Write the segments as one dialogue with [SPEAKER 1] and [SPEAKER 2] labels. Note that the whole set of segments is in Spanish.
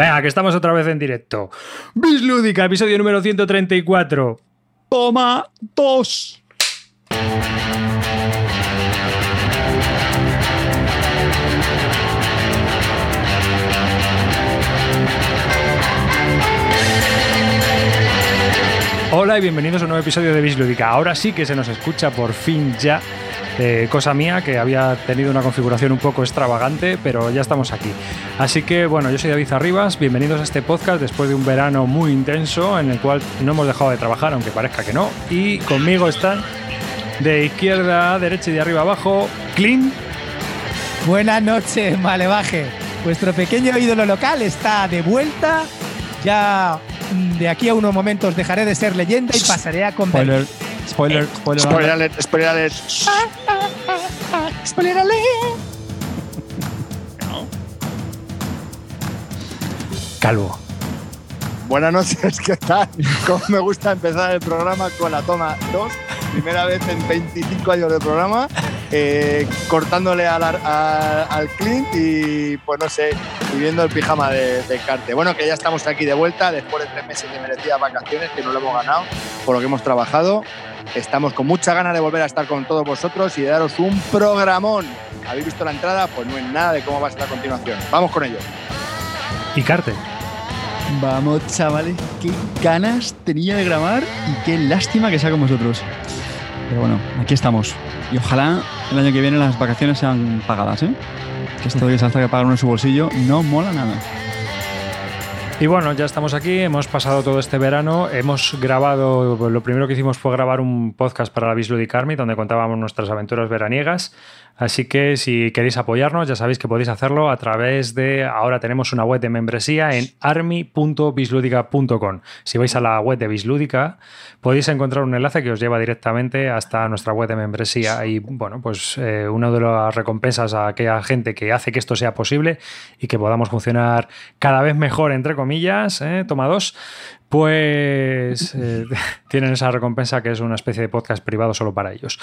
[SPEAKER 1] Venga, que estamos otra vez en directo. Bislúdica, episodio número 134.
[SPEAKER 2] Toma dos.
[SPEAKER 1] Hola y bienvenidos a un nuevo episodio de Bislúdica. Ahora sí que se nos escucha por fin ya. Eh, cosa mía que había tenido una configuración un poco extravagante, pero ya estamos aquí. Así que bueno, yo soy David Arribas, bienvenidos a este podcast después de un verano muy intenso en el cual no hemos dejado de trabajar, aunque parezca que no. Y conmigo están de izquierda a derecha y de arriba abajo, Clint.
[SPEAKER 3] Buenas noches, Malevaje. Vuestro pequeño ídolo local está de vuelta. Ya mm, de aquí a unos momentos dejaré de ser leyenda y pasaré a
[SPEAKER 2] Spoiler,
[SPEAKER 3] convertir.
[SPEAKER 2] Spoiler, spoiler.
[SPEAKER 4] Spoiler alert, spoiler alert.
[SPEAKER 3] Spoiler alert.
[SPEAKER 1] Calvo.
[SPEAKER 4] Buenas noches, ¿qué tal? Como me gusta empezar el programa con la toma 2, primera vez en 25 años de programa, eh, cortándole al, al Clint y, pues no sé, y viendo el pijama de, de Carte. Bueno, que ya estamos aquí de vuelta después de tres meses de merecidas vacaciones que no lo hemos ganado por lo que hemos trabajado. Estamos con mucha ganas de volver a estar con todos vosotros y de daros un programón. ¿Habéis visto la entrada? Pues no es nada de cómo va a ser la continuación. Vamos con ello.
[SPEAKER 1] Y Carte.
[SPEAKER 2] Vamos, chavales, qué ganas tenía de grabar y qué lástima que sea con vosotros. Pero bueno, aquí estamos. Y ojalá el año que viene las vacaciones sean pagadas, ¿eh? Que esto de que se las tenga que pagar uno en su bolsillo no mola nada.
[SPEAKER 1] Y bueno, ya estamos aquí, hemos pasado todo este verano, hemos grabado, lo primero que hicimos fue grabar un podcast para la Bisludic Army donde contábamos nuestras aventuras veraniegas, así que si queréis apoyarnos ya sabéis que podéis hacerlo a través de, ahora tenemos una web de membresía en army.bisludica.com. Si vais a la web de Bislúdica podéis encontrar un enlace que os lleva directamente hasta nuestra web de membresía y bueno, pues eh, una de las recompensas a aquella gente que hace que esto sea posible y que podamos funcionar cada vez mejor, entre comillas, ¿eh? toma dos, pues eh, tienen esa recompensa que es una especie de podcast privado solo para ellos.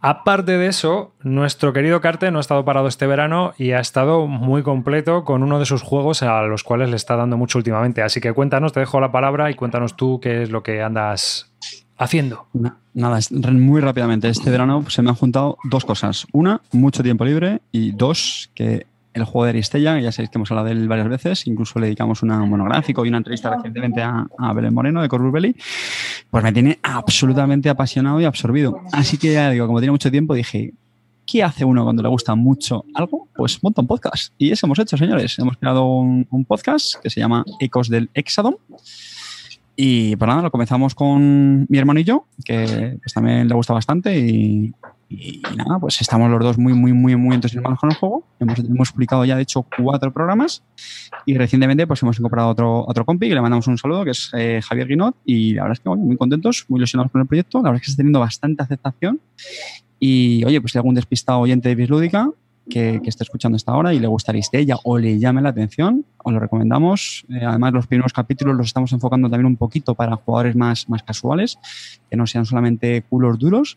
[SPEAKER 1] Aparte de eso, nuestro querido Carte no ha estado parado este verano y ha estado muy completo con uno de sus juegos a los cuales le está dando mucho últimamente. Así que cuéntanos, te dejo la palabra y cuéntanos tú qué es lo que andas haciendo.
[SPEAKER 2] Na- Nada, muy rápidamente. Este verano se me han juntado dos cosas. Una, mucho tiempo libre. Y dos, que el juego de Aristella, ya sabéis que hemos hablado de él varias veces, incluso le dedicamos una- un monográfico y una entrevista recientemente a, a Belén Moreno de Corbus Belli, pues me tiene absolutamente apasionado y absorbido. Así que ya digo, como tenía mucho tiempo, dije, ¿qué hace uno cuando le gusta mucho algo? Pues monta un podcast. Y eso hemos hecho, señores. Hemos creado un, un podcast que se llama Ecos del Hexadon. Y pues nada, lo comenzamos con mi hermano y yo, que pues, también le gusta bastante. Y, y nada, pues estamos los dos muy, muy, muy, muy entusiasmados con el juego. Hemos, hemos publicado ya, de hecho, cuatro programas. Y recientemente pues hemos incorporado otro, otro compi que le mandamos un saludo, que es eh, Javier Guinot. Y la verdad es que bueno, muy contentos, muy ilusionados con el proyecto. La verdad es que está teniendo bastante aceptación. Y oye, pues si algún despistado oyente de Bislúdica que, que esté escuchando esta hora y le gustaría de ella o le llame la atención, os lo recomendamos. Eh, además, los primeros capítulos los estamos enfocando también un poquito para jugadores más, más casuales, que no sean solamente culos duros.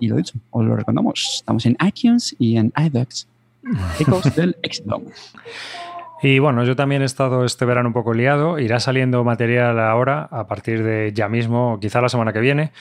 [SPEAKER 2] Y lo dicho, os lo recomendamos. Estamos en iTunes y en iVoox. Ecos del éxito.
[SPEAKER 1] Y bueno, yo también he estado este verano un poco liado. Irá saliendo material ahora, a partir de ya mismo, quizá la semana que viene.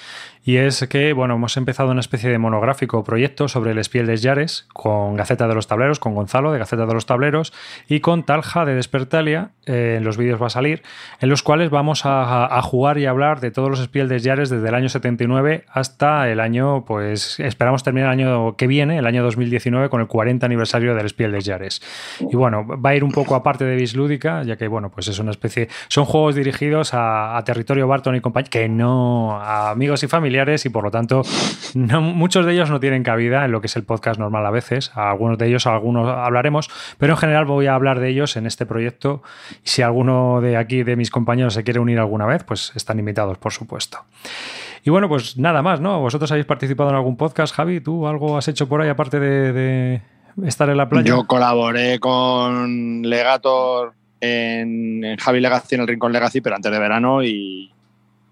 [SPEAKER 1] Y es que, bueno, hemos empezado una especie de monográfico proyecto sobre el espiel de Yares con Gaceta de los Tableros, con Gonzalo de Gaceta de los Tableros y con Talja de Despertalia. eh, en los vídeos va a salir, en los cuales vamos a, jugar y hablar de todos los espiel de Yares desde el año 79 hasta el año, pues esperamos terminar el año que viene, el año 2019, con el 40 aniversario del espiel de Yares. Y bueno, va a ir un poco aparte de Bislúdica, ya que, bueno, pues es una especie. Son juegos dirigidos a, territorio Barton y compañía, que no a amigos y familiares, y por lo tanto, muchos de ellos no tienen cabida en lo que es el podcast normal a veces. A algunos de ellos, a algunos hablaremos, pero en general voy a hablar de ellos en este proyecto. Si alguno de aquí, de mis compañeros, se quiere unir alguna vez, pues están invitados, por supuesto. Y bueno, pues nada más, ¿no? ¿Vosotros habéis participado en algún podcast, Javi? ¿Tú algo has hecho por ahí aparte de estar en la playa?
[SPEAKER 4] Yo colaboré con Legator en, en Javi Legacy, en el Rincón Legacy, pero antes de verano y,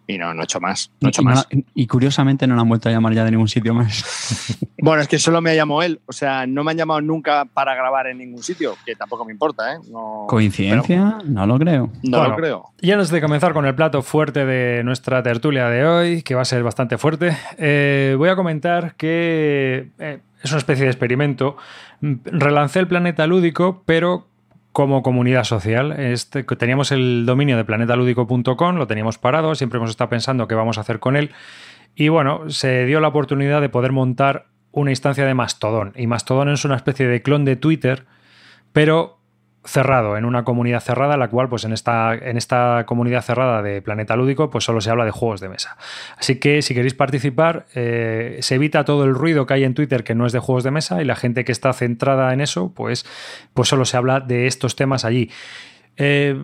[SPEAKER 4] y no, no he hecho más. No he
[SPEAKER 2] Y,
[SPEAKER 4] hecho
[SPEAKER 2] y
[SPEAKER 4] más.
[SPEAKER 2] y curiosamente no la han vuelto a llamar ya de ningún sitio más.
[SPEAKER 4] Bueno, es que solo me llamó él. O sea, no me han llamado nunca para grabar en ningún sitio, que tampoco me importa, ¿eh? No,
[SPEAKER 2] ¿Coincidencia? No lo creo.
[SPEAKER 4] no
[SPEAKER 1] Bueno.
[SPEAKER 4] lo creo.
[SPEAKER 1] Y antes de comenzar con el plato fuerte de nuestra tertulia de hoy, que va a ser bastante fuerte, eh, voy a comentar que eh, es una especie de experimento. Relancé el planeta lúdico, pero como comunidad social. Este, teníamos el dominio de planetalúdico.com, lo teníamos parado, siempre hemos estado pensando qué vamos a hacer con él. Y bueno, se dio la oportunidad de poder montar una instancia de Mastodon. Y Mastodon es una especie de clon de Twitter, pero cerrado, en una comunidad cerrada, la cual, pues en esta, en esta comunidad cerrada de Planeta Lúdico, pues solo se habla de juegos de mesa. Así que si queréis participar, eh, se evita todo el ruido que hay en Twitter que no es de juegos de mesa y la gente que está centrada en eso, pues, pues solo se habla de estos temas allí. Eh,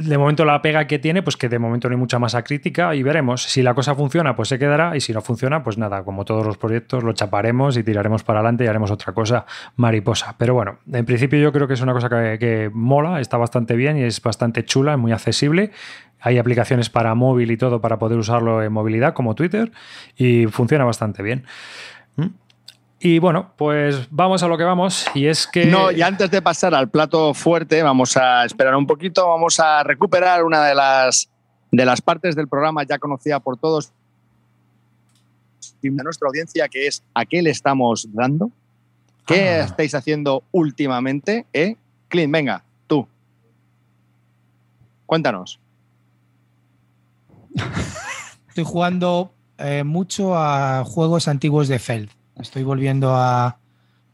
[SPEAKER 1] de momento la pega que tiene, pues que de momento no hay mucha masa crítica y veremos. Si la cosa funciona, pues se quedará y si no funciona, pues nada, como todos los proyectos, lo chaparemos y tiraremos para adelante y haremos otra cosa mariposa. Pero bueno, en principio yo creo que es una cosa que, que mola, está bastante bien y es bastante chula, es muy accesible. Hay aplicaciones para móvil y todo para poder usarlo en movilidad, como Twitter, y funciona bastante bien. Y bueno, pues vamos a lo que vamos, y es que...
[SPEAKER 4] No, y antes de pasar al plato fuerte, vamos a esperar un poquito, vamos a recuperar una de las, de las partes del programa ya conocida por todos y de nuestra audiencia, que es ¿a qué le estamos dando? ¿Qué
[SPEAKER 1] Ah.
[SPEAKER 4] estáis haciendo últimamente? ¿Eh? Clint, venga, tú. Cuéntanos.
[SPEAKER 3] Estoy jugando eh, mucho a juegos antiguos de Feld. Estoy volviendo a.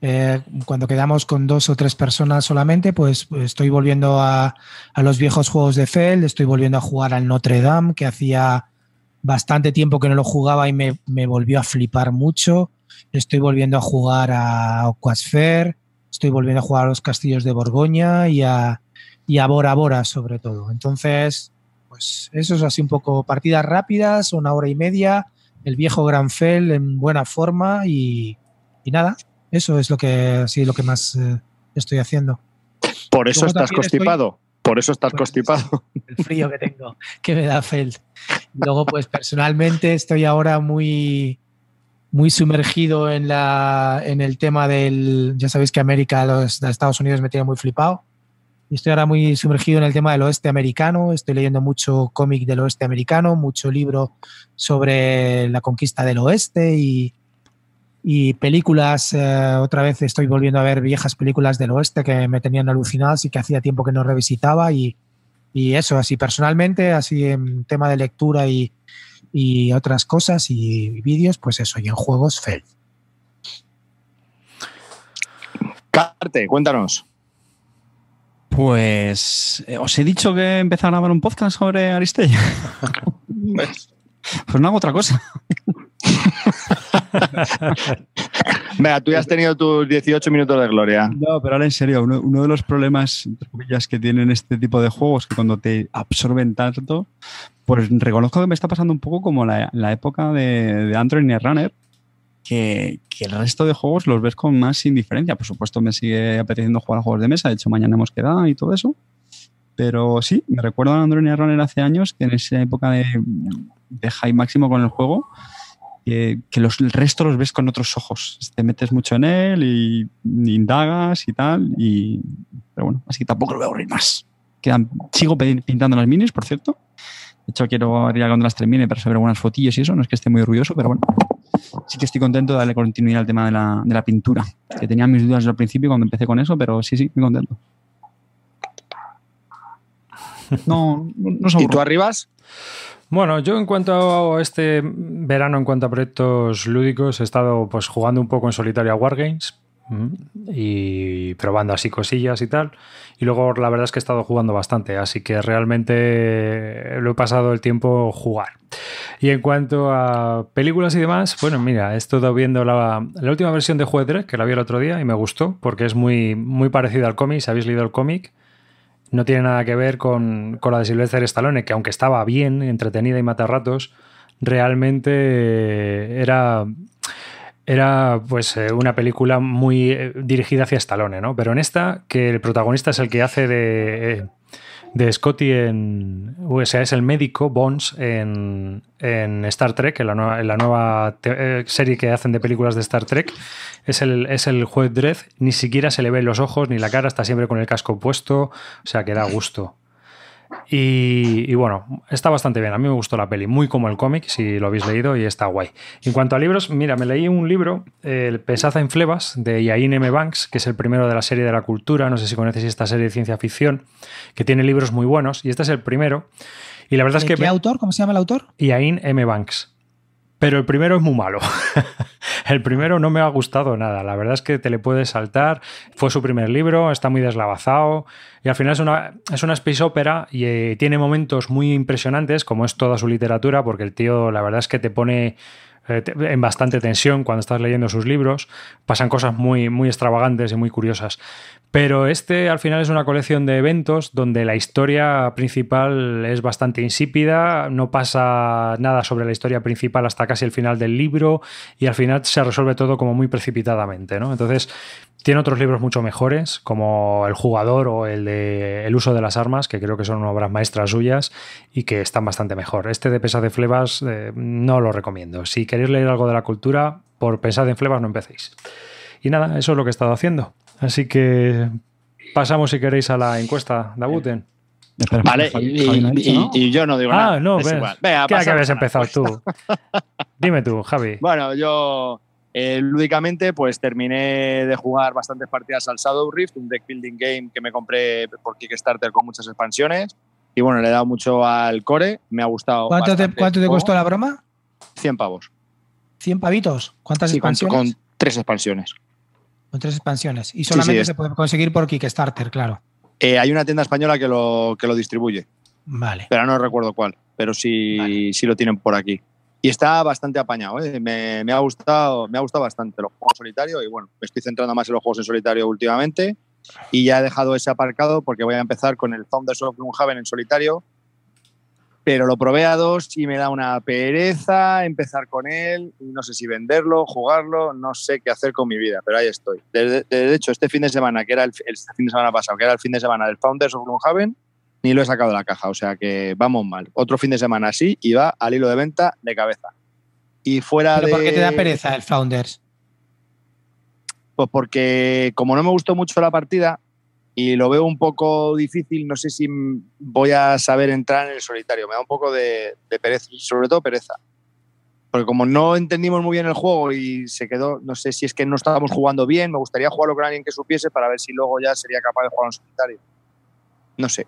[SPEAKER 3] eh, cuando quedamos con dos o tres personas solamente, pues estoy volviendo a, los viejos juegos de Feld. Estoy volviendo a jugar al Notre Dame, que hacía bastante tiempo que no lo jugaba y me, me volvió a flipar mucho. Estoy volviendo a jugar a Aquasfer. Estoy volviendo a jugar a los castillos de Borgoña y a, y a Bora Bora, sobre todo. Entonces, pues eso es así un poco partidas rápidas, una hora y media, el viejo Granfell en buena forma y, y nada, eso es lo que así lo que más eh, estoy haciendo.
[SPEAKER 4] Por eso
[SPEAKER 3] Luego
[SPEAKER 4] estás
[SPEAKER 3] estoy-
[SPEAKER 4] constipado. Por eso estás
[SPEAKER 3] Pues,
[SPEAKER 4] constipado.
[SPEAKER 3] El frío que tengo, que me da Feld. Luego, pues personalmente estoy ahora muy muy sumergido en la en el tema del ya sabéis que América los de Estados Unidos me tiene muy flipado y estoy ahora muy sumergido en el tema del oeste americano estoy leyendo mucho cómic del oeste americano mucho libro sobre la conquista del oeste y películas eh, otra vez estoy volviendo a ver viejas películas del oeste que me tenían alucinadas y que hacía tiempo que no revisitaba y y eso, así personalmente, así en tema de lectura y, y otras cosas y vídeos, pues eso, y en juegos Feld.
[SPEAKER 4] Carte, cuéntanos.
[SPEAKER 2] Pues eh, os he dicho que empecé a grabar un podcast sobre Aristella. Pues no hago otra cosa.
[SPEAKER 4] Venga, tú ya has tenido tus 18 minutos de gloria.
[SPEAKER 2] No, pero ahora en serio, uno, uno de los problemas entre comillas, que tienen este tipo de juegos, que cuando te absorben tanto, pues reconozco que me está pasando un poco como la, la época de, de Android Netrunner, que, que el resto de juegos los ves con más indiferencia. Por supuesto, me sigue apeteciendo jugar a juegos de mesa, de hecho, mañana hemos quedado y todo eso. Pero sí, me recuerdo a Android Netrunner hace años, que en esa época de, de high máximo con el juego, que, que los, el resto los ves con otros ojos. Te metes mucho en él y, y indagas y tal. Y, pero bueno, así que tampoco lo voy a aburrir más. Quedan, sigo pintando las minis, por cierto. De hecho, quiero ver ya cuando las termine para saber algunas fotillos y eso. No es que esté muy orgulloso, pero bueno. Sí que estoy contento de darle continuidad al tema de la, de la pintura. Que tenía mis dudas al principio cuando empecé con eso, pero sí, sí, muy contento. No, no, no se
[SPEAKER 4] ¿Y tú arribas?
[SPEAKER 1] Bueno, yo en cuanto a este verano, en cuanto a proyectos lúdicos, he estado pues jugando un poco en solitario a Wargames y probando así cosillas y tal. Y luego la verdad es que he estado jugando bastante, así que realmente lo he pasado el tiempo jugar. Y en cuanto a películas y demás, bueno, mira, he estado viendo la, última versión de Juez que la vi el otro día y me gustó, porque es muy, muy parecida al cómic, si habéis leído el cómic. No tiene nada que ver con, con la de Sylvester Stallone, que aunque estaba bien, entretenida y mata ratos, realmente era, era pues eh, una película muy eh, dirigida hacia Stallone, ¿no? Pero en esta, que el protagonista es el que hace de, eh, de Scotty en. O sea, es el médico Bones en, en Star Trek, en la nueva, en la nueva serie que hacen de películas de Star Trek. Es el, es el juez Dredd, ni siquiera se le ven los ojos ni la cara, está siempre con el casco puesto, o sea que da gusto. Y, y bueno, está bastante bien. A mí me gustó la peli, muy como el cómic, si lo habéis leído, y está guay. En cuanto a libros, mira, me leí un libro, El Pesaza en Flebas, de Yain M. Banks, que es el primero de la serie de la cultura. No sé si conoces esta serie de ciencia ficción, que tiene libros muy buenos, y este es el primero. Y la verdad es
[SPEAKER 3] ¿De
[SPEAKER 1] que.
[SPEAKER 3] ¿Qué
[SPEAKER 1] me-
[SPEAKER 3] autor? ¿Cómo se llama el autor?
[SPEAKER 1] Iain M. Banks. Pero el primero es muy malo. el primero no me ha gustado nada. La verdad es que te le puedes saltar. Fue su primer libro, está muy deslavazado. Y al final es una, es una space opera y eh, tiene momentos muy impresionantes, como es toda su literatura, porque el tío, la verdad es que te pone eh, en bastante tensión cuando estás leyendo sus libros. Pasan cosas muy, muy extravagantes y muy curiosas. Pero este al final es una colección de eventos donde la historia principal es bastante insípida, no pasa nada sobre la historia principal hasta casi el final del libro y al final se resuelve todo como muy precipitadamente, ¿no? Entonces tiene otros libros mucho mejores, como El jugador o el de El uso de las armas, que creo que son obras maestras suyas y que están bastante mejor. Este de Pesad de Flebas eh, no lo recomiendo. Si queréis leer algo de la cultura, por Pesad en Flebas no empecéis. Y nada, eso es lo que he estado haciendo. Así que pasamos, si queréis, a la encuesta, Dabuten.
[SPEAKER 2] Espera,
[SPEAKER 4] Vale,
[SPEAKER 2] Javi-
[SPEAKER 4] y,
[SPEAKER 2] Javi no ha dicho,
[SPEAKER 4] y-
[SPEAKER 2] ¿no?
[SPEAKER 4] y yo no digo nada.
[SPEAKER 1] Ah, no,
[SPEAKER 4] es
[SPEAKER 1] ves.
[SPEAKER 4] igual. Venga,
[SPEAKER 1] ¿Qué, que habías empezado tú? Dime tú, Javi.
[SPEAKER 4] Bueno, yo eh, lúdicamente pues terminé de jugar bastantes partidas al Shadow Rift, un deck building game que me compré por Kickstarter con muchas expansiones. Y bueno, le he dado mucho al core, me ha gustado.
[SPEAKER 3] ¿Cuánto te, cuánto costó la broma?
[SPEAKER 4] 100 pavos.
[SPEAKER 3] ¿100 pavitos? ¿Cuántas
[SPEAKER 4] Sí, con,
[SPEAKER 3] expansiones?
[SPEAKER 4] con tres expansiones.
[SPEAKER 3] Con tres expansiones. Y solamente se puede conseguir por Kickstarter, claro.
[SPEAKER 4] Eh, hay una tienda española que lo, que lo distribuye,
[SPEAKER 3] Vale.
[SPEAKER 4] pero no recuerdo cuál, pero sí,
[SPEAKER 3] Vale.
[SPEAKER 4] sí lo tienen por aquí. Y está bastante apañado, ¿eh? me, me ha gustado, me ha gustado bastante los juegos en solitario y bueno, me estoy centrando más en los juegos en solitario últimamente y ya he dejado ese aparcado porque voy a empezar con el Founders of Gloomhaven en solitario, pero lo probé a dos y me da una pereza empezar con él no sé si venderlo, jugarlo, no sé qué hacer con mi vida, pero ahí estoy. De, de- de hecho, este fin de semana, que era el, el fin de semana pasado, que era el fin de semana del Founders of Gloomhaven, ni lo he sacado de la caja, o sea que vamos mal. Otro fin de semana así y va al hilo de venta de cabeza. Y fuera
[SPEAKER 3] ¿Pero
[SPEAKER 4] de...
[SPEAKER 3] por qué te da pereza el Founders?
[SPEAKER 4] Pues porque como no me gustó mucho la partida y lo veo un poco difícil, no sé si voy a saber entrar en el solitario. Me da un poco de, de pereza, sobre todo pereza. Porque como no entendimos muy bien el juego y se quedó, no sé si es que no estábamos jugando bien, me gustaría jugarlo con alguien que supiese para ver si luego ya sería capaz de jugar en solitario. No sé.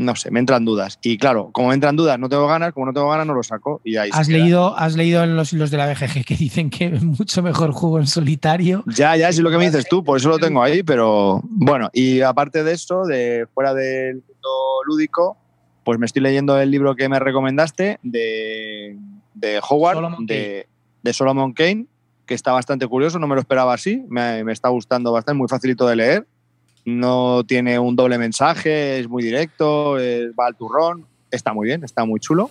[SPEAKER 4] No sé, me entran dudas. Y claro, como me entran dudas, no tengo ganas, como no tengo ganas, no lo saco y ahí
[SPEAKER 3] ¿Has leído, has leído en los hilos de la BGG que dicen que es mucho mejor juego en solitario.
[SPEAKER 4] Ya, ya, es lo que me dices tú, por eso lo tengo ahí, pero bueno, y aparte de eso, de fuera del mundo lúdico, pues me estoy leyendo el libro que me recomendaste de, de Howard,
[SPEAKER 3] Solomon
[SPEAKER 4] de, de Solomon Kane, que está bastante curioso, no me lo esperaba así, me, me está gustando bastante, muy facilito de leer, no tiene un doble mensaje, es muy directo, es- va al turrón, está muy bien, está muy chulo.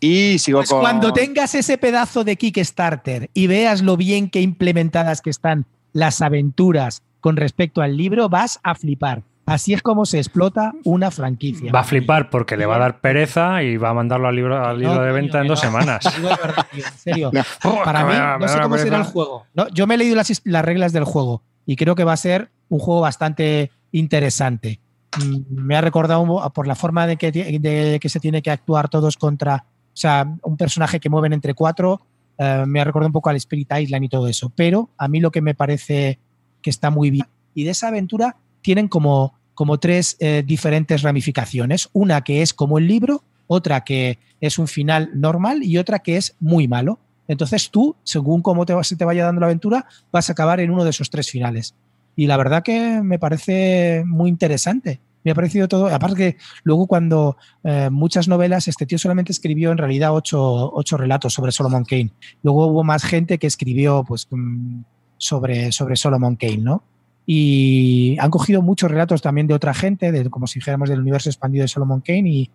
[SPEAKER 4] Y sigo
[SPEAKER 3] Pues
[SPEAKER 4] con...
[SPEAKER 3] cuando tengas ese pedazo de Kickstarter y veas lo bien que implementadas que están las aventuras con respecto al libro, vas a flipar. Así es como se explota una franquicia.
[SPEAKER 1] Va a flipar porque le va a dar pereza y va a mandarlo al libro, al libro
[SPEAKER 3] No,
[SPEAKER 1] de venta en dos
[SPEAKER 3] no.
[SPEAKER 1] semanas.
[SPEAKER 3] Digo de verdad, tío, en serio.
[SPEAKER 4] No.
[SPEAKER 3] Para mí, no sé cómo será el juego. No, yo me he leído las, las reglas del juego y creo que va a ser un juego bastante interesante. Mm, Me ha recordado por la forma de que, de que se tiene que actuar todos contra, o sea, un personaje que mueven entre cuatro. eh, me ha recordado un poco al Spirit Island y todo eso. Pero a mí lo que me parece que está muy bien y de esa aventura tienen como, como tres eh, diferentes ramificaciones. Una que es como el libro, otra que es un final normal y otra que es muy malo. Entonces tú, según cómo te, se te vaya dando la aventura, vas a acabar en uno de esos tres finales. Y la verdad que me parece muy interesante. Me ha parecido todo. Aparte que luego cuando eh, muchas novelas, este tío solamente escribió en realidad ocho, ocho relatos sobre Solomon Kane. Luego hubo más gente que escribió pues, mm, sobre, sobre Solomon Kane, ¿no? Y han cogido muchos relatos también de otra gente, de, como si dijéramos del universo expandido de Solomon Kane, y,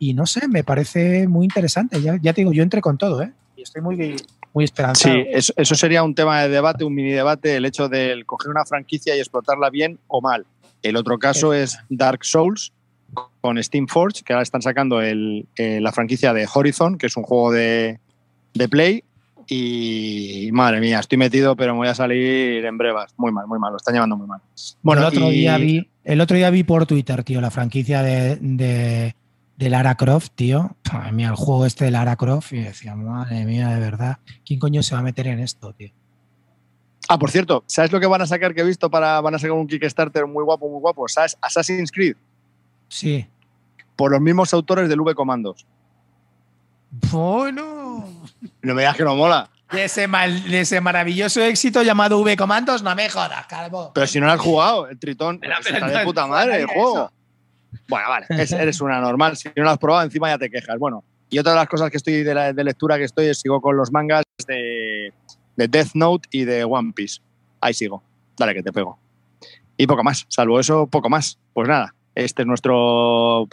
[SPEAKER 3] y no sé, me parece muy interesante. Ya, ya te digo, yo entré con todo, ¿eh? Estoy muy, muy esperanzado.
[SPEAKER 4] Sí, eso, eso sería un tema de debate, un mini debate, el hecho de coger una franquicia y explotarla bien o mal. El otro caso es Dark Souls, con Steam Forge, que ahora están sacando el, eh, la franquicia de Horizon, que es un juego de, de Play. Y madre mía, estoy metido, pero me voy a salir en brevas. Muy mal, muy mal, lo están llevando muy mal.
[SPEAKER 3] Bueno, el otro, día vi, el otro día vi por Twitter, tío, la franquicia de, de, de Lara Croft, tío. Madre mía, el juego este de Lara Croft. Y decía, madre mía, de verdad, ¿quién coño se va a meter en esto, tío?
[SPEAKER 4] Ah, por cierto, ¿sabes lo que van a sacar que he visto para van a sacar un Kickstarter muy guapo, muy guapo? ¿Sabes? Assassin's Creed.
[SPEAKER 3] Sí.
[SPEAKER 4] Por los mismos autores del V Comandos.
[SPEAKER 3] Bueno.
[SPEAKER 4] No me digas que no mola.
[SPEAKER 3] De ese, mal, de ese maravilloso éxito llamado V Comandos, no me jodas, calvo.
[SPEAKER 4] Pero si no lo has jugado, el Tritón
[SPEAKER 3] Pero,
[SPEAKER 4] está de puta madre el juego.
[SPEAKER 3] eso.
[SPEAKER 4] Bueno, vale, es- eres una normal. Si no lo has probado, encima ya te quejas. Bueno, y otra de las cosas que estoy de, la- lectura que estoy es sigo con los mangas de, de Death Note y de One Piece. Ahí sigo. Dale que te pego. Y poco más. Salvo eso, poco más. Pues nada, esta es nuestra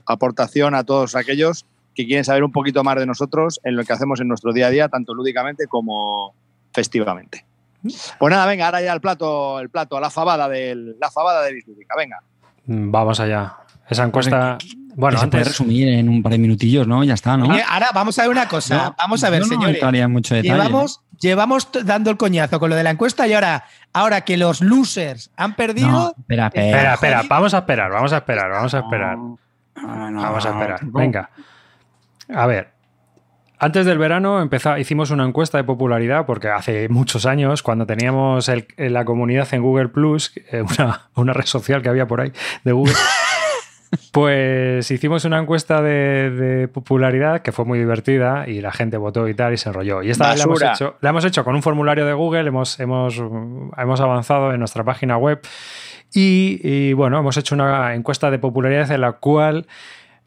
[SPEAKER 4] aportación a todos aquellos que quieren saber un poquito más de nosotros en lo que hacemos en nuestro día a día, tanto lúdicamente como festivamente. Pues nada, venga, ahora ya el plato, el plato, la fabada del, la fabada de Bislúdica, venga.
[SPEAKER 1] Mm, Vamos allá. Esa encuesta. Bueno,
[SPEAKER 2] que se puede
[SPEAKER 1] antes.
[SPEAKER 2] resumir en un par de minutillos, ¿no? Ya está, ¿no?
[SPEAKER 3] Oye, ahora vamos a ver una cosa.
[SPEAKER 2] No,
[SPEAKER 3] vamos a ver,
[SPEAKER 2] yo no
[SPEAKER 3] señores.
[SPEAKER 2] mucho detalle.
[SPEAKER 3] Llevamos, dando el coñazo con lo de la encuesta y ahora, ahora que los losers han perdido.
[SPEAKER 2] No, espera, espera.
[SPEAKER 1] Espera, espera, vamos a esperar, vamos a esperar, vamos a esperar.
[SPEAKER 2] No, no,
[SPEAKER 1] Vamos a esperar. Venga. A ver. Antes del verano empezá- hicimos una encuesta de popularidad porque hace muchos años, cuando teníamos el- la comunidad en Google Plus, eh, una, una red social que había por ahí de Google, pues hicimos una encuesta de, de popularidad que fue muy divertida y la gente votó y tal y se enrolló. Y esta vez la hemos, hecho, la hemos hecho con un formulario de Google, hemos, hemos, hemos avanzado en nuestra página web y, y, bueno, hemos hecho una encuesta de popularidad en la cual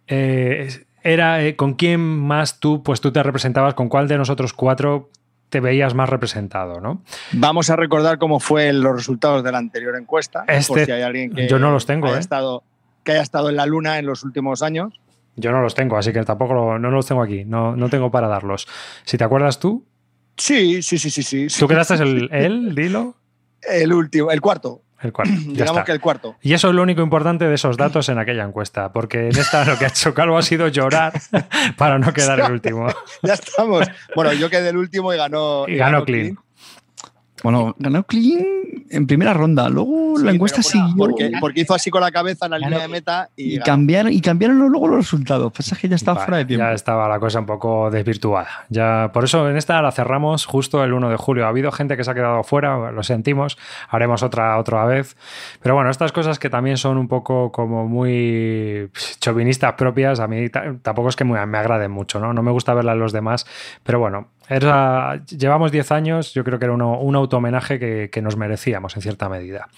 [SPEAKER 1] eh, era eh, con quién más tú, pues tú te representabas, con cuál de nosotros cuatro te veías más representado, ¿no?
[SPEAKER 4] Vamos a recordar cómo fue los resultados de la anterior encuesta.
[SPEAKER 1] Este-
[SPEAKER 4] por si hay alguien que
[SPEAKER 1] yo no los tengo,
[SPEAKER 4] haya
[SPEAKER 1] ¿eh?
[SPEAKER 4] estado, que haya estado en la luna en los últimos años.
[SPEAKER 1] Yo no los tengo, así que tampoco lo- no los tengo aquí, no, no tengo para darlos. Si te acuerdas tú,
[SPEAKER 4] Sí, sí, sí, sí, sí.
[SPEAKER 1] tú quedaste el, él, dilo,
[SPEAKER 4] El último, el cuarto.
[SPEAKER 1] el cuarto. Ya
[SPEAKER 4] Digamos
[SPEAKER 1] está.
[SPEAKER 4] que el cuarto.
[SPEAKER 1] Y eso es lo único importante de esos datos en aquella encuesta, porque en esta lo que ha hecho Calvo ha sido llorar para no quedar el último.
[SPEAKER 4] Ya estamos. Bueno, yo quedé el último y ganó.
[SPEAKER 1] Y ganó Clean.
[SPEAKER 2] Bueno, ganó Clean en primera ronda. Luego
[SPEAKER 4] Sí,
[SPEAKER 2] la encuesta siguió.
[SPEAKER 4] Porque, porque hizo así con la cabeza en la
[SPEAKER 3] Ganó
[SPEAKER 4] línea de meta y,
[SPEAKER 2] cambiaron, y cambiaron luego los resultados. Pasa que ya estaba
[SPEAKER 1] Vale,
[SPEAKER 2] fuera de tiempo.
[SPEAKER 1] Ya estaba la cosa un poco desvirtuada. Ya, por eso en esta la cerramos justo el 1 de julio. Ha habido gente que se ha quedado fuera, lo sentimos. Haremos otra otra vez. Pero bueno, estas cosas que también son un poco como muy chauvinistas propias, a mí ta- tampoco es que me, me agraden mucho, ¿no? No me gusta verlas en los demás. Pero bueno, llevamos 10 años, yo creo que era uno- un auto-homenaje que, que nos merecíamos en cierta medida.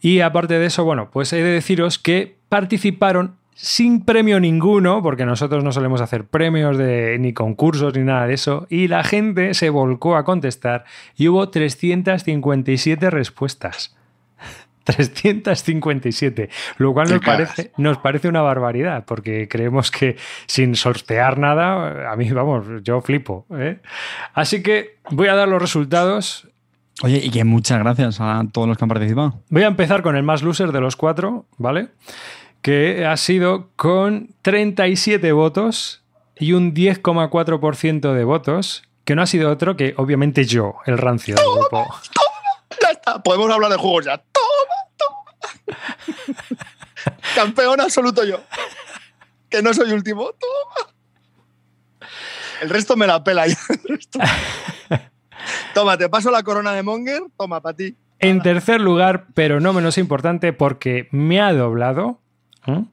[SPEAKER 1] Y aparte de eso, bueno, pues he de deciros que participaron sin premio ninguno, porque nosotros no solemos hacer premios de, ni concursos ni nada de eso, y la gente se volcó a contestar y hubo 357 respuestas. 357, lo cual nos parece, nos parece una barbaridad, porque creemos que sin sortear nada, a mí, vamos, yo flipo. ¿eh? Así que voy a dar los resultados
[SPEAKER 2] Oye, y que muchas gracias a todos los que han participado.
[SPEAKER 1] Voy a empezar con el más loser de los cuatro, ¿vale? Que ha sido con 37 votos y un 10,4% de votos, que no ha sido otro que obviamente yo, el rancio del grupo.
[SPEAKER 4] Ya está, podemos hablar de juegos ya. Toma, toma. Campeón absoluto yo. Que no soy último. Toma. El resto me la pela ya. Toma, te paso la corona de Monger. Toma, para ti.
[SPEAKER 1] En tercer lugar, pero no menos importante porque me ha doblado, ¿eh?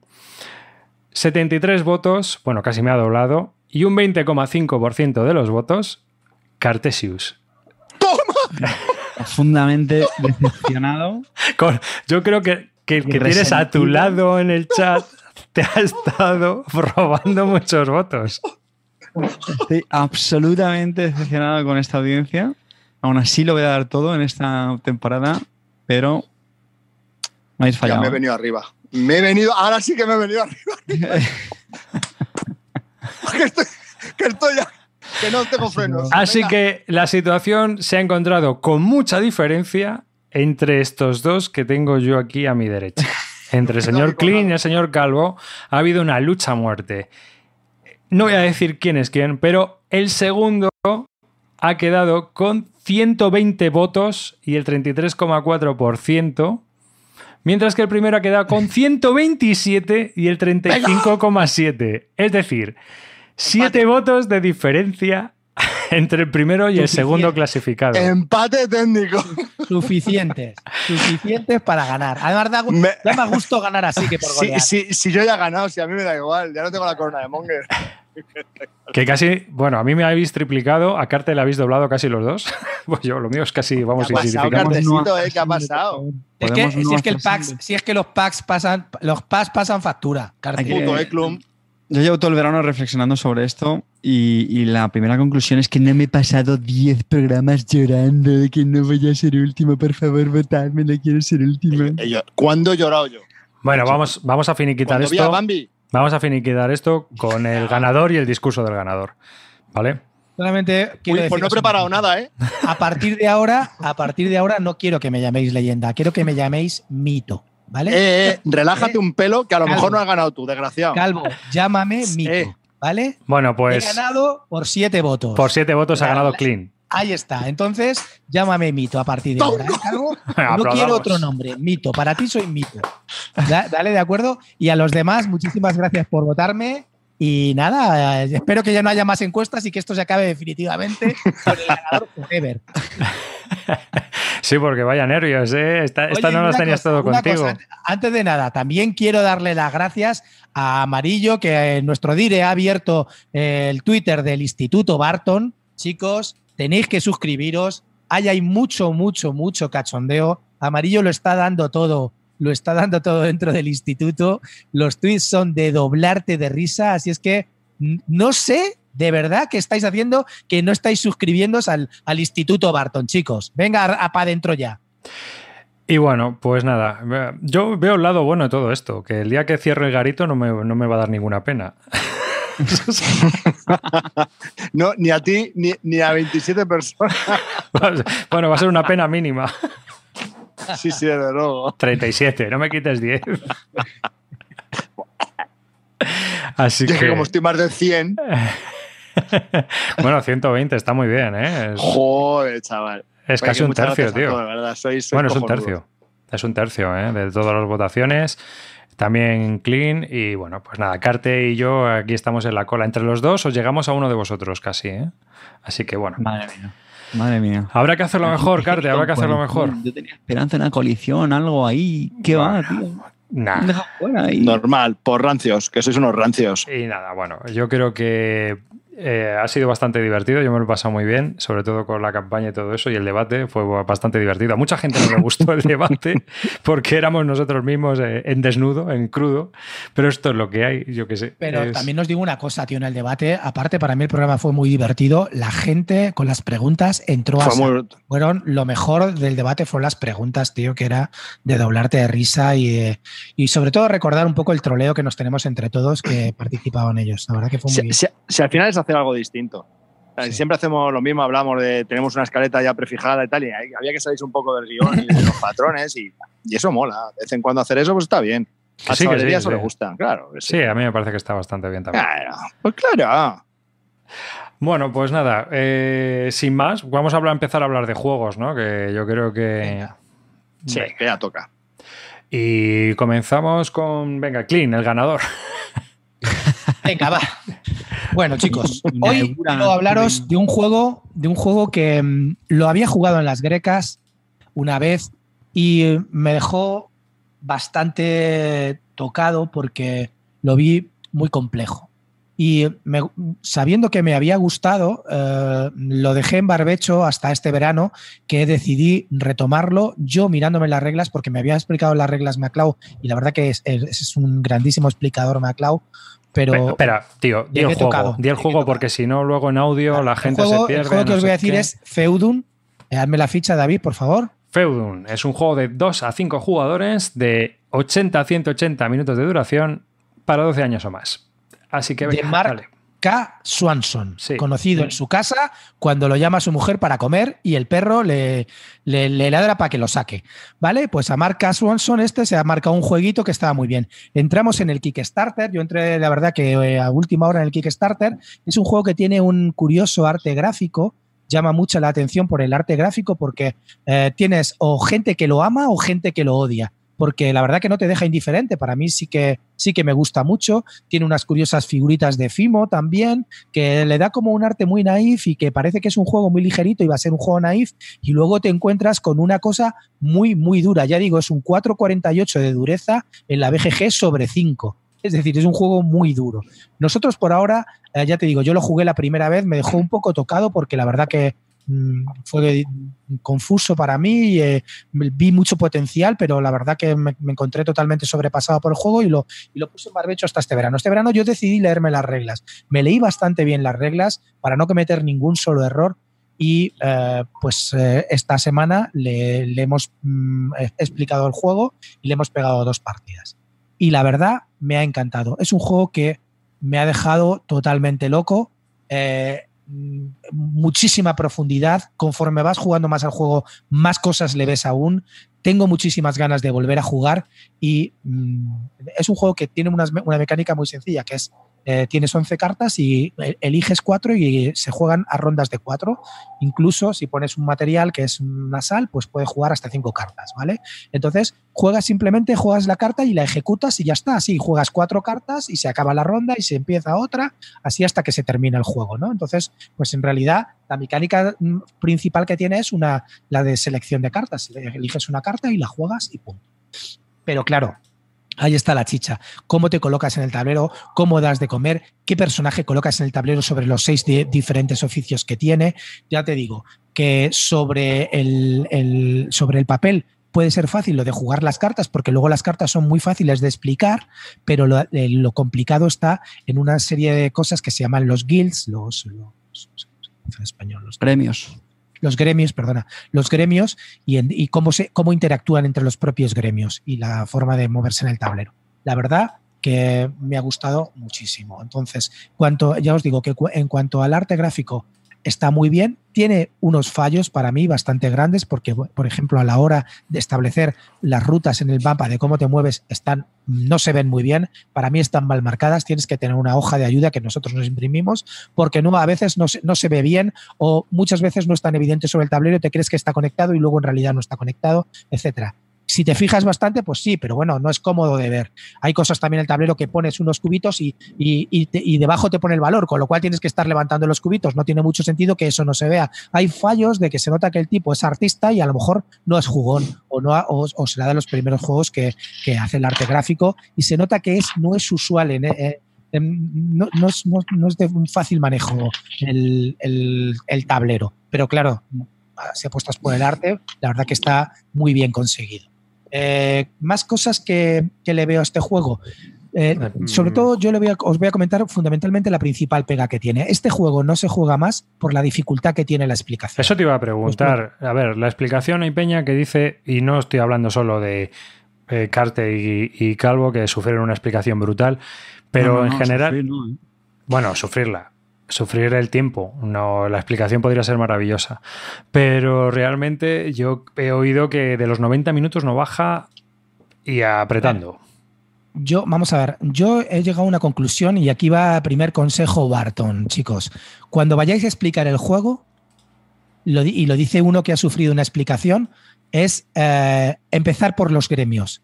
[SPEAKER 1] 73 votos, bueno, casi me ha doblado, y un 20,5% de los votos, Cartesius.
[SPEAKER 2] Profundamente decepcionado.
[SPEAKER 1] Con- yo creo que, que el que tienes a tu lado en el chat te ha estado robando muchos votos.
[SPEAKER 2] Estoy absolutamente decepcionado con esta audiencia. Aún así lo voy a dar todo en esta temporada, pero no habéis
[SPEAKER 4] Ya
[SPEAKER 2] fallado.
[SPEAKER 4] me he venido arriba. Me he venido, ahora sí que me he venido arriba. que, estoy, que estoy ya, que no tengo frenos.
[SPEAKER 1] Así
[SPEAKER 4] Venga.
[SPEAKER 1] que la situación se ha encontrado con mucha diferencia entre estos dos que tengo yo aquí a mi derecha. entre el señor Clean y el señor Calvo ha habido una lucha a muerte. No voy a decir quién es quién, pero el segundo ha quedado con 120 votos y el 33,4%, mientras que el primero ha quedado con 127 y el 35,7%. Es decir, 7 votos de diferencia entre el primero y el segundo clasificado.
[SPEAKER 4] Empate técnico.
[SPEAKER 3] Suficientes. Suficientes para ganar. Además, da, me, da más gusto ganar así que por golear.
[SPEAKER 4] Si, si, si, yo ya he ganado, si a mí me da igual, ya no tengo la corona de Monger.
[SPEAKER 1] Que casi, bueno, a mí me habéis triplicado, a Carte le habéis doblado casi los dos. Pues yo, lo mío es casi, vamos,
[SPEAKER 4] ¿Qué ha pasado, Cartecito, eh? ¿Qué ha pasado?
[SPEAKER 3] Es que, si, es que el packs, si es que los packs pasan, los packs pasan factura, Carte.
[SPEAKER 4] Puto, eh, Clum.
[SPEAKER 2] Yo llevo todo el verano reflexionando sobre esto y, y, la primera conclusión es que no me he pasado 10 programas llorando de que no voy a ser último, por favor, votadme, no quiero ser último.
[SPEAKER 4] Eh, yo, ¿Cuándo he llorado yo?
[SPEAKER 1] Bueno, vamos, vamos a finiquitar esto.
[SPEAKER 4] Vi a Bambi?
[SPEAKER 1] Vamos a finiquitar esto con el ganador y el discurso del ganador. ¿Vale?
[SPEAKER 3] Solamente quiero
[SPEAKER 4] Uy, pues no he preparado nada, ¿eh?
[SPEAKER 3] A partir de ahora, a partir de ahora no quiero que me llaméis leyenda, quiero que me llaméis mito. ¿Vale?
[SPEAKER 4] Eh, eh, relájate un pelo que a lo
[SPEAKER 3] Calvo.
[SPEAKER 4] mejor no has ganado tú, desgraciado.
[SPEAKER 3] Calvo, llámame mito.
[SPEAKER 4] Eh.
[SPEAKER 3] ¿Vale?
[SPEAKER 1] Bueno, pues.
[SPEAKER 3] He ganado por siete votos.
[SPEAKER 1] Por siete votos ha ganado Clean.
[SPEAKER 3] Ahí está. Entonces, llámame mito a partir de ahora. ¿eh, Calvo? No quiero otro nombre. Mito. Para ti soy mito. Da- Dale, de acuerdo. Y a los demás, muchísimas gracias por votarme. Y nada, eh, espero que ya no haya más encuestas y que esto se acabe definitivamente con el ganador forever.
[SPEAKER 1] Sí, porque vaya nervios, ¿eh? Esta, no las tenías
[SPEAKER 3] cosa,
[SPEAKER 1] todo contigo.
[SPEAKER 3] cosa, antes de nada, también quiero darle las gracias a Amarillo, que en nuestro dire ha abierto eh, el Twitter del Instituto Barton. Chicos, tenéis que suscribiros. Ahí hay mucho, mucho, mucho cachondeo. Amarillo lo está dando todo. Lo está dando todo dentro del instituto. Los tweets son de doblarte de risa. Así es que no sé de verdad qué estáis haciendo que no estáis suscribiéndose al, al Instituto Barton, chicos. Venga, a, a para adentro ya.
[SPEAKER 1] Y bueno, pues nada, yo veo el lado bueno de todo esto, que el día que cierre el garito no me, no me va a dar ninguna pena.
[SPEAKER 4] No, ni a ti ni, ni a 27 personas.
[SPEAKER 1] bueno, va a ser una pena mínima.
[SPEAKER 4] Sí, sí, desde luego.
[SPEAKER 1] 37, no me quites 10. Así
[SPEAKER 4] Yo
[SPEAKER 1] que,
[SPEAKER 4] que como estoy más de 100,
[SPEAKER 1] bueno, 120 está muy bien, ¿eh? Es,
[SPEAKER 4] joder, chaval.
[SPEAKER 1] es casi un tercio, tío.
[SPEAKER 4] verdad, sois- sois
[SPEAKER 1] Bueno, es un tercio. Es un tercio, ¿eh? De todas las votaciones. También Clean. Y bueno, pues nada, Carte y yo aquí estamos en la cola. Entre los dos os llegamos a uno de vosotros casi, ¿eh? Así que bueno.
[SPEAKER 2] Madre mía. Madre mía.
[SPEAKER 1] Habrá que hacerlo mejor, Carte, habrá que hacerlo mejor.
[SPEAKER 2] Yo tenía esperanza en una coalición, algo ahí. ¿Qué va, tío?
[SPEAKER 1] Nah.
[SPEAKER 2] fuera ahí.
[SPEAKER 4] Normal, por rancios, que sois unos rancios.
[SPEAKER 1] Y nada, bueno, yo creo que eh, ha sido bastante divertido, yo me lo he pasado muy bien, sobre todo con la campaña y todo eso, y el debate fue bastante divertido. A mucha gente no le gustó el debate porque éramos nosotros mismos eh, en desnudo, en crudo, pero esto es lo que hay, yo qué sé.
[SPEAKER 3] Pero
[SPEAKER 1] es-
[SPEAKER 3] también os digo una cosa, tío, en el debate, aparte para mí el programa fue muy divertido, la gente con las preguntas entró a
[SPEAKER 4] muy-
[SPEAKER 3] Fueron lo mejor del debate fueron las preguntas, tío, que era de doblarte de risa y, de- y sobre todo recordar un poco el troleo que nos tenemos entre todos que participaban ellos. La verdad que fue muy
[SPEAKER 4] Si,
[SPEAKER 3] bien.
[SPEAKER 4] si- si al final es hacer algo distinto.
[SPEAKER 3] Sí.
[SPEAKER 4] Siempre hacemos lo mismo, hablamos de tenemos una escaleta ya prefijada y tal, y había que salirse un poco del guion y de los patrones, y, y eso mola. De vez en cuando hacer eso, pues está bien. A
[SPEAKER 1] sí, que
[SPEAKER 4] Chavalería
[SPEAKER 1] sí,
[SPEAKER 4] eso
[SPEAKER 1] sí.
[SPEAKER 4] le gusta, claro.
[SPEAKER 1] Sí, a mí me parece que está bastante bien también.
[SPEAKER 4] Claro, pues claro.
[SPEAKER 1] Bueno, pues nada, eh, sin más, vamos a hablar, empezar a hablar de juegos, ¿no? Que yo creo que...
[SPEAKER 3] Venga.
[SPEAKER 4] Sí,
[SPEAKER 1] Venga.
[SPEAKER 4] que ya toca.
[SPEAKER 1] Y comenzamos con, venga, Clean, el ganador.
[SPEAKER 3] Venga, va. Bueno, chicos, hoy quiero hablaros de un juego, de un juego que mm, lo había jugado en las grecas una vez y me dejó bastante tocado porque lo vi muy complejo. Y me- sabiendo que me había gustado, eh, lo dejé en barbecho hasta este verano, que decidí retomarlo yo mirándome las reglas, porque me había explicado las reglas Maclau, y la verdad que es, es- es un grandísimo explicador Maclau, pero...
[SPEAKER 1] Espera, espera, tío, di el juego, di el juego porque si no, luego en audio la
[SPEAKER 3] El
[SPEAKER 1] gente
[SPEAKER 3] juego-
[SPEAKER 1] se pierde.
[SPEAKER 3] El juego que
[SPEAKER 1] no
[SPEAKER 3] os voy a decir
[SPEAKER 1] qué.
[SPEAKER 3] es Feudum. Eh, Hazme la ficha, David, por favor.
[SPEAKER 1] Feudum. Es un juego de 2 a 5 jugadores de 80 a 180 minutos de duración para 12 años o más. Así que
[SPEAKER 3] De
[SPEAKER 1] venga,
[SPEAKER 3] Mark
[SPEAKER 1] dale.
[SPEAKER 3] K. Swanson, conocido en su casa cuando lo llama a su mujer para comer y el perro le, le, ladra para que lo saque. ¿Vale? Pues a Mark K. Swanson este se ha marcado un jueguito que estaba muy bien. Entramos en el Kickstarter, yo entré la verdad que eh, a última hora en el Kickstarter. Es un juego que tiene un curioso arte gráfico llama mucho la atención por el arte gráfico porque eh, tienes o gente que lo ama o gente que lo odia porque la verdad que no te deja indiferente. Para mí sí que, sí que me gusta mucho. Tiene unas curiosas figuritas de Fimo también, que le da como un arte muy naif y que parece que es un juego muy ligerito y va a ser un juego naif. Y luego te encuentras con una cosa muy, muy dura. Ya digo, es un 4,48 de dureza en la BGG sobre 5. Es decir, es un juego muy duro. Nosotros por ahora, eh, ya te digo, yo lo jugué la primera vez, me dejó un poco tocado porque la verdad que fue confuso para mí, eh, vi mucho potencial, pero la verdad que me, encontré totalmente sobrepasado por el juego y lo, y lo puse en barbecho hasta este verano. Este verano yo decidí leerme las reglas. Me leí bastante bien las reglas para no cometer ningún solo error y eh, pues eh, esta semana le, hemos mm, explicado el juego y le hemos pegado dos partidas. Y la verdad me ha encantado. Es un juego que me ha dejado totalmente loco. Mm, muchísima profundidad. Conforme vas jugando más al juego, más cosas le ves aún. Tengo muchísimas ganas de volver a jugar y mm, es un juego que tiene una, una mecánica muy sencilla, que es eh, tienes 11 cartas y eh, eliges 4 y se juegan a rondas de 4. Incluso si pones un material que es una sal, pues puedes jugar hasta 5 cartas, ¿vale? Entonces, juegas simplemente, juegas la carta y la ejecutas y ya está. Así, juegas 4 cartas y se acaba la ronda y se empieza otra, así hasta que se termina el juego, ¿no? Entonces, pues en realidad la mecánica mm, principal que tiene es una, la de selección de cartas. Eliges una carta y la juegas y punto. Pero claro, Ahí está la chicha. ¿Cómo te colocas en el tablero? ¿Cómo das de comer? ¿Qué personaje colocas en el tablero sobre los seis diferentes oficios que tiene? Ya te digo que sobre el, sobre el papel puede ser fácil lo de jugar las cartas, porque luego las cartas son muy fáciles de explicar, pero lo, eh, complicado está en una serie de cosas que se llaman los guilds, los, en español, los
[SPEAKER 2] premios
[SPEAKER 3] los gremios, perdona, los gremios y, cómo, se, cómo interactúan entre los propios gremios y la forma de moverse en el tablero. La verdad que me ha gustado muchísimo. Entonces, cuanto, ya os digo que en cuanto al arte gráfico está muy bien, tiene unos fallos para mí bastante grandes porque, por ejemplo, a la hora de establecer las rutas en el mapa de cómo te mueves, están, no se ven muy bien, para mí están mal marcadas, tienes que tener una hoja de ayuda que nosotros nos imprimimos porque no, a veces no se, no se ve bien o muchas veces no es tan evidente sobre el tablero, te crees que está conectado y luego en realidad no está conectado, etcétera. Si te fijas bastante, pues sí, pero bueno, no es cómodo de ver. Hay cosas también en el tablero que pones unos cubitos y, y, debajo te pone el valor, con lo cual tienes que estar levantando los cubitos. No tiene mucho sentido que eso no se vea. Hay fallos de que se nota que el tipo es artista y a lo mejor no es jugón o, no, o, será de los primeros juegos que, hace el arte gráfico y se nota que es, no es usual en, eh, no, es, de un fácil manejo el, el, tablero. Pero claro, si apuestas por el arte, la verdad que está muy bien conseguido. Eh, más cosas que, le veo a este juego. Eh, sobre todo yo le voy os voy a comentar fundamentalmente la principal pega que tiene. Este juego no se juega más por la dificultad que tiene la explicación.
[SPEAKER 1] Eso te iba a preguntar. a ver, la explicación hay Peña que dice, y no estoy hablando solo de eh, Carte y, Calvo, que sufrieron una explicación brutal, pero en general... Bueno, sufrirla sufrir el tiempo. No, la explicación podría ser maravillosa. Pero realmente yo he oído que de los 90 minutos no baja y apretando.
[SPEAKER 3] Yo, vamos a ver, yo he llegado a una conclusión y aquí va primer consejo Barton, chicos. Cuando vayáis a explicar el juego, y lo dice uno que ha sufrido una explicación, es eh, empezar por los gremios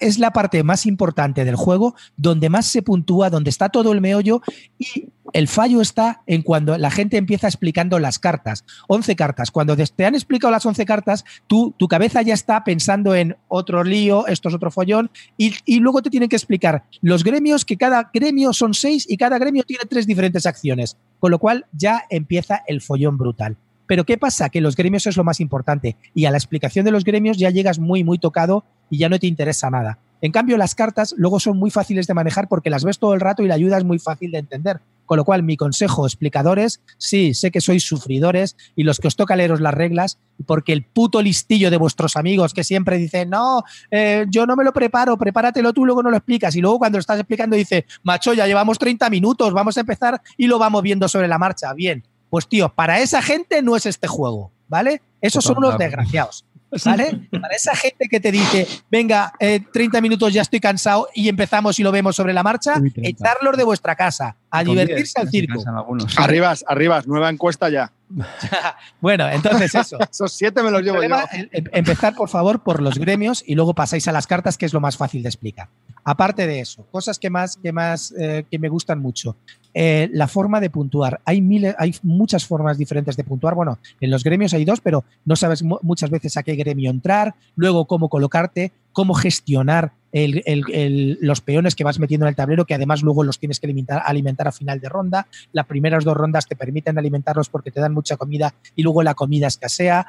[SPEAKER 3] es la parte más importante del juego, donde más se puntúa, donde está todo el meollo y el fallo está en cuando la gente empieza explicando las cartas. 11 cartas. Cuando te han explicado las 11 cartas, tú, tu cabeza ya está pensando en otro lío, esto es otro follón, y, y luego te tienen que explicar los gremios, que cada gremio son 6 y cada gremio tiene tres diferentes acciones. Con lo cual ya empieza el follón brutal. Pero ¿qué pasa? Que los gremios es lo más importante y a la explicación de los gremios ya llegas muy, muy tocado y ya no te interesa nada. En cambio, las cartas luego son muy fáciles de manejar porque las ves todo el rato y la ayuda es muy fácil de entender. Con lo cual, mi consejo, explicadores, sí, sé que sois sufridores y los que os toca leeros las reglas, porque el puto listillo de vuestros amigos que siempre dicen, no, eh, yo no me lo preparo, prepáratelo tú, luego no lo explicas. Y luego cuando lo estás explicando dice, macho, ya llevamos 30 minutos, vamos a empezar y lo vamos viendo sobre la marcha. Bien, pues tío, para esa gente no es este juego, ¿vale? Esos son unos desgraciados. ¿Vale? Para esa gente que te dice, venga, 30 minutos ya estoy cansado y empezamos y lo vemos sobre la marcha, echarlos de vuestra casa, a divertirse al circo.
[SPEAKER 4] Arribas, arribas, nueva encuesta ya.
[SPEAKER 3] bueno, entonces eso.
[SPEAKER 4] Esos siete me los llevo yo.
[SPEAKER 3] Empezar, por favor, por los gremios y luego pasáis a las cartas, que es lo más fácil de explicar. Aparte de eso, cosas que más, que más, eh, que me gustan mucho. Eh, la forma de puntuar. Hay, miles, hay muchas formas diferentes de puntuar. Bueno, en los gremios hay dos, pero no sabes muchas veces a qué gremio entrar, luego cómo colocarte, cómo gestionar los peones que vas metiendo en el tablero, que además luego los tienes que alimentar, alimentar a final de ronda. Las primeras dos rondas te permiten alimentarlos porque te dan mucha comida y luego la comida escasea.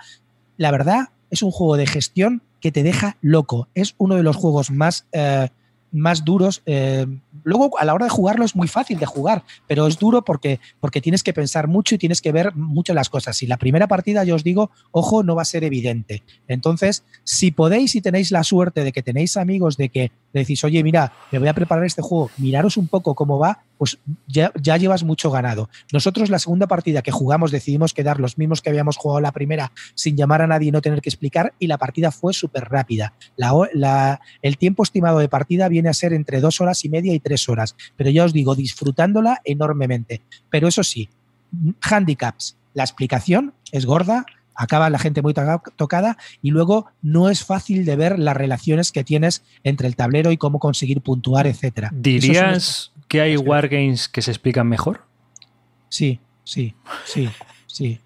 [SPEAKER 3] La verdad, es un juego de gestión que te deja loco. Es uno de los juegos más... Eh, más duros. Eh, luego, a la hora de jugarlo es muy fácil de jugar, pero es duro porque, porque tienes que pensar mucho y tienes que ver mucho las cosas. Y la primera partida, yo os digo, ojo, no va a ser evidente. Entonces, si podéis y tenéis la suerte de que tenéis amigos, de que decís, oye, mira, me voy a preparar este juego, miraros un poco cómo va, pues ya, ya, llevas mucho ganado. Nosotros la segunda partida que jugamos decidimos quedar los mismos que habíamos jugado la primera sin llamar a nadie y no tener que explicar y la partida fue súper rápida. La, el tiempo estimado de partida viene a ser entre dos horas y media y tres horas, pero ya os digo, disfrutándola enormemente. Pero eso sí, handicaps, la explicación es gorda, acaba la gente muy tocada y luego no es fácil de ver las relaciones que tienes entre el tablero y cómo conseguir puntuar, etcétera.
[SPEAKER 1] ¿Dirías que hay wargames que se explican mejor?
[SPEAKER 3] Sí, sí, sí, sí.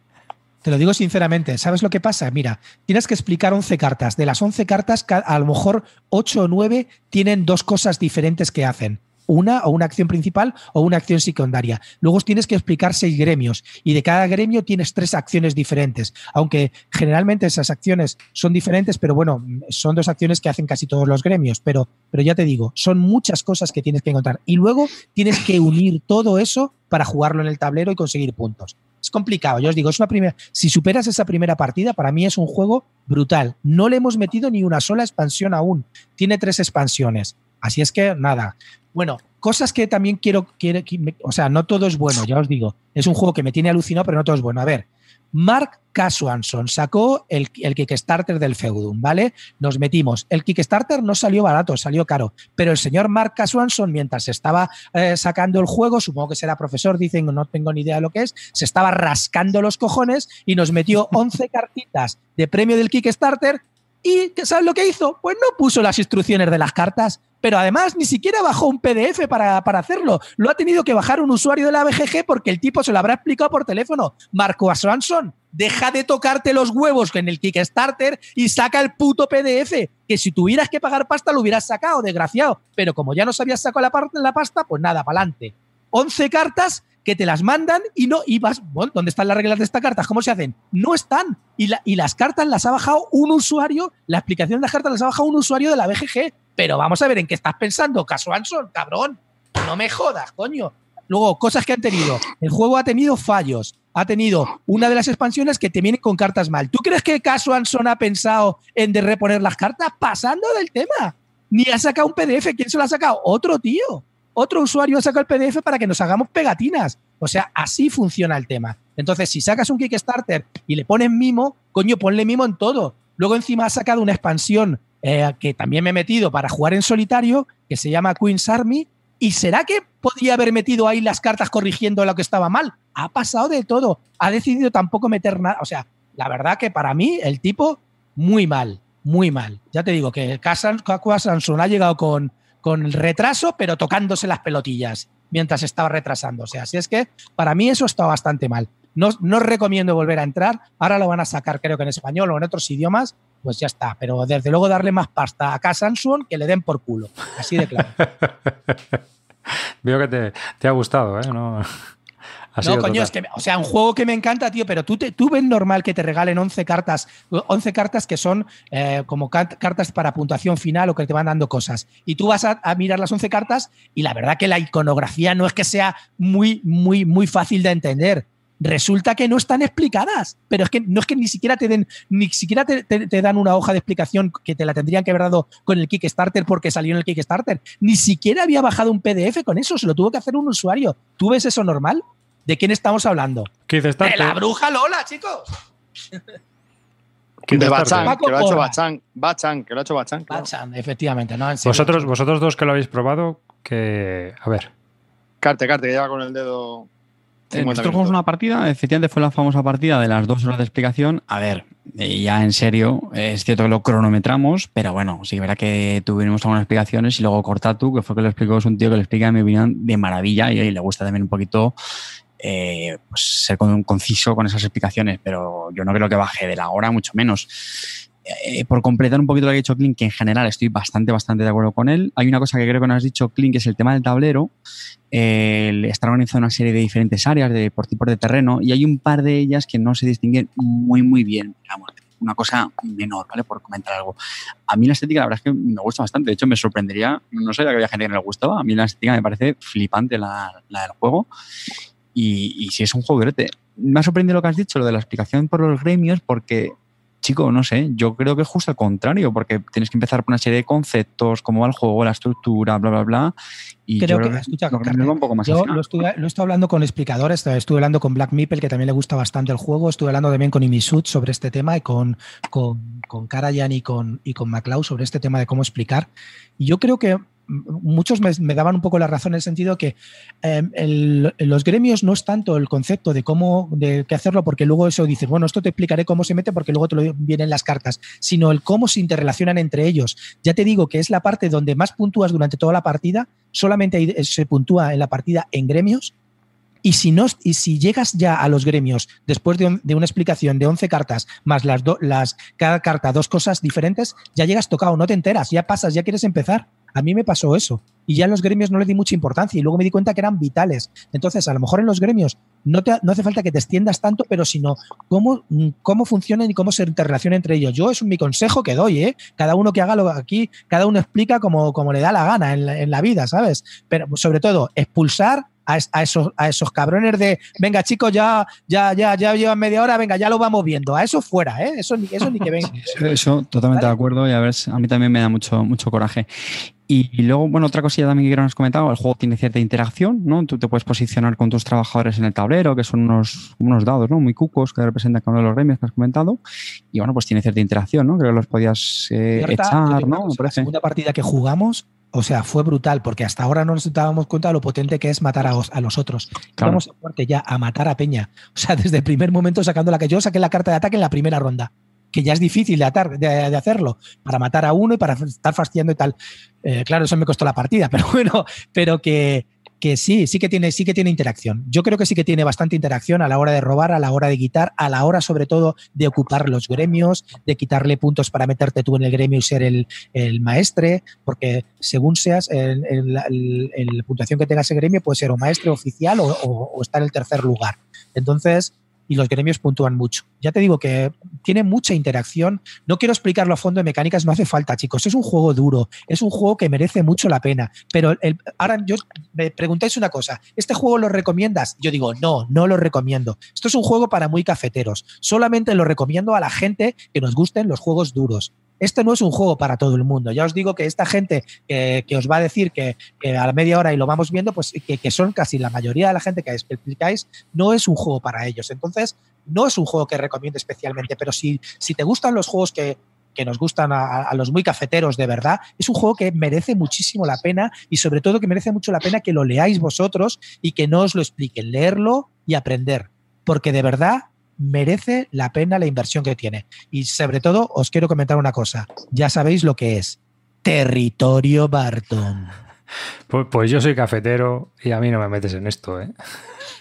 [SPEAKER 3] Te lo digo sinceramente, ¿sabes lo que pasa? Mira, tienes que explicar 11 cartas. De las 11 cartas, a lo mejor 8 o 9 tienen dos cosas diferentes que hacen una o una acción principal o una acción secundaria. Luego tienes que explicar seis gremios y de cada gremio tienes tres acciones diferentes, aunque generalmente esas acciones son diferentes, pero bueno, son dos acciones que hacen casi todos los gremios, pero, pero ya te digo, son muchas cosas que tienes que encontrar y luego tienes que unir todo eso para jugarlo en el tablero y conseguir puntos. Es complicado, yo os digo, es una primera. Si superas esa primera partida, para mí es un juego brutal. No le hemos metido ni una sola expansión aún. Tiene tres expansiones. Así es que nada, bueno, cosas que también quiero, quiero o sea, no todo es bueno, ya os digo. Es un juego que me tiene alucinado, pero no todo es bueno. A ver, Mark Casuanson sacó el, Kickstarter del Feudum, ¿vale? Nos metimos. El Kickstarter no salió barato, salió caro, pero el señor Mark Casuanson, mientras estaba eh, sacando el juego, supongo que será profesor, dicen, no tengo ni idea de lo que es, se estaba rascando los cojones y nos metió 11 cartitas de premio del Kickstarter y ¿sabes lo que hizo? Pues no puso las instrucciones de las cartas, pero además ni siquiera bajó un PDF para, hacerlo. Lo ha tenido que bajar un usuario de la BGG porque el tipo se lo habrá explicado por teléfono. Marco Swanson, deja de tocarte los huevos en el Kickstarter y saca el puto PDF, que si tuvieras que pagar pasta lo hubieras sacado, desgraciado. Pero como ya no sabías sacar la, la pasta, pues nada, para adelante. 11 cartas que te las mandan y no y vas, bueno, ¿dónde están las reglas de esta carta? ¿Cómo se hacen? No están. Y, y las cartas las ha bajado un usuario, la explicación de las cartas las ha bajado un usuario de la BGG. Pero vamos a ver en qué estás pensando, Caso Anson, cabrón. No me jodas, coño. Luego, cosas que han tenido. El juego ha tenido fallos. Ha tenido una de las expansiones que te viene con cartas mal. ¿Tú crees que Caso Anson ha pensado en reponer las cartas? Pasando del tema. Ni ha sacado un PDF. ¿Quién se lo ha sacado? Otro tío. Otro usuario ha sacado el PDF para que nos hagamos pegatinas. O sea, así funciona el tema. Entonces, si sacas un Kickstarter y le pones mimo, coño, ponle mimo en todo. Luego encima ha sacado una expansión eh, que también me he metido para jugar en solitario, que se llama Queen's Army. ¿Y será que podía haber metido ahí las cartas corrigiendo lo que estaba mal? Ha pasado de todo. Ha decidido tampoco meter nada. O sea, la verdad que para mí el tipo, muy mal, muy mal. Ya te digo que Kakua Samson ha llegado con, con retraso, pero tocándose las pelotillas mientras estaba retrasando. O sea, así es que para mí eso está bastante mal. No, no recomiendo volver a entrar. Ahora lo van a sacar, creo que en español o en otros idiomas, pues ya está. Pero desde luego darle más pasta a K Samsung que le den por culo. Así de claro.
[SPEAKER 1] Veo que te, ha gustado, ¿eh?
[SPEAKER 3] no, coño, es que, o sea, un juego que me encanta, tío, pero tú, te, tú ves normal que te regalen 11 cartas, 11 cartas que son eh, como cartas para puntuación final o que te van dando cosas. Y tú vas a, a, mirar las 11 cartas y la verdad que la iconografía no es que sea muy, muy, muy fácil de entender resulta que no están explicadas. Pero es que no es que ni siquiera te den, ni siquiera te, dan una hoja de explicación que te la tendrían que haber dado con el Kickstarter porque salió en el Kickstarter. Ni siquiera había bajado un PDF con eso, se lo tuvo que hacer un usuario. ¿Tú ves eso normal? ¿De quién estamos hablando?
[SPEAKER 1] De
[SPEAKER 3] la bruja Lola, chicos.
[SPEAKER 4] De Bachan, que lo ha hecho Bachan. Bachan, que lo ha hecho Bachan.
[SPEAKER 3] Bachan, efectivamente. No,
[SPEAKER 1] vosotros, vosotros dos que lo habéis probado, que. A ver.
[SPEAKER 4] Carte, Carte, que lleva con el dedo
[SPEAKER 2] nosotros jugamos una partida, efectivamente fue la famosa partida de las dos horas de explicación. A ver, eh, ya en serio, es cierto que lo cronometramos, pero bueno, sí que verá que tuvimos algunas explicaciones y luego Cortatu, que fue que lo explicó, es un tío que lo explica, en mi opinión, de maravilla y, le gusta también un poquito eh, pues ser conciso con esas explicaciones, pero yo no creo que baje de la hora, mucho menos. Eh, por completar un poquito lo que ha dicho Clint, que en general estoy bastante, bastante de acuerdo con él. Hay una cosa que creo que no has dicho, Clint, que es el tema del tablero. Eh, está organizado una serie de diferentes áreas de, por tipos de terreno y hay un par de ellas que no se distinguen muy, muy bien. una cosa menor, ¿vale? Por comentar algo. A mí la estética, la verdad es que me gusta bastante. De hecho, me sorprendería, no sabía que había gente que no le gustaba. A mí la estética me parece flipante la, del juego. Y, si es un juego Me ha sorprendido lo que has dicho, lo de la explicación por los gremios, porque chico, no sé, yo creo que es justo al contrario, porque tienes que empezar por una serie de conceptos, cómo va el juego, la estructura, bla, bla, bla. Y
[SPEAKER 3] creo que, escucha, un poco más yo lo estuve, lo estoy hablando con explicadores, estuve hablando con Black Meeple, que también le gusta bastante el juego, estuve hablando también con Imisud sobre este tema y con, con, con Karajan y con, y con MacLeod sobre este tema de cómo explicar. Y yo creo que muchos me, daban un poco la razón en el sentido que em, los gremios no es tanto el concepto de cómo de qué hacerlo, porque luego eso dices, bueno, esto te explicaré cómo se mete porque luego te lo vienen las cartas, sino el cómo se interrelacionan entre ellos. Ya te digo que es la parte donde más puntúas durante toda la partida, solamente se puntúa en la partida en gremios. Y si, no, y si llegas ya a los gremios después de, una explicación de 11 cartas, más las, las cada carta dos cosas diferentes, ya llegas tocado, no te enteras, ya pasas, ya quieres empezar. A mí me pasó eso. Y ya en los gremios no le di mucha importancia y luego me di cuenta que eran vitales. Entonces, a lo mejor en los gremios no, te, no hace falta que te extiendas tanto, pero sino cómo, cómo funcionan y cómo se interrelacionan entre ellos. Yo es mi consejo que doy, ¿eh? Cada uno que haga lo aquí, cada uno explica como, como le da la gana en en la vida, ¿sabes? Pero sobre todo, expulsar a, esos, a esos cabrones de, venga chicos, ya, ya, ya, ya llevan media hora, venga, ya lo vamos viendo. A eso fuera, ¿eh? Eso, eso ni que venga.
[SPEAKER 2] eso, totalmente de acuerdo y a ver, a mí también me da mucho, mucho coraje. Y, luego, bueno, otra cosilla también que nos has comentado, el juego tiene cierta interacción, ¿no? Tú te puedes posicionar con tus trabajadores en el tablero, que son unos, unos dados, ¿no? Muy cucos que representan cada uno de los gremios que has comentado. Y bueno, pues tiene cierta interacción, ¿no? Creo que los podías eh, echar, ¿no?
[SPEAKER 3] La segunda partida que jugamos o sea, fue brutal, porque hasta ahora no nos dábamos cuenta de lo potente que es matar a, a los otros. Claro. fuerte ya a matar a Peña. O sea, desde el primer momento sacando la que yo saqué la carta de ataque en la primera ronda, que ya es difícil de, atar, de, hacerlo, para matar a uno y para estar fastidiando y tal. Eh, claro, eso me costó la partida, pero bueno, pero que, que sí, sí que tiene, sí que tiene interacción. Yo creo que sí que tiene bastante interacción a la hora de robar, a la hora de quitar, a la hora sobre todo de ocupar los gremios, de quitarle puntos para meterte tú en el gremio y ser el, maestre, porque según seas, el, la puntuación que tenga ese gremio puede ser o maestre oficial o, o estar en el tercer lugar. Entonces, y los gremios puntúan mucho. Ya te digo que tiene mucha interacción. No quiero explicarlo a fondo de mecánicas, no hace falta, chicos. Es un juego duro, es un juego que merece mucho la pena. Pero ahora yo me preguntáis una cosa, ¿este juego lo recomiendas? Yo digo, no, no lo recomiendo. Esto es un juego para muy cafeteros. Solamente lo recomiendo a la gente que nos gusten los juegos duros este no es un juego para todo el mundo. Ya os digo que esta gente que, os va a decir que, a la media hora y lo vamos viendo, pues que, son casi la mayoría de la gente que explicáis, no es un juego para ellos. Entonces, no es un juego que recomiendo especialmente, pero si, si te gustan los juegos que, nos gustan a, a, los muy cafeteros de verdad, es un juego que merece muchísimo la pena y sobre todo que merece mucho la pena que lo leáis vosotros y que no os lo expliquen, leerlo y aprender. Porque de verdad merece la pena la inversión que tiene. Y sobre todo, os quiero comentar una cosa. Ya sabéis lo que es. Territorio Barton.
[SPEAKER 1] Pues, pues yo soy cafetero y a mí no me metes en esto, ¿eh?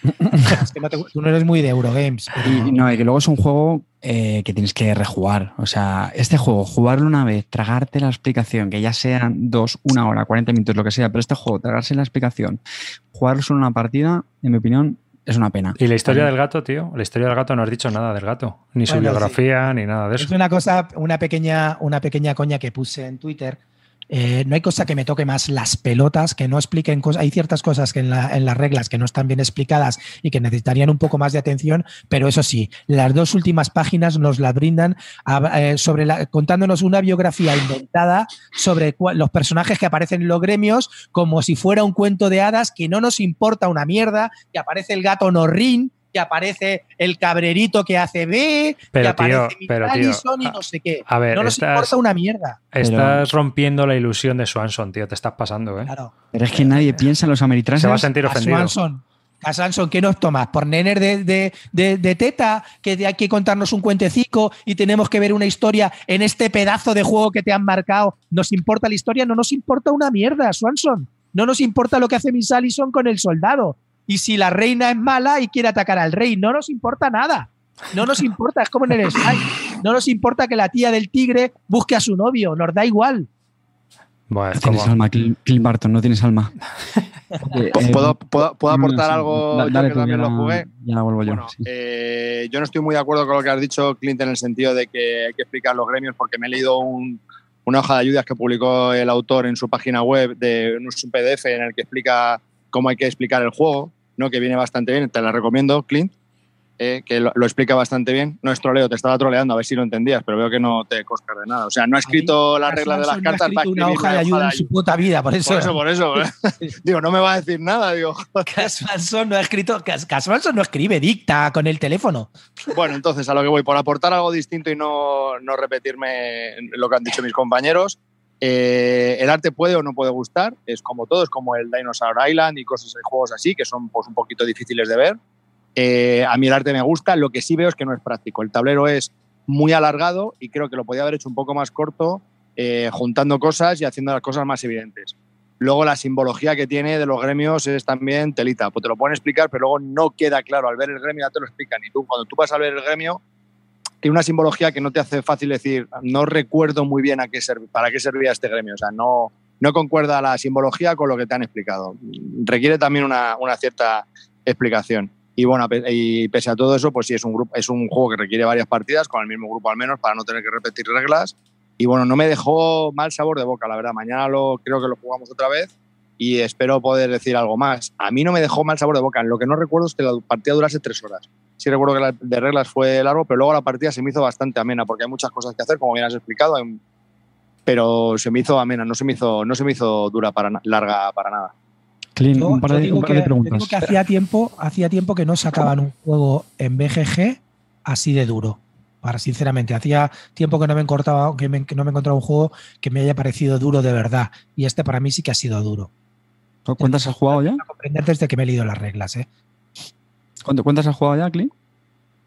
[SPEAKER 3] es que no tú no eres muy de Eurogames.
[SPEAKER 2] Y, no, y que luego es un juego eh, que tienes que rejugar. O sea, este juego, jugarlo una vez, tragarte la explicación, que ya sean dos, una hora, 40 minutos, lo que sea, pero este juego, tragarse la explicación, jugarlo solo una partida, en mi opinión, es una pena.
[SPEAKER 1] ¿Y la historia del gato, tío? La historia del gato no has dicho nada del gato. Ni su biografía, ni nada de
[SPEAKER 3] Es
[SPEAKER 1] eso.
[SPEAKER 3] una cosa, una pequeña, una pequeña coña que puse en Twitter. Eh, no hay cosa que me toque más las pelotas, que no expliquen cosas. Hay ciertas cosas que en, la- en las reglas que no están bien explicadas y que necesitarían un poco más de atención, pero eso sí, las dos últimas páginas nos la brindan eh, sobre la- contándonos una biografía inventada sobre los personajes que aparecen en los gremios, como si fuera un cuento de hadas que no nos importa una mierda, que aparece el gato Norrin, que aparece el cabrerito que hace B,
[SPEAKER 1] Pero,
[SPEAKER 3] que aparece
[SPEAKER 1] tío, pero, tío,
[SPEAKER 3] y
[SPEAKER 1] a-
[SPEAKER 3] no sé qué.
[SPEAKER 1] a ver,
[SPEAKER 3] no nos
[SPEAKER 1] estás-
[SPEAKER 3] importa una mierda.
[SPEAKER 1] Estás rompiendo la ilusión de Swanson, tío. Te estás pasando, ¿eh?
[SPEAKER 3] Claro.
[SPEAKER 2] Pero es que nadie piensa en los
[SPEAKER 1] Se va a sentir
[SPEAKER 3] A
[SPEAKER 1] ofendido.
[SPEAKER 3] Swanson. A Swanson, ¿qué nos tomas? ¿Por nener de, de, de- de teta? ¿Que de- hay que contarnos un cuentecico y tenemos que ver una historia en este pedazo de juego que te han marcado? ¿Nos importa la historia? No nos importa una mierda, Swanson. No nos importa lo que hace Miss Allison con el soldado. Y si la reina es mala y quiere atacar al rey, no nos importa nada. No nos importa, es como en el Sky. No nos importa que la tía del tigre busque a su novio, nos da igual.
[SPEAKER 1] Bueno,
[SPEAKER 2] No
[SPEAKER 1] es
[SPEAKER 2] tienes
[SPEAKER 1] como-
[SPEAKER 2] alma, Clint Barton, no tienes alma. Eh, eh,
[SPEAKER 4] ¿Puedo, puedo, puedo
[SPEAKER 2] no,
[SPEAKER 4] aportar algo yo que también
[SPEAKER 2] ya
[SPEAKER 4] lo jugué?
[SPEAKER 2] Ya la vuelvo yo.
[SPEAKER 4] Bueno,
[SPEAKER 2] sí.
[SPEAKER 4] eh, yo no estoy muy de acuerdo con lo que has dicho, Clint, en el sentido de que hay que explicar los gremios, porque me he leído un- una hoja de ayudas que publicó el autor en su página web, de un PDF en el que explica cómo hay que explicar el juego, ¿no? que viene bastante bien, te la recomiendo, Clint, eh, que lo, lo explica bastante bien. No es troleo, te estaba troleando a ver si lo entendías, pero veo que no te coscas de nada. O sea, no ha escrito las reglas de las
[SPEAKER 3] no ha
[SPEAKER 4] cartas
[SPEAKER 3] escrito una hoja de ayuda en su puta vida, por eso.
[SPEAKER 4] Por eso, por eso. ¿eh? digo, no me va a decir nada, digo.
[SPEAKER 3] Casmanson no ha escrito, Cas- Casmanson no escribe, dicta con el teléfono.
[SPEAKER 4] Bueno, entonces a lo que voy, por aportar algo distinto y no, no repetirme lo que han dicho mis compañeros, eh, el arte puede o no puede gustar, es como todo, es como el Dinosaur Island y cosas de juegos así, que son pues, un poquito difíciles de ver. Eh, a mí el arte me gusta, lo que sí veo es que no es práctico. El tablero es muy alargado y creo que lo podía haber hecho un poco más corto, eh, juntando cosas y haciendo las cosas más evidentes. Luego la simbología que tiene de los gremios es también telita. Pues te lo pueden explicar, pero luego no queda claro. Al ver el gremio ya te lo explican. Y tú, cuando tú vas a ver el gremio, tiene una simbología que no te hace fácil decir, no recuerdo muy bien a qué para qué servía este gremio. O sea, no, no concuerda la simbología con lo que te han explicado. Requiere también una, una cierta explicación. Y bueno, y pese a todo eso, pues sí, es un, grupo, es un juego que requiere varias partidas, con el mismo grupo al menos, para no tener que repetir reglas. Y bueno, no me dejó mal sabor de boca, la verdad. Mañana lo, creo que lo jugamos otra vez y espero poder decir algo más. A mí no me dejó mal sabor de boca. Lo que no recuerdo es que la partida durase tres horas. Sí recuerdo que la de reglas fue largo, pero luego la partida se me hizo bastante amena porque hay muchas cosas que hacer, como bien has explicado, hay- pero se me hizo amena, no se me hizo, no se me hizo dura para larga para nada.
[SPEAKER 2] Clint,
[SPEAKER 3] Yo-
[SPEAKER 2] un par de,
[SPEAKER 3] digo
[SPEAKER 2] un par
[SPEAKER 3] que-
[SPEAKER 2] de
[SPEAKER 3] yo
[SPEAKER 2] preguntas.
[SPEAKER 3] digo que hacía tiempo, hacía tiempo que no sacaban un juego en BGG así de duro. Para sinceramente, hacía tiempo que no me encontraba, que, me- que no me encontraba un juego que me haya parecido duro de verdad. Y este para mí sí que ha sido duro.
[SPEAKER 2] ¿Cuántas has jugado ya?
[SPEAKER 3] A comprender desde que me he leído las reglas. ¿eh?
[SPEAKER 2] ¿Cuánto- ¿Cuántas has jugado ya, Clint?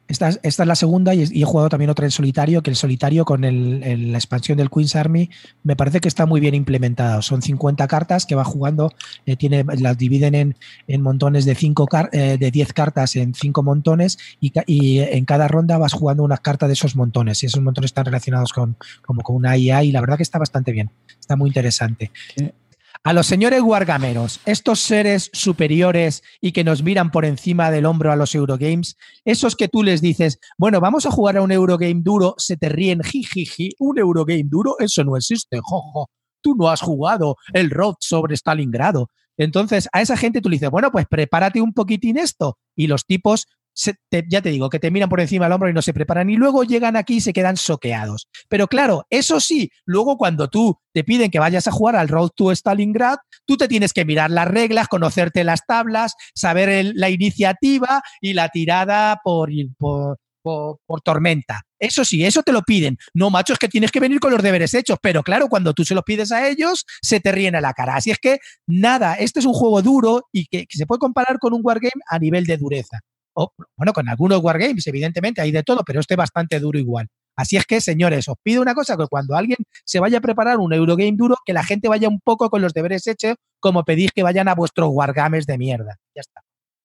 [SPEAKER 3] Esta, es- esta es la segunda y, he jugado también otra en solitario, que el solitario con el- el- la expansión del Queen's Army me parece que está muy bien implementado. Son 50 cartas que va jugando, eh, tiene, las dividen en, en montones de, cinco car- eh, de 10 cartas en 5 montones y, en cada ronda vas jugando una carta de esos montones y esos montones están relacionados con, como con una IA y la verdad que está bastante bien, está muy interesante. A los señores wargameros, estos seres superiores y que nos miran por encima del hombro a los Eurogames, esos que tú les dices, bueno, vamos a jugar a un Eurogame duro, se te ríen, jijiji, un Eurogame duro, eso no existe, jojo. Tú no has jugado el Road sobre Stalingrado. Entonces, a esa gente tú le dices, bueno, pues prepárate un poquitín esto. Y los tipos, ya te digo, que te miran por encima del hombro y no se preparan. Y luego llegan aquí y se quedan soqueados. Pero claro, eso sí, luego cuando tú te piden que vayas a jugar al Road to Stalingrad, tú te tienes que mirar las reglas, conocerte las tablas, saber la iniciativa y la tirada por, por, por- por tormenta. Eso sí, eso te lo piden. No, macho, es que tienes que venir con los deberes hechos, pero claro, cuando tú se los pides a ellos, se te ríen a la cara. Así es que, nada, este es un juego duro y que, que se puede comparar con un wargame a nivel de dureza. O, bueno, con algunos wargames, evidentemente, hay de todo, pero este es bastante duro igual. Así es que, señores, os pido una cosa, que cuando alguien se vaya a preparar un Eurogame duro, que la gente vaya un poco con los deberes hechos, como pedís que vayan a vuestros wargames de mierda. Ya está.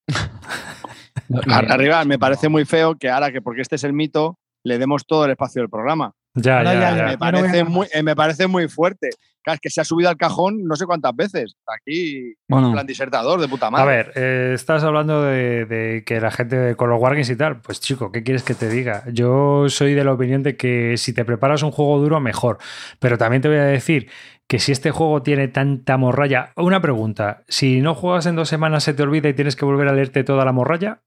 [SPEAKER 4] Arriba, me parece muy feo que ahora que porque este es el mito, le demos todo el espacio del programa.
[SPEAKER 1] Ya,
[SPEAKER 3] No,
[SPEAKER 1] ya,
[SPEAKER 3] ya,
[SPEAKER 4] me, parece muy, eh, me parece muy fuerte. Claro, es que se ha subido al cajón no sé cuántas veces. Aquí,
[SPEAKER 2] Bueno.
[SPEAKER 4] en plan disertador de puta
[SPEAKER 1] A
[SPEAKER 4] madre.
[SPEAKER 1] ver, eh, estás hablando de, de que la gente con los wargames y tal. Pues chico, ¿qué quieres que te diga? Yo soy de la opinión de que si te preparas un juego duro, mejor. Pero también te voy a decir que si este juego tiene tanta morralla. Una pregunta: si no juegas en dos semanas, se te olvida y tienes que volver a leerte toda la morralla.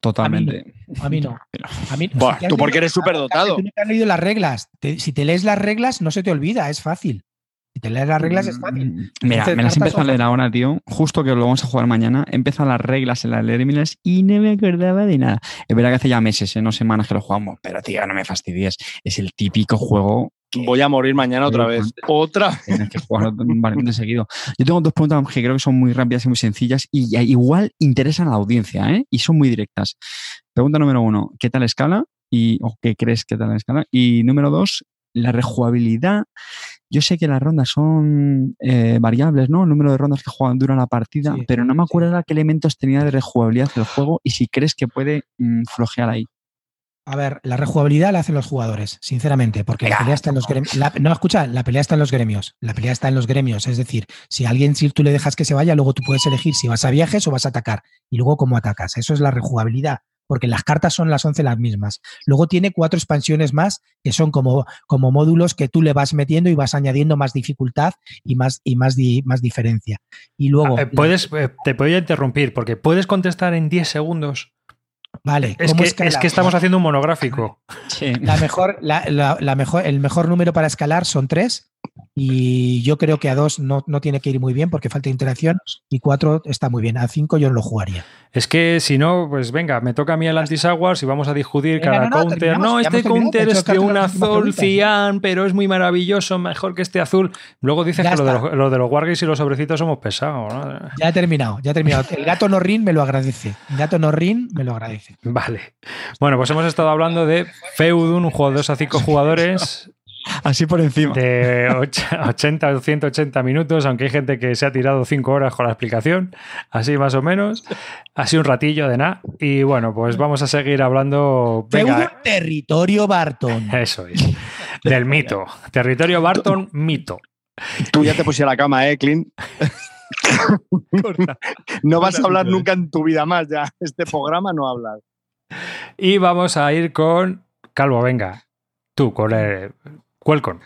[SPEAKER 2] Totalmente.
[SPEAKER 3] A mí no.
[SPEAKER 2] Pero-
[SPEAKER 3] A mí,
[SPEAKER 4] Buah,
[SPEAKER 3] si
[SPEAKER 4] tú porque
[SPEAKER 3] leído-
[SPEAKER 4] eres superdotado.
[SPEAKER 3] Tú no te has leído las reglas. Te- si te lees las reglas, no se te olvida, es fácil. Si te lees las reglas, es fácil.
[SPEAKER 2] Mm, Mira, me las he empezado a leer ahora, tío. Justo que lo vamos a jugar mañana. He empezado las reglas en las leérmelas y no me acordaba de nada. Es verdad que hace ya meses, ¿eh? no semanas que lo jugamos. Pero, tío, no me fastidies. Es el típico juego
[SPEAKER 4] Voy a morir mañana otra vez. Otra vez.
[SPEAKER 2] Tienes que jugar variamente seguido. Yo tengo dos preguntas que creo que son muy rápidas y muy sencillas y igual interesan a la audiencia, ¿eh? Y son muy directas. Pregunta número uno, ¿qué tal escala? Y, o qué crees que tal escala? Y número dos, la rejugabilidad. Yo sé que las rondas son eh, variables, ¿no? El número de rondas que juegan dura la partida,
[SPEAKER 3] Sí,
[SPEAKER 2] pero no me
[SPEAKER 3] sí.
[SPEAKER 2] acuerdo qué elementos tenía de rejugabilidad el juego y si crees que puede mm, flojear ahí.
[SPEAKER 3] A ver, la rejugabilidad la hacen los jugadores, sinceramente, porque la pelea está en los gremios. no, escucha, la pelea está en los gremios. La pelea está en los gremios. Es decir, si alguien, si tú le dejas que se vaya, luego tú puedes elegir si vas a viajes o vas a atacar. Y luego cómo atacas. Eso es la rejugabilidad. Porque las cartas son las 11 las mismas. Luego tiene cuatro expansiones más que son como, como módulos que tú le vas metiendo y vas añadiendo más dificultad y más, y más, di- más diferencia. Y luego.
[SPEAKER 1] Eh, puedes, eh, te podría interrumpir porque puedes contestar en 10 segundos.
[SPEAKER 3] Vale,
[SPEAKER 1] Es
[SPEAKER 3] ¿cómo
[SPEAKER 1] que, es que estamos haciendo un monográfico.
[SPEAKER 2] Sí.
[SPEAKER 3] La mejor, la, la- la mejor, el mejor número para escalar son tres. Y yo creo que a dos no, no tiene que ir muy bien porque falta interacción. Y cuatro está muy bien. A cinco yo no lo jugaría.
[SPEAKER 1] Es que si no, pues venga, me toca a mí el anti-Saguars y vamos a discutir
[SPEAKER 3] Venga,
[SPEAKER 1] cada
[SPEAKER 3] no, no,
[SPEAKER 1] counter. No, este counter es de un azul cian, pero es muy maravilloso, mejor que este azul. Luego dices
[SPEAKER 3] Ya
[SPEAKER 1] que lo de, los, lo de los wargames y los sobrecitos somos pesados.
[SPEAKER 3] Ya he terminado, ya he terminado. El gato Norrin me lo agradece. El gato Norrin me lo agradece.
[SPEAKER 1] Vale. Bueno, pues hemos estado hablando de Feudun, un juego de 2 a 5 jugadores
[SPEAKER 2] Así por encima.
[SPEAKER 1] de och- 80 o 180 minutos, aunque hay gente que se ha tirado 5 horas con la explicación, así más o menos. Así un ratillo de nada. Y bueno, pues vamos a seguir hablando. Venga,
[SPEAKER 3] territorio Barton.
[SPEAKER 1] eso es. Del mito. Territorio Barton, mito.
[SPEAKER 4] Tú ya te pusiste a la cama, ¿eh, Clint? no vas a hablar nunca en tu vida más ya. Este programa no hablas.
[SPEAKER 1] Y vamos a ir con Calvo, venga. Tú, con el Welcome.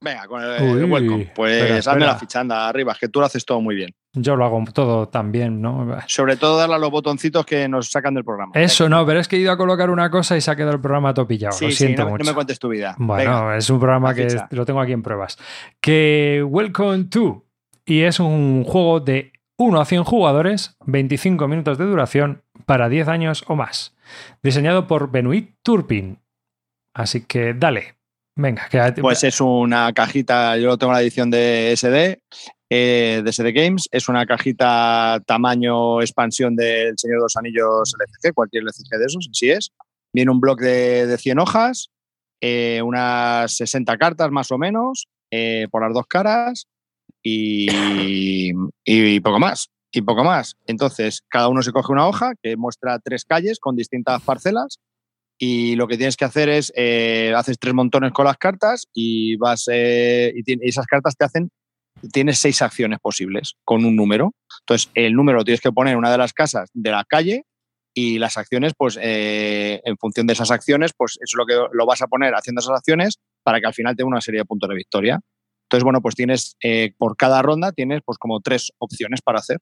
[SPEAKER 4] Venga, con el,
[SPEAKER 1] Uy,
[SPEAKER 4] welcome. Pues
[SPEAKER 1] espera,
[SPEAKER 4] hazme
[SPEAKER 1] espera.
[SPEAKER 4] la fichanda arriba, es que tú lo haces todo muy bien.
[SPEAKER 1] Yo lo hago todo también, ¿no?
[SPEAKER 4] Sobre todo darle a los botoncitos que nos sacan del programa.
[SPEAKER 1] Eso no, pero es que he ido a colocar una cosa y se ha quedado el programa topillado.
[SPEAKER 4] Sí,
[SPEAKER 1] lo siento
[SPEAKER 4] no, no
[SPEAKER 1] mucho.
[SPEAKER 4] me cuentes tu vida.
[SPEAKER 1] Bueno,
[SPEAKER 4] Venga.
[SPEAKER 1] es un programa que
[SPEAKER 4] ficha.
[SPEAKER 1] lo tengo aquí en pruebas. Que Welcome to y es un juego de 1 a 100 jugadores, 25 minutos de duración para 10 años o más. Diseñado por Benoit Turpin. Así que dale. Venga, que
[SPEAKER 4] Pues es una cajita, yo tengo la edición de SD, eh, de SD Games, es una cajita tamaño expansión del Señor de los Anillos LCG, cualquier LCG de esos, así es. Viene un bloc de, de 100 hojas, eh, unas 60 cartas más o menos, eh, por las dos caras y, y poco más. Y poco más. Entonces, cada uno se coge una hoja que muestra tres calles con distintas parcelas y lo que tienes que hacer es, eh, haces tres montones con las cartas y vas, eh, y, esas cartas te hacen, tienes seis acciones posibles con un número. Entonces, el número lo tienes que poner en una de las casas de la calle y las acciones, pues, eh, en función de esas acciones, pues eso es lo que lo vas a poner haciendo esas acciones para que al final tenga una serie de puntos de victoria. Entonces, bueno, pues tienes, eh, por cada ronda tienes pues como tres opciones para hacer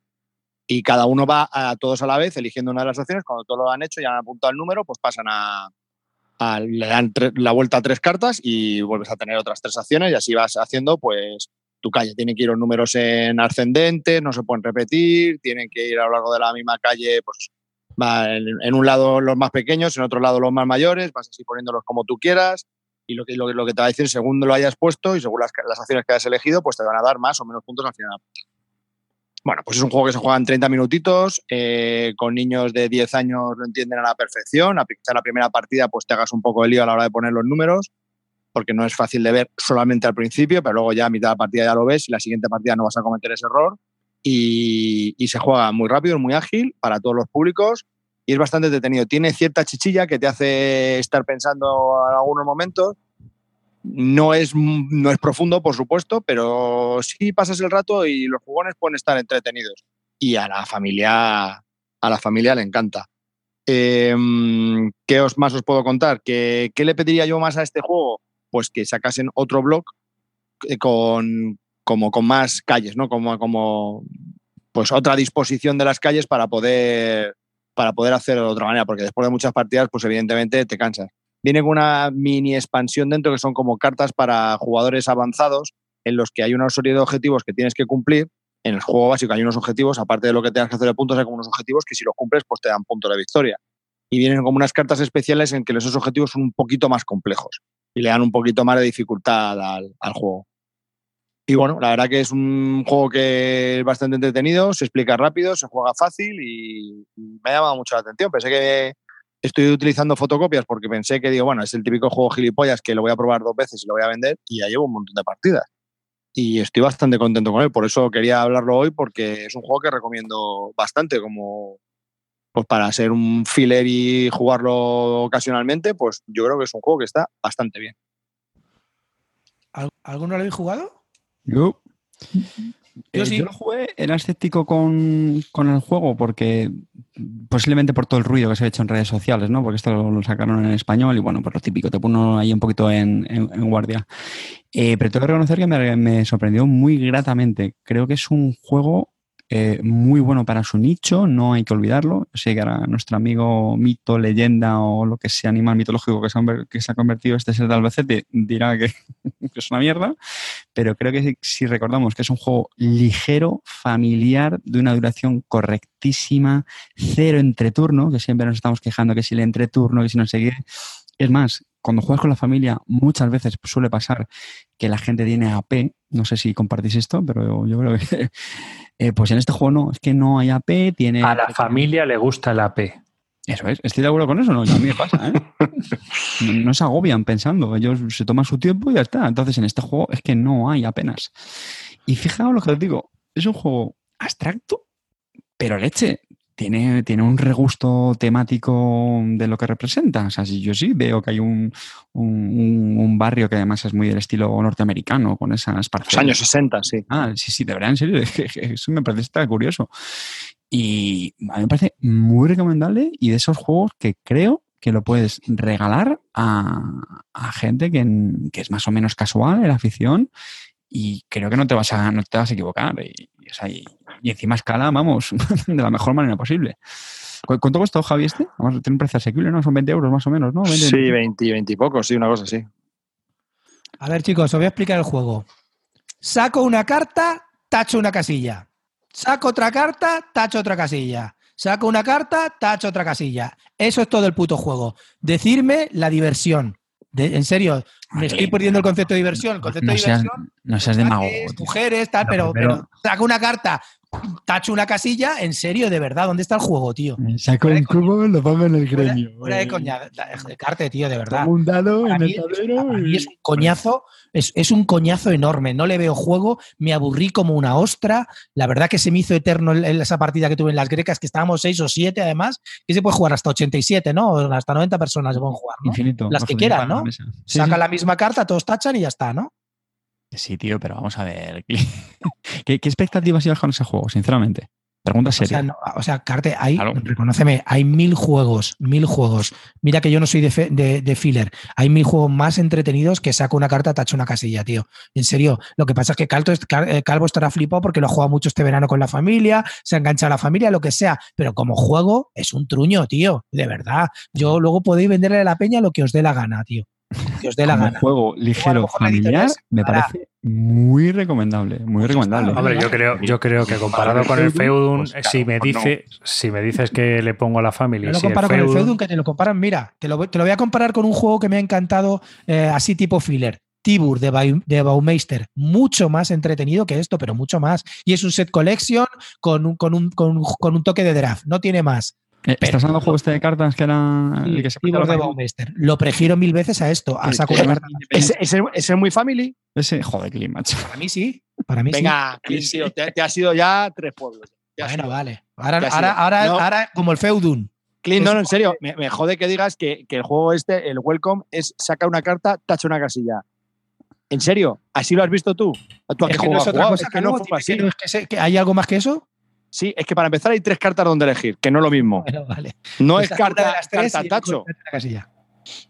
[SPEAKER 4] y cada uno va a todos a la vez eligiendo una de las acciones. Cuando todos lo han hecho y han apuntado el número, pues pasan a, le dan la vuelta a tres cartas y vuelves a tener otras tres acciones y así vas haciendo, pues tu calle tiene que ir los números en ascendente, no se pueden repetir, tienen que ir a lo largo de la misma calle, pues va en, un lado los más pequeños, en otro lado los más mayores, vas así poniéndolos como tú quieras. Y lo que, lo, lo que te va a decir, según lo hayas puesto y según las, las acciones que hayas elegido, pues te van a dar más o menos puntos al final. Bueno, pues es un juego que se juega en 30 minutitos, eh, con niños de 10 años lo entienden a la perfección, a quizá la primera partida pues te hagas un poco de lío a la hora de poner los números, porque no es fácil de ver solamente al principio, pero luego ya a mitad de la partida ya lo ves y la siguiente partida no vas a cometer ese error. Y, y se juega muy rápido, muy ágil para todos los públicos y es bastante detenido. Tiene cierta chichilla que te hace estar pensando en algunos momentos, No es, no es profundo, por supuesto, pero sí pasas el rato y los jugones pueden estar entretenidos. Y a la familia, a la familia le encanta. Em, ¿Qué os más os puedo contar? ¿Qué, ¿Qué, le pediría yo más a este juego? Pues que sacasen otro blog eh, con, como, con más calles, ¿no? Como, como pues otra disposición de las calles para poder, para poder hacerlo de otra manera, porque después de muchas partidas, pues evidentemente te cansas. Viene con una mini expansión dentro que son como cartas para jugadores avanzados en los que hay una serie de objetivos que tienes que cumplir. En el juego básico hay unos objetivos, aparte de lo que tengas que hacer de puntos, hay como unos objetivos que si los cumples, pues te dan puntos de victoria. Y vienen como unas cartas especiales en que esos objetivos son un poquito más complejos y le dan un poquito más de dificultad al, al juego. Y bueno, la verdad que es un juego que es bastante entretenido, se explica rápido, se juega fácil y me ha llamado mucho la atención. Pensé que estoy utilizando fotocopias porque pensé que digo, bueno, es el típico juego gilipollas que lo voy a probar dos veces y lo voy a vender y ya llevo un montón de partidas. Y estoy bastante contento con él, por eso quería hablarlo hoy porque es un juego que recomiendo bastante como pues para ser un filler y jugarlo ocasionalmente, pues yo creo que es un juego que está bastante bien.
[SPEAKER 3] ¿Alguno lo habéis jugado?
[SPEAKER 2] Yo. Yo, eh, lo jugué, era escéptico con, el juego porque posiblemente por todo el ruido que se ha hecho en redes sociales, ¿no? Porque esto lo, sacaron en español y bueno, por lo típico, te pone ahí un poquito en, guardia. Eh, pero tengo que reconocer que me, me, sorprendió muy gratamente. Creo que es un juego eh, muy bueno para su nicho, no hay que olvidarlo. Sé que ahora nuestro amigo mito, leyenda o lo que sea animal mitológico que se ha, que se convertido este ser de Albacete dirá que, es una mierda, pero creo que si, recordamos que es un juego ligero, familiar, de una duración correctísima, cero entreturno, que siempre nos estamos quejando que si le entreturno, que si no sé Es más, cuando juegas con la familia, muchas veces suele pasar que la gente tiene AP. No sé si compartís esto, pero yo creo que eh, pues en este juego no, es que no hay AP, tiene...
[SPEAKER 1] A la familia le gusta el AP.
[SPEAKER 2] Eso es, estoy de acuerdo con eso, ¿no? a mí me pasa, ¿eh? no, se agobian pensando, ellos se toman su tiempo y ya está. Entonces en este juego es que no hay apenas. Y fijaos lo que os digo, es un juego abstracto, pero leche, tiene, un regusto temático de lo que representa. O sea, si yo sí veo que hay un, barrio que además es muy del estilo norteamericano, con esas
[SPEAKER 4] parcelas. Los años 60, sí.
[SPEAKER 2] Ah, sí, sí, de verdad, en serio, eso me parece está curioso. Y a mí me parece muy recomendable y de esos juegos que creo que lo puedes regalar a, gente que, que, es más o menos casual en la afición y creo que no te vas a, no te vas a equivocar. Y, y, encima escala, vamos, de la mejor manera posible. ¿Cuánto costó Javi este? Vamos, tiene un precio asequible, ¿no? Son 20 euros más o menos, ¿no?
[SPEAKER 4] sí, 20, 20 y poco, sí, una cosa así.
[SPEAKER 3] A ver, chicos, os voy a explicar el juego. Saco una carta, tacho una casilla. Saco otra carta, tacho otra casilla. Saco una carta, tacho otra casilla. Eso es todo el puto juego. Decirme la diversión en serio, me estoy perdiendo el concepto de diversión. El concepto
[SPEAKER 2] no
[SPEAKER 3] de
[SPEAKER 2] seas,
[SPEAKER 3] diversión.
[SPEAKER 2] No seas demagogo.
[SPEAKER 3] Mujeres, tal, pero, pero, saco una carta, tacho una casilla, en serio, de verdad, ¿dónde está el juego, tío?
[SPEAKER 2] Saco un cubo, lo pongo en el gremio.
[SPEAKER 3] Fuera, de coña, de carte, tío, de verdad.
[SPEAKER 2] un dado en el tablero.
[SPEAKER 3] y... es un coñazo es, un coñazo enorme. No le veo juego, me aburrí como una ostra. La verdad que se me hizo eterno esa partida que tuve en las grecas, que estábamos seis o siete además, que se puede jugar hasta 87, ¿no? Hasta 90 personas se pueden jugar.
[SPEAKER 2] Infinito.
[SPEAKER 3] Las que quieran, ¿no? Saca la misma carta, todos tachan y ya está, ¿no?
[SPEAKER 2] Sí, tío, pero vamos a ver. ¿Qué, qué expectativas llevas con ese juego, sinceramente? Pregunta seria.
[SPEAKER 3] O sea, Carte, hay, reconóceme, hay mil juegos, mil juegos. Mira que yo no soy de, de, filler. Hay mil juegos más entretenidos que saco una carta, tacho una casilla, tío. En serio, lo que pasa es que eh, Calvo estará flipado porque lo ha jugado mucho este verano con la familia, se engancha a la familia, lo que sea. Pero como juego, es un truño, tío. De verdad. Yo luego podéis venderle a la peña lo que os dé la gana, tío que os dé la gana.
[SPEAKER 2] juego ligero, familiar, me parece muy recomendable, muy recomendable.
[SPEAKER 1] Hombre, yo creo, yo creo que comparado con el Feudum, si me dice, si me dices que le pongo a la familia.
[SPEAKER 3] No lo comparo con el Feudum, que te lo comparan, mira, te lo, voy a comparar con un juego que me ha encantado eh, así tipo filler. Tibur de, de Baumeister, mucho más entretenido que esto, pero mucho más. Y es un set collection con un, con un, con un toque de draft, no tiene más.
[SPEAKER 2] Eh, ¿Estás hablando juego este de cartas que era el que se
[SPEAKER 3] de Lo prefiero mil veces a esto, a saco
[SPEAKER 4] ¿Ese, es muy family?
[SPEAKER 2] Ese, joder, Clint, macho.
[SPEAKER 3] Para mí sí. Para mí
[SPEAKER 4] Venga, sí. te, ha sido ya tres pueblos.
[SPEAKER 3] bueno, vale. Ahora, ahora, ahora, ahora, como el Feudun.
[SPEAKER 4] Clint, no, no, en serio, me, jode que digas que, que, el juego este, el Welcome, es saca una carta, tacha una casilla. ¿En serio? ¿Así lo has visto tú? ¿Tú
[SPEAKER 3] Es que
[SPEAKER 4] juego
[SPEAKER 3] no
[SPEAKER 4] has
[SPEAKER 3] es otra
[SPEAKER 4] jugado?
[SPEAKER 3] cosa
[SPEAKER 4] Es
[SPEAKER 3] que
[SPEAKER 4] que no
[SPEAKER 3] no,
[SPEAKER 4] fue
[SPEAKER 3] dime
[SPEAKER 4] así.
[SPEAKER 3] que no es que sé- que ¿Hay algo más que eso?
[SPEAKER 4] Sí, es que para empezar hay tres cartas donde elegir, que no es lo mismo.
[SPEAKER 3] Bueno, vale.
[SPEAKER 4] No es
[SPEAKER 3] de
[SPEAKER 4] carta,
[SPEAKER 3] las tres
[SPEAKER 4] carta tacho.
[SPEAKER 3] la.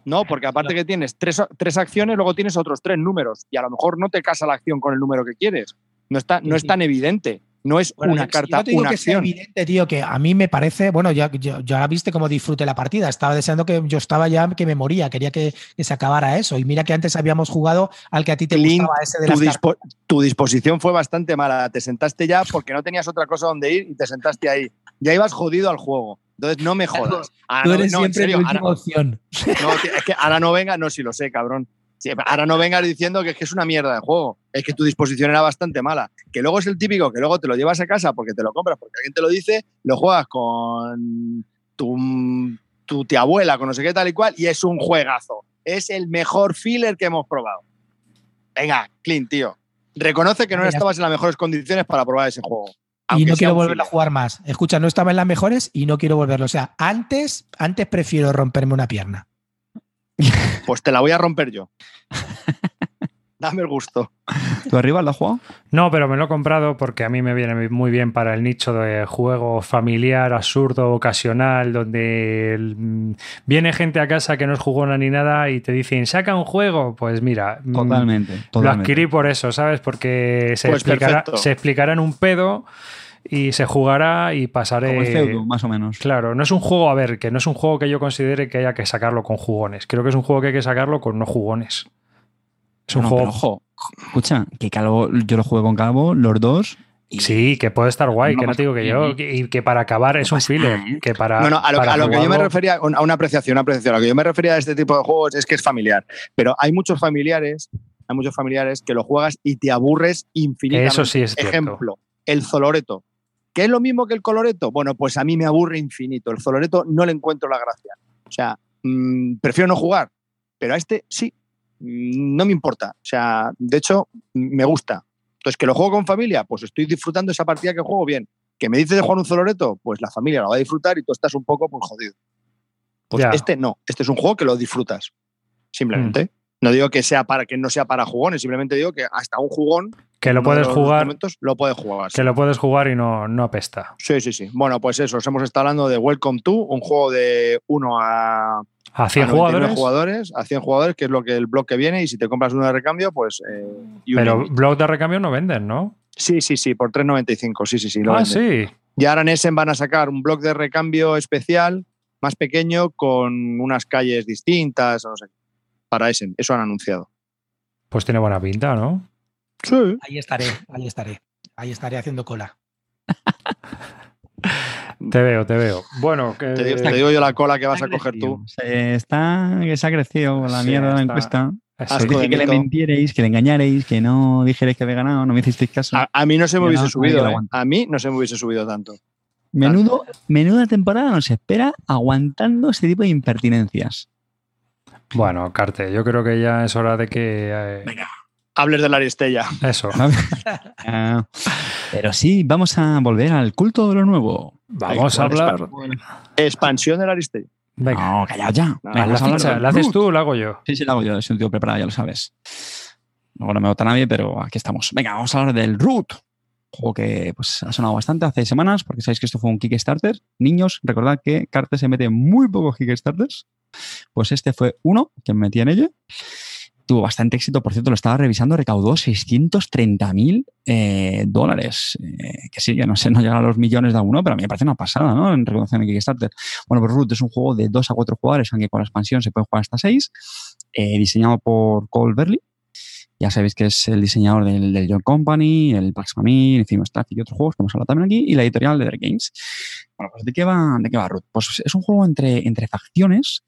[SPEAKER 4] No, porque aparte que tienes tres, tres acciones, luego tienes otros tres números. Y a lo mejor no te casa la acción con el número que quieres. No, está, no
[SPEAKER 3] Sí,
[SPEAKER 4] es
[SPEAKER 3] sí.
[SPEAKER 4] tan evidente. No es
[SPEAKER 3] Bueno,
[SPEAKER 4] una carta,
[SPEAKER 3] yo te digo
[SPEAKER 4] una
[SPEAKER 3] que
[SPEAKER 4] acción.
[SPEAKER 3] evidente, tío, que a mí me parece, bueno, ya, ya, ya viste cómo disfruté la partida. Estaba deseando que yo estaba ya que me moría, quería que, que se acabara eso. Y mira que antes habíamos jugado al que a ti te gustaba ese de
[SPEAKER 4] tu,
[SPEAKER 3] las
[SPEAKER 4] dispo- tu disposición fue bastante mala. Te sentaste ya porque no tenías otra cosa donde ir y te sentaste ahí. Ya ibas jodido al juego. Entonces no me jodas. Ahora
[SPEAKER 3] Tú
[SPEAKER 4] no-
[SPEAKER 3] eres
[SPEAKER 4] no, en
[SPEAKER 3] siempre
[SPEAKER 4] serio,
[SPEAKER 3] mi
[SPEAKER 4] ahora-
[SPEAKER 3] última opción.
[SPEAKER 4] No, es que ahora no venga, no, si lo sé, cabrón. Ahora no vengas diciendo que es que es una mierda de juego. Es que tu disposición era bastante mala. Que luego es el típico que luego te lo llevas a casa porque te lo compras, porque alguien te lo dice, lo juegas con tu, tu tía abuela, con no sé qué tal y cual, y es un juegazo. Es el mejor filler que hemos probado. Venga, Clint, tío. Reconoce que no estabas en las mejores condiciones para probar ese juego.
[SPEAKER 3] Y no quiero volverlo a jugar más. Escucha, no estaba en las mejores y no quiero volverlo. O sea, antes, antes prefiero romperme una pierna.
[SPEAKER 4] Pues te la voy a romper yo. Dame el gusto.
[SPEAKER 2] ¿Tú arriba lo has jugado?
[SPEAKER 1] No, pero me lo he comprado porque a mí me viene muy bien para el nicho de juego familiar, absurdo, ocasional, donde el- viene gente a casa que no es jugona ni nada y te dicen, saca un juego. Pues mira, mm,
[SPEAKER 2] Totalmente.
[SPEAKER 1] lo adquirí por eso, ¿sabes? Porque se,
[SPEAKER 4] Pues
[SPEAKER 1] explicará, se explicará en un pedo y se jugará y pasaré.
[SPEAKER 2] Como el feudo, más o menos.
[SPEAKER 1] Claro, no es un juego, a ver, que no es un juego que yo considere que haya que sacarlo con jugones. Creo que es un juego que hay que sacarlo con no jugones. Es un
[SPEAKER 2] No,
[SPEAKER 1] juego.
[SPEAKER 2] pero ojo, escucha, que Calvo, yo lo jugué con Calvo, los dos. y-
[SPEAKER 1] Sí, que puede estar guay,
[SPEAKER 2] No
[SPEAKER 1] que no te digo que yo, y que para acabar es un filler,
[SPEAKER 2] ¿eh?
[SPEAKER 1] que para.
[SPEAKER 4] No, no, a lo,
[SPEAKER 1] para
[SPEAKER 4] a lo que yo me refería, a una apreciación, una apreciación. A lo que yo me refería a este tipo de juegos es que es familiar. Pero hay muchos familiares, hay muchos familiares que lo juegas y te aburres infinitamente.
[SPEAKER 1] Eso sí es cierto.
[SPEAKER 4] Ejemplo, el Zoloreto. ¿Qué es lo mismo que el Coloreto? Bueno, pues a mí me aburre infinito. El Zoloreto no le encuentro la gracia. O sea, mm, prefiero no jugar. Pero a este sí, mm, no me importa. O sea, de hecho, mm, me gusta. Entonces, que lo juego con familia, pues estoy disfrutando esa partida que juego bien. Que me dices de jugar un Zoloreto, pues la familia lo va a disfrutar y tú estás un poco pues, jodido. Pues
[SPEAKER 1] Ya.
[SPEAKER 4] este no, este es un juego que lo disfrutas. Simplemente.
[SPEAKER 1] Mm.
[SPEAKER 4] No digo que sea para que no sea para jugones, simplemente digo que hasta un jugón
[SPEAKER 1] Que lo puedes jugar,
[SPEAKER 4] momentos, lo puedes jugar.
[SPEAKER 1] que lo puedes jugar y no, no apesta.
[SPEAKER 4] Sí, sí, sí. Bueno, pues eso, os hemos estado hablando de Welcome to, un juego de 1 a,
[SPEAKER 1] A 100
[SPEAKER 4] a 99
[SPEAKER 1] jugadores.
[SPEAKER 4] jugadores, a 100 jugadores, que es lo que el blog que viene, y si te compras uno de recambio, pues. eh,
[SPEAKER 1] Pero blog de recambio no venden, ¿no?
[SPEAKER 4] Sí, sí, sí, por 3.95, sí, sí, sí. Lo
[SPEAKER 1] ah,
[SPEAKER 4] venden.
[SPEAKER 1] sí.
[SPEAKER 4] Y ahora en Essen van a sacar un blog de recambio especial, más pequeño, con unas calles distintas, no sé. Para Essen, eso han anunciado.
[SPEAKER 1] Pues tiene buena pinta, ¿no?
[SPEAKER 4] Sí.
[SPEAKER 3] Ahí estaré, ahí estaré. Ahí estaré haciendo cola.
[SPEAKER 1] Te veo, te veo. Bueno, que,
[SPEAKER 4] Te, digo- te digo yo la cola que vas a coger tú.
[SPEAKER 2] Se está, que se ha crecido la
[SPEAKER 1] Sí,
[SPEAKER 2] mierda de la
[SPEAKER 1] está-
[SPEAKER 2] encuesta.
[SPEAKER 4] Asco
[SPEAKER 2] Dije que le mentierais, que le engañarais, que no dijerais que había ganado, no me hicisteis caso.
[SPEAKER 4] A, a mí no se me
[SPEAKER 2] Yo
[SPEAKER 4] hubiese
[SPEAKER 2] no,
[SPEAKER 4] subido, ¿eh? A mí no se me hubiese subido tanto.
[SPEAKER 2] Menudo, menuda temporada nos espera aguantando este tipo de impertinencias.
[SPEAKER 1] Bueno, Carte, yo creo que ya es hora de que. eh,
[SPEAKER 4] Hables de la Aristella.
[SPEAKER 1] eso.
[SPEAKER 2] Ah, pero sí, vamos a volver al culto de lo nuevo.
[SPEAKER 1] Vamos a
[SPEAKER 4] Venga,
[SPEAKER 1] hablar.
[SPEAKER 4] Expansión de la Aristella.
[SPEAKER 1] Venga,
[SPEAKER 2] No, callado ya.
[SPEAKER 4] No,
[SPEAKER 1] haz la ficha. ¿La haces
[SPEAKER 2] Root.
[SPEAKER 1] tú o la hago yo?
[SPEAKER 2] Sí, sí, la hago yo, soy un tío preparado, ya lo sabes. Luego no me vota nadie, pero aquí estamos. Venga, vamos a hablar del Root. Juego que pues, ha sonado bastante hace semanas, porque sabéis que esto fue un Kickstarter. Niños, recordad que Carte se mete muy pocos Kickstarters. Pues este fue uno que me metí en ello. Tuvo bastante éxito, por cierto, lo estaba revisando, recaudó 630 mil eh, dólares. Eh, que sí, que no sé, no llega a los millones de alguno, pero a mí me parece una pasada, ¿no? En recaudación de Kickstarter. Bueno, pues Root es un juego de 2 a 4 jugadores, aunque con la expansión se puede jugar hasta 6 eh, diseñado por Cole Berley. Ya sabéis que es el diseñador del, del John Company, el Pax Mamie, Famous Traffic y otros juegos que hemos hablado también aquí, y la editorial de Games. Bueno, pues ¿de qué va, de qué va Root? Pues es un juego entre, entre facciones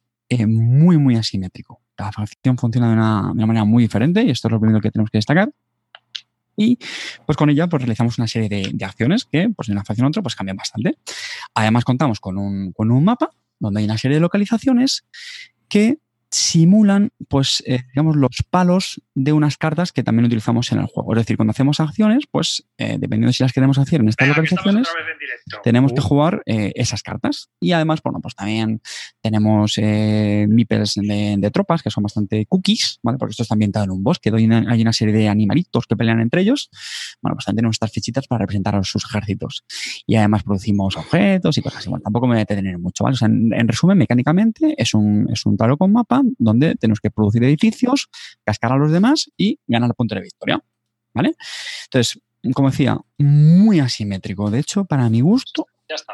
[SPEAKER 2] muy, muy asimétrico. Cada facción funciona de una, manera muy diferente y esto es lo primero que tenemos que destacar. Y pues con ella pues realizamos una serie de, de acciones que pues de una facción a otra pues cambian bastante. Además contamos con un, con un mapa donde hay una serie de localizaciones que simulan, pues, eh, digamos, los palos de unas cartas que también utilizamos en el juego. Es decir, cuando hacemos acciones, pues, eh, dependiendo de si las queremos hacer en estas localizaciones, tenemos que jugar eh, esas cartas. Y además, bueno, pues también tenemos meeples de, tropas que son bastante cookies, ¿vale? Porque esto está ambientado en un bosque, hay una, hay una serie de animalitos que pelean entre ellos. Bueno, pues también tenemos estas fichitas para representar a sus ejércitos. Y además producimos objetos y cosas así. Bueno, tampoco me voy a detener mucho, ¿vale? O sea, en, resumen, mecánicamente es un, es un tablero con mapa donde tenemos que producir edificios, cascar a los demás y ganar punto de victoria. ¿Vale? Entonces, como decía, muy asimétrico. De hecho, para mi gusto,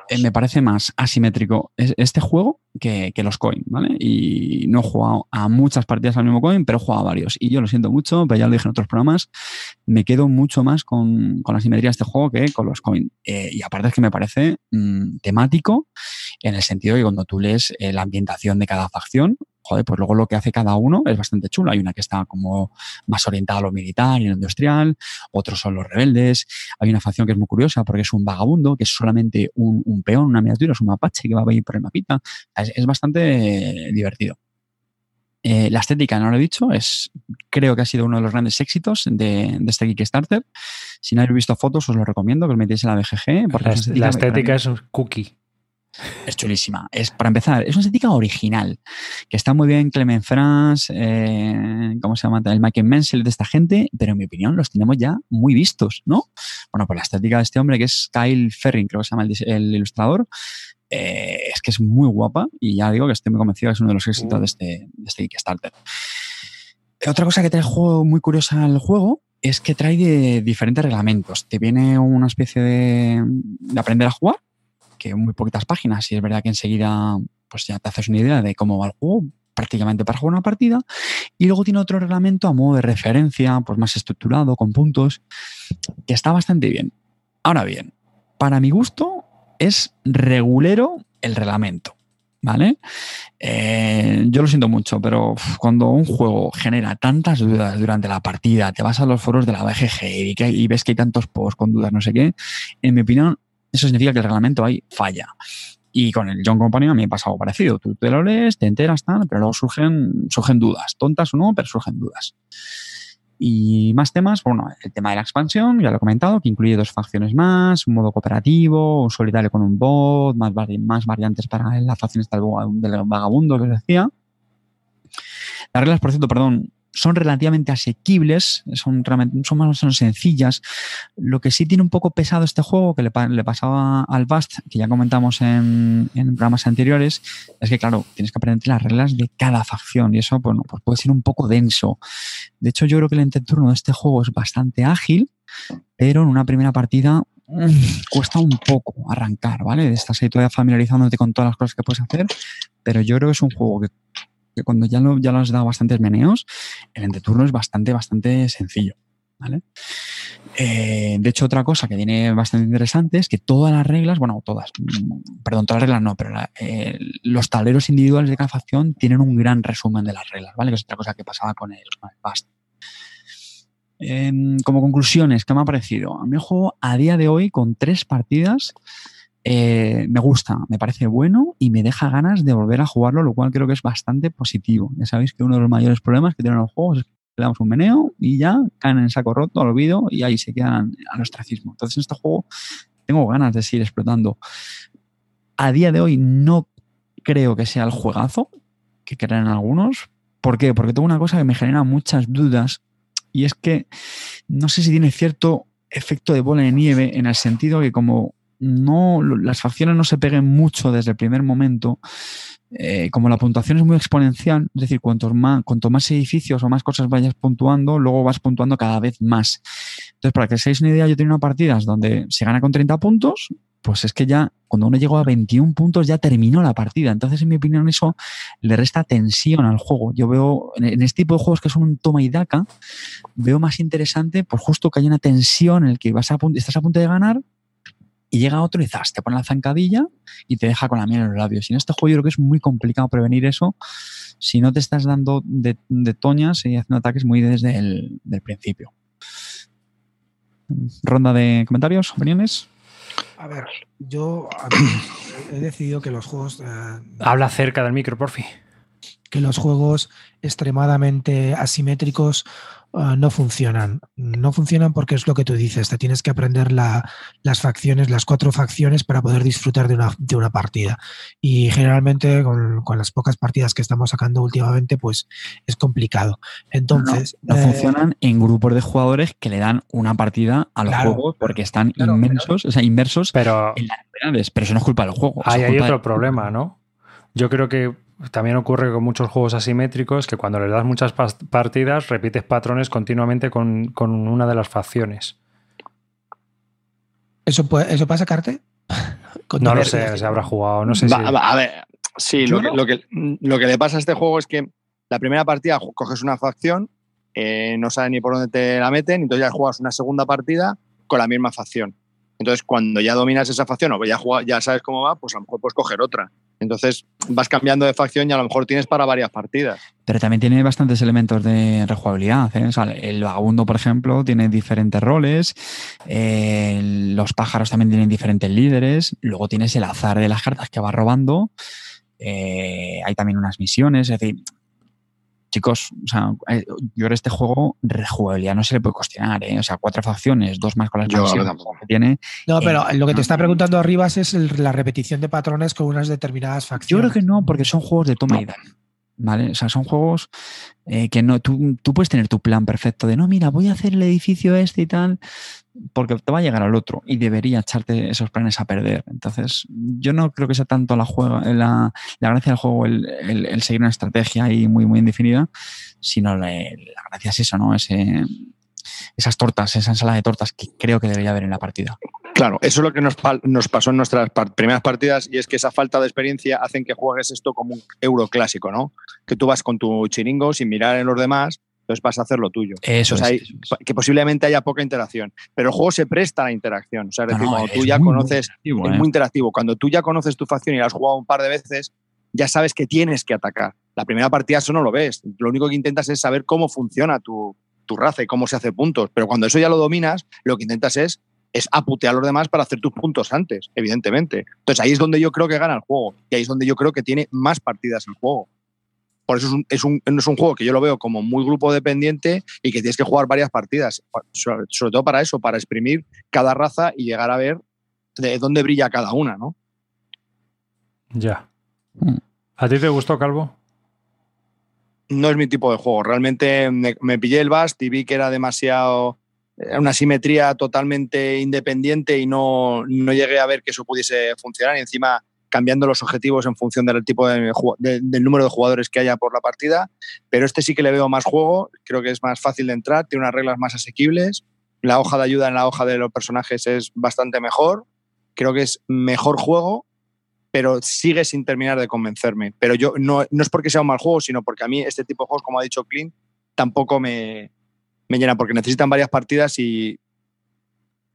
[SPEAKER 2] eh, me parece más asimétrico este juego que, los coin, ¿vale? Y no he jugado a muchas partidas al mismo coin, pero he jugado a varios. Y yo lo siento mucho, pero ya lo dije en otros programas, me quedo mucho más con, la asimetría de este juego que con los coin. Eh, y aparte es que me parece mm, temático en el sentido de que cuando tú lees eh, la ambientación de cada facción, joder, pues luego lo que hace cada uno es bastante chulo. Hay una que está como más orientada a lo militar y lo industrial, otros son los rebeldes. Hay una facción que es muy curiosa porque es un vagabundo, que es solamente un, peón, una miniatura, es un mapache que va a ir por el mapita. Es, bastante divertido. Eh, la estética, no lo he dicho, es creo que ha sido uno de los grandes éxitos de, este Kickstarter. Si no habéis visto fotos, os lo recomiendo que os metéis en la BGG.
[SPEAKER 1] Porque la estética es un cookie.
[SPEAKER 2] Es chulísima. Es, para empezar, es una estética original, que está muy bien Clement France, eh, ¿cómo se llama? El Michael Menzel de esta gente, pero en mi opinión los tenemos ya muy vistos, ¿no? Bueno, pues la estética de este hombre, que es Kyle Ferring, creo que se llama el, ilustrador, eh, es que es muy guapa y ya digo que estoy muy convencido que es uno de los éxitos de este, de este Kickstarter. Otra cosa que trae juego muy curiosa al juego es que trae de diferentes reglamentos. Te viene una especie de aprender a jugar, que muy poquitas páginas y es verdad que enseguida pues ya te haces una idea de cómo va el juego prácticamente para jugar una partida y luego tiene otro reglamento a modo de referencia pues más estructurado con puntos que está bastante bien ahora bien para mi gusto es regulero el reglamento ¿vale? Eh, yo lo siento mucho, pero cuando un juego genera tantas dudas durante la partida, te vas a los foros de la BGG y, y ves que hay tantos posts con dudas, no sé qué, en mi opinión, eso significa que el reglamento ahí falla. Y con el John Company a mí me pasa algo parecido. Tú te lo lees, te enteras, tal, pero luego surgen, surgen dudas. Tontas o no, pero surgen dudas. Y más temas, bueno, el tema de la expansión, ya lo he comentado, que incluye dos facciones más, un modo cooperativo, un solitario con un bot, más, más variantes para la facción del vagabundo que os decía. Las reglas, por cierto, perdón, son relativamente asequibles, son, son más menos sencillas. Lo que sí tiene un poco pesado este juego, que le, pasaba al Bast, que ya comentamos en, programas anteriores, es que, claro, tienes que aprender las reglas de cada facción y eso, bueno, pues puede ser un poco denso. De hecho, yo creo que el entreturno de este juego es bastante ágil, pero en una primera partida mm, cuesta un poco arrancar, ¿vale? Estás ahí todavía familiarizándote con todas las cosas que puedes hacer, pero yo creo que es un juego que que cuando ya lo, ya lo has dado bastantes meneos, el entreturno es bastante, bastante sencillo. ¿Vale? Eh, de hecho, otra cosa que tiene bastante interesante es que todas las reglas, bueno, todas, mm, perdón, todas las reglas no, pero eh, los tableros individuales de cada tienen un gran resumen de las reglas, ¿vale? Que es otra cosa que pasaba con el, con em, como conclusiones, ¿qué me ha parecido? A mí el juego a día de hoy, con tres partidas, eh, me gusta, me parece bueno y me deja ganas de volver a jugarlo, lo cual creo que es bastante positivo. Ya sabéis que uno de los mayores problemas que tienen los juegos es que le damos un meneo y ya caen en saco roto, al olvido y ahí se quedan al ostracismo. Entonces en este juego tengo ganas de seguir explotando. A día de hoy no creo que sea el juegazo que creen algunos. ¿Por qué? Porque tengo una cosa que me genera muchas dudas y es que no sé si tiene cierto efecto de bola de nieve en el sentido que como no, las facciones no se peguen mucho desde el primer momento, eh, como la puntuación es muy exponencial, es decir, cuanto más, cuanto más edificios o más cosas vayas puntuando, luego vas puntuando cada vez más. Entonces, para que os hagáis una idea, yo tengo una partidas donde se gana con 30 puntos, pues es que ya cuando uno llegó a 21 puntos ya terminó la partida. Entonces, en mi opinión, eso le resta tensión al juego. Yo veo en este tipo de juegos que son un toma y daca, veo más interesante, pues justo que hay una tensión en el que vas estás a punto de ganar, y llega otro y zas, te pone la zancadilla y te deja con la miel en los labios. Y en este juego yo creo que es muy complicado prevenir eso si no te estás dando de, toñas y haciendo ataques muy desde el principio. Ronda de comentarios, opiniones.
[SPEAKER 3] A ver, yo he decidido que los juegos. Eh,
[SPEAKER 1] Habla cerca del micro, por fin.
[SPEAKER 3] que los juegos extremadamente asimétricos uh, no funcionan. No funcionan porque es lo que tú dices, te tienes que aprender la, las facciones, las cuatro facciones para poder disfrutar de una, de una partida. Y generalmente con, con, las pocas partidas que estamos sacando últimamente, pues es complicado. Entonces...
[SPEAKER 2] No, no eh, funcionan en grupos de jugadores que le dan una partida a los claro, juegos porque están claro, inmensos, pero, o sea, inmersos
[SPEAKER 1] pero,
[SPEAKER 2] en las novedades, pero eso no es culpa del juego.
[SPEAKER 1] Hay, hay otro problema, ¿no? Yo creo que también ocurre con muchos juegos asimétricos que cuando les das muchas partidas repites patrones continuamente con, con una de las facciones.
[SPEAKER 3] ¿Eso, puede, ¿eso pasa, Carte?
[SPEAKER 1] no lo sé, se habrá jugado, no sé
[SPEAKER 4] va,
[SPEAKER 1] si...
[SPEAKER 4] Va, a ver, sí, lo, no? que, lo, que, lo que le pasa a este juego es que la primera partida coges una facción, eh, no sabes ni por dónde te la meten, entonces ya juegas una segunda partida con la misma facción. Entonces, cuando ya dominas esa facción o ya, juega, ya sabes cómo va, pues a lo mejor puedes coger otra. Entonces vas cambiando de facción y a lo mejor tienes para varias partidas.
[SPEAKER 2] Pero también tiene bastantes elementos de rejugabilidad. ¿eh? O sea, el vagabundo, por ejemplo, tiene diferentes roles. Eh, los pájaros también tienen diferentes líderes. Luego tienes el azar de las cartas que vas robando. Eh, hay también unas misiones. Es decir, chicos, o sea, yo creo que este juego rejugabilidad no se le puede cuestionar, ¿eh? O sea, cuatro facciones, dos más con las que tiene.
[SPEAKER 3] No, pero eh, lo que te está preguntando Arribas es el, la repetición de patrones con unas determinadas facciones.
[SPEAKER 2] Yo creo que no, porque son juegos de toma no. y daño. ¿Vale? O sea, son juegos eh, que no, tú, tú, puedes tener tu plan perfecto de no, mira, voy a hacer el edificio este y tal, porque te va a llegar al otro y debería echarte esos planes a perder. Entonces, yo no creo que sea tanto la, juego, la, la gracia del juego el, el, seguir una estrategia ahí muy, muy indefinida, sino la, la gracia es eso, ¿no? Ese, esas tortas, esa ensalada de tortas que creo que debería haber en la partida.
[SPEAKER 4] Claro, eso es lo que nos, nos pasó en nuestras primeras partidas y es que esa falta de experiencia hacen que juegues esto como un euro clásico, ¿no? Que tú vas con tu chiringo sin mirar en los demás, entonces vas a hacer lo tuyo.
[SPEAKER 2] Eso
[SPEAKER 4] entonces
[SPEAKER 2] es,
[SPEAKER 4] hay,
[SPEAKER 2] eso es.
[SPEAKER 4] Que posiblemente haya poca interacción, pero el juego se presta a la interacción. O sea, es decir, no, cuando tú ya conoces, muy es
[SPEAKER 2] ¿eh?
[SPEAKER 4] muy interactivo. Cuando tú ya conoces tu facción y la has jugado un par de veces, ya sabes que tienes que atacar. La primera partida eso no lo ves. Lo único que intentas es saber cómo funciona tu, tu raza y cómo se hace puntos. Pero cuando eso ya lo dominas, lo que intentas es es aputear a los demás para hacer tus puntos antes, evidentemente. Entonces ahí es donde yo creo que gana el juego y ahí es donde yo creo que tiene más partidas el juego. Por eso es un, es un, es un juego que yo lo veo como muy grupo dependiente y que tienes que jugar varias partidas, sobre, sobre todo para eso, para exprimir cada raza y llegar a ver de dónde brilla cada una, ¿no?
[SPEAKER 1] Ya. ¿A ti te gustó, Calvo?
[SPEAKER 4] No es mi tipo de juego. Realmente me, me pillé el Bast y vi que era demasiado una simetría totalmente independiente y no, no, llegué a ver que eso pudiese funcionar. Y encima cambiando los objetivos en función del tipo de, de, del número de jugadores que haya por la partida. Pero este sí que le veo más juego, creo que es más fácil de entrar, tiene unas reglas más asequibles. La hoja de ayuda en la hoja de los personajes es bastante mejor. Creo que es mejor juego, pero sigue sin terminar de convencerme. Pero yo no, no es porque sea un mal juego, sino porque a mí este tipo de juegos, como ha dicho Clint, tampoco me, me llena porque necesitan varias partidas y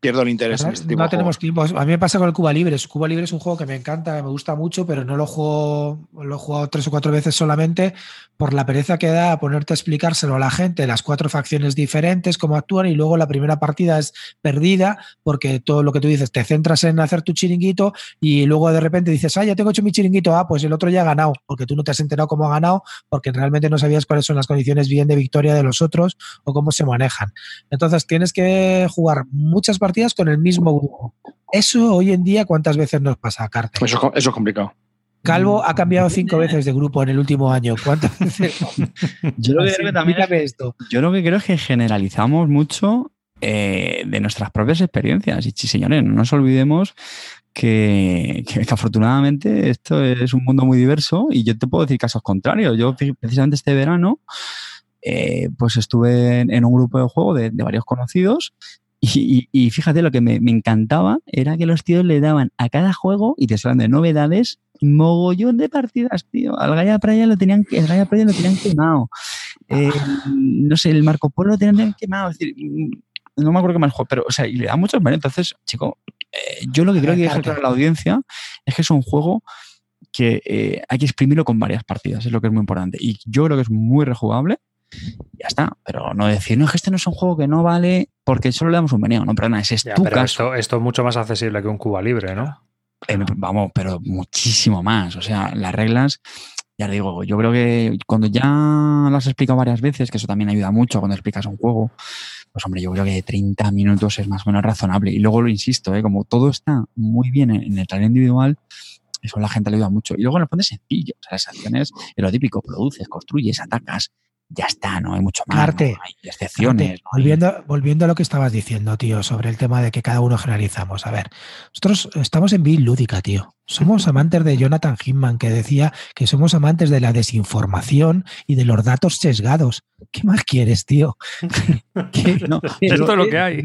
[SPEAKER 4] pierdo el interés en este tipo
[SPEAKER 3] No
[SPEAKER 4] de
[SPEAKER 3] tenemos tiempo. A mí me pasa con el Cuba Libre. Cuba Libre es un juego que me encanta, me gusta mucho, pero no lo juego, lo he jugado tres o cuatro veces solamente por la pereza que da a ponerte a explicárselo a la gente, las cuatro facciones diferentes, cómo actúan, y luego la primera partida es perdida porque todo lo que tú dices, te centras en hacer tu chiringuito y luego de repente dices, ah, ya tengo hecho mi chiringuito, ah, pues el otro ya ha ganado, porque tú no te has enterado cómo ha ganado, porque realmente no sabías cuáles son las condiciones bien de victoria de los otros o cómo se manejan. Entonces tienes que jugar muchas partidas partidas con el mismo grupo. Eso hoy en día, ¿cuántas veces nos pasa, Carter?
[SPEAKER 4] Eso, eso es complicado.
[SPEAKER 3] Calvo ha cambiado cinco veces de grupo en el último año. ¿Cuántas veces?
[SPEAKER 2] yo, lo que creo que también esto. yo lo que creo es que generalizamos mucho eh, de nuestras propias experiencias. Y sí, señores, no nos olvidemos que, que, que, afortunadamente esto es un mundo muy diverso y yo te puedo decir casos contrarios. Yo precisamente este verano eh, pues estuve en, en, un grupo de juego de, de varios conocidos y, y, y, fíjate, lo que me, me, encantaba era que los tíos le daban a cada juego, y te hablan de novedades, mogollón de partidas, tío. Al Gaia Praia lo tenían, el Gaia lo tenían quemado. Eh, no sé, el Marco Polo lo tenían quemado. Es decir, no me acuerdo qué más juego, pero, o sea, y le da muchos maneras. Entonces, chico, eh, yo lo que creo que dejar claro a la audiencia es que es un juego que eh, hay que exprimirlo con varias partidas, es lo que es muy importante. Y yo creo que es muy rejugable ya está. Pero no decir, no, es que este no es un juego que no vale porque solo le damos un meneo. No, perdona, ese es
[SPEAKER 1] ya,
[SPEAKER 2] tu
[SPEAKER 1] pero
[SPEAKER 2] caso.
[SPEAKER 1] Esto, esto, es mucho más accesible que un Cuba Libre, ¿no?
[SPEAKER 2] Eh, vamos, pero muchísimo más. O sea, las reglas ya digo, yo creo que cuando ya lo has explicado varias veces, que eso también ayuda mucho cuando explicas un juego, pues hombre, yo creo que 30 minutos es más o menos razonable. Y luego lo insisto, ¿eh? como todo está muy bien en, el talento individual, eso a la gente le ayuda mucho. Y luego fondo es sencillo. O sea, las acciones es lo típico, produces, construyes, atacas, ya está, no hay mucho más.
[SPEAKER 3] Carte,
[SPEAKER 2] hay excepciones.
[SPEAKER 3] volviendo, volviendo a lo que estabas diciendo, tío, sobre el tema de que cada uno generalizamos. A ver, nosotros estamos en Bill Lúdica, tío. Somos amantes de Jonathan Hinman, que decía que somos amantes de la desinformación y de los datos sesgados. ¿Qué más quieres, tío?
[SPEAKER 1] esto es lo que hay.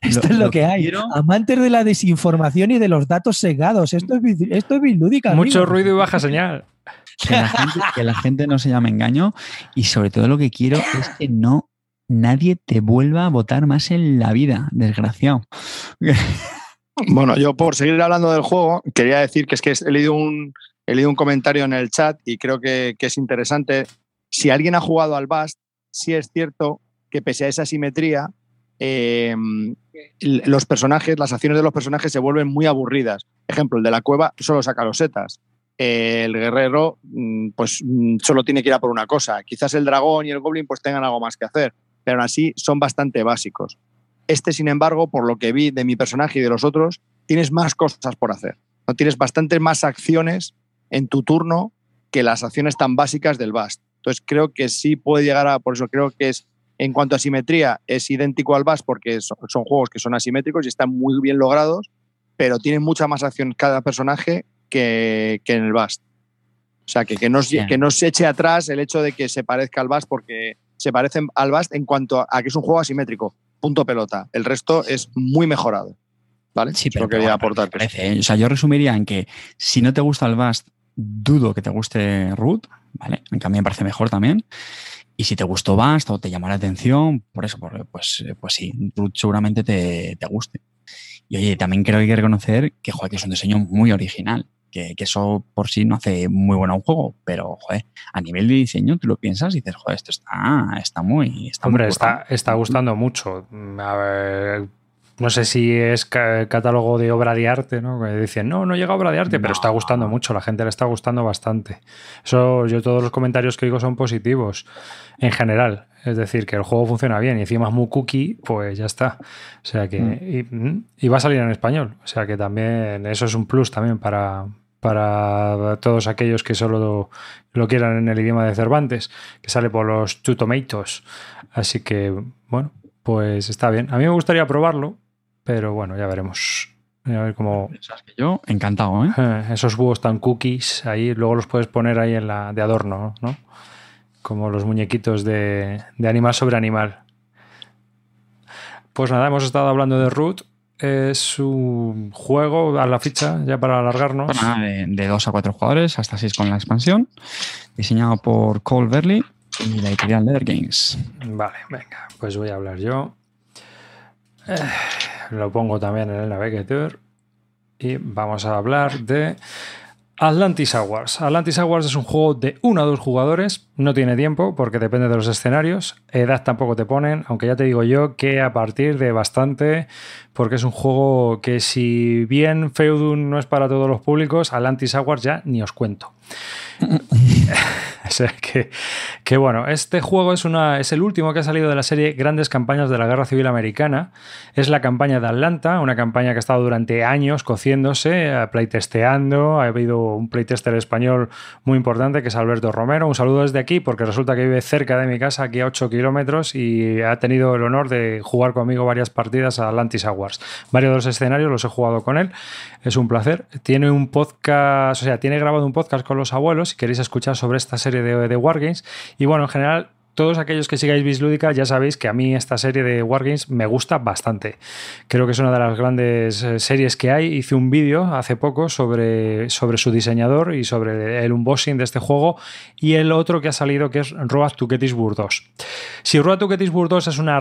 [SPEAKER 3] Esto es lo, que hay. Amantes de la desinformación y de los datos sesgados. Esto es, esto es Lúdica.
[SPEAKER 1] Mucho ruido y baja señal
[SPEAKER 2] que la, gente, no se llame engaño y sobre todo lo que quiero es que no nadie te vuelva a votar más en la vida, desgraciado.
[SPEAKER 4] Bueno, yo por seguir hablando del juego, quería decir que es que he leído un, he leído un comentario en el chat y creo que, es interesante. Si alguien ha jugado al Bast, sí es cierto que pese a esa simetría, em, los personajes, las acciones de los personajes se vuelven muy aburridas. Ejemplo, el de la cueva solo saca los setas el guerrero mm, pues mm, solo tiene que ir a por una cosa. Quizás el dragón y el goblin pues tengan algo más que hacer, pero aún así son bastante básicos. Este, sin embargo, por lo que vi de mi personaje y de los otros, tienes más cosas por hacer. ¿no? Tienes bastante más acciones en tu turno que las acciones tan básicas del Bast. Entonces creo que sí puede llegar a, por eso creo que es, en cuanto a simetría, es idéntico al Bast porque son juegos que son asimétricos y están muy bien logrados, pero tienen mucha más acción cada personaje que, en el Bast. O sea, que, que, no, que no se eche atrás el hecho de que se parezca al Bast porque se parece al Bast en cuanto a que es un juego asimétrico. Punto pelota. El resto es muy mejorado. ¿Vale?
[SPEAKER 2] Sí, pero, quería aportar. ¿eh? O sea, yo resumiría en que si no te gusta el Bast, dudo que te guste Root, ¿vale? En cambio me parece mejor también. Y si te gustó Bast o te llamó la atención, por eso, pues, pues sí, Root seguramente te, te guste. Y oye, también creo que hay que reconocer que, joder, que es un diseño muy original que, eso por sí no hace muy bueno un juego, pero joder, a nivel de diseño tú lo piensas y dices, joder, esto está, está muy.
[SPEAKER 1] Está Hombre, está, está gustando mucho. A ver, no sé si es catálogo de obra de arte, ¿no? Que dicen, no, no llega obra de arte, pero está gustando mucho, la gente le está gustando bastante. Eso, yo todos los comentarios que digo son positivos en general. Es decir, que el juego funciona bien y encima es muy cookie, pues ya está. O sea que. Mm. Mm, y, va a salir en español. O sea que también eso es un plus también para, para todos aquellos que solo lo quieran en el idioma de Cervantes, que sale por los Two Tomatoes. Así que, bueno, pues está bien. A mí me gustaría probarlo, pero bueno, ya veremos. A ver cómo.
[SPEAKER 2] Yo, encantado, ¿eh?
[SPEAKER 1] ¿eh? Esos búhos tan cookies ahí, luego los puedes poner ahí en la de adorno, ¿no? Como los muñequitos de, de animal sobre animal. Pues nada, hemos estado hablando de Root. Es un juego a la ficha, ya para alargarnos.
[SPEAKER 2] de, de dos a cuatro jugadores, hasta seis con la expansión. Diseñado por Cole Verley y la editorial Leather Games.
[SPEAKER 1] Vale, venga, pues voy a hablar yo. Eh, lo pongo también en el navegador. Y vamos a hablar de Atlantis Awards. Atlantis Awards es un juego de uno a dos jugadores. No tiene tiempo porque depende de los escenarios. Edad tampoco te ponen, aunque ya te digo yo que a partir de bastante, porque es un juego que si bien Feudum no es para todos los públicos, Atlantis Awards ya ni os cuento. o que, bueno, este juego es, el último que ha salido de la serie Grandes Campañas de la Guerra Civil Americana. Es la campaña de Atlanta, una campaña que ha estado durante años cociéndose, eh, playtesteando. Ha habido un playtester español muy importante que es Alberto Romero. Un saludo desde aquí porque resulta que vive cerca de mi casa, aquí a 8 kilómetros, y ha tenido el honor de jugar conmigo varias partidas a Atlantis Varios de los escenarios los he jugado con él. Es un placer. Tiene un podcast, o sea, tiene grabado un podcast con los abuelos si queréis escuchar sobre esta serie de, de Wargames. Y bueno, en general todos aquellos que sigáis Bislúdica ya sabéis que a mí esta serie de Wargames me gusta bastante. Creo que es una de las grandes eh, series que hay. Hice un vídeo hace poco sobre, sobre su diseñador y sobre el unboxing de este juego y el otro que ha salido que es Road to Gettysburg 2. Si Road to Gettysburg 2 es una,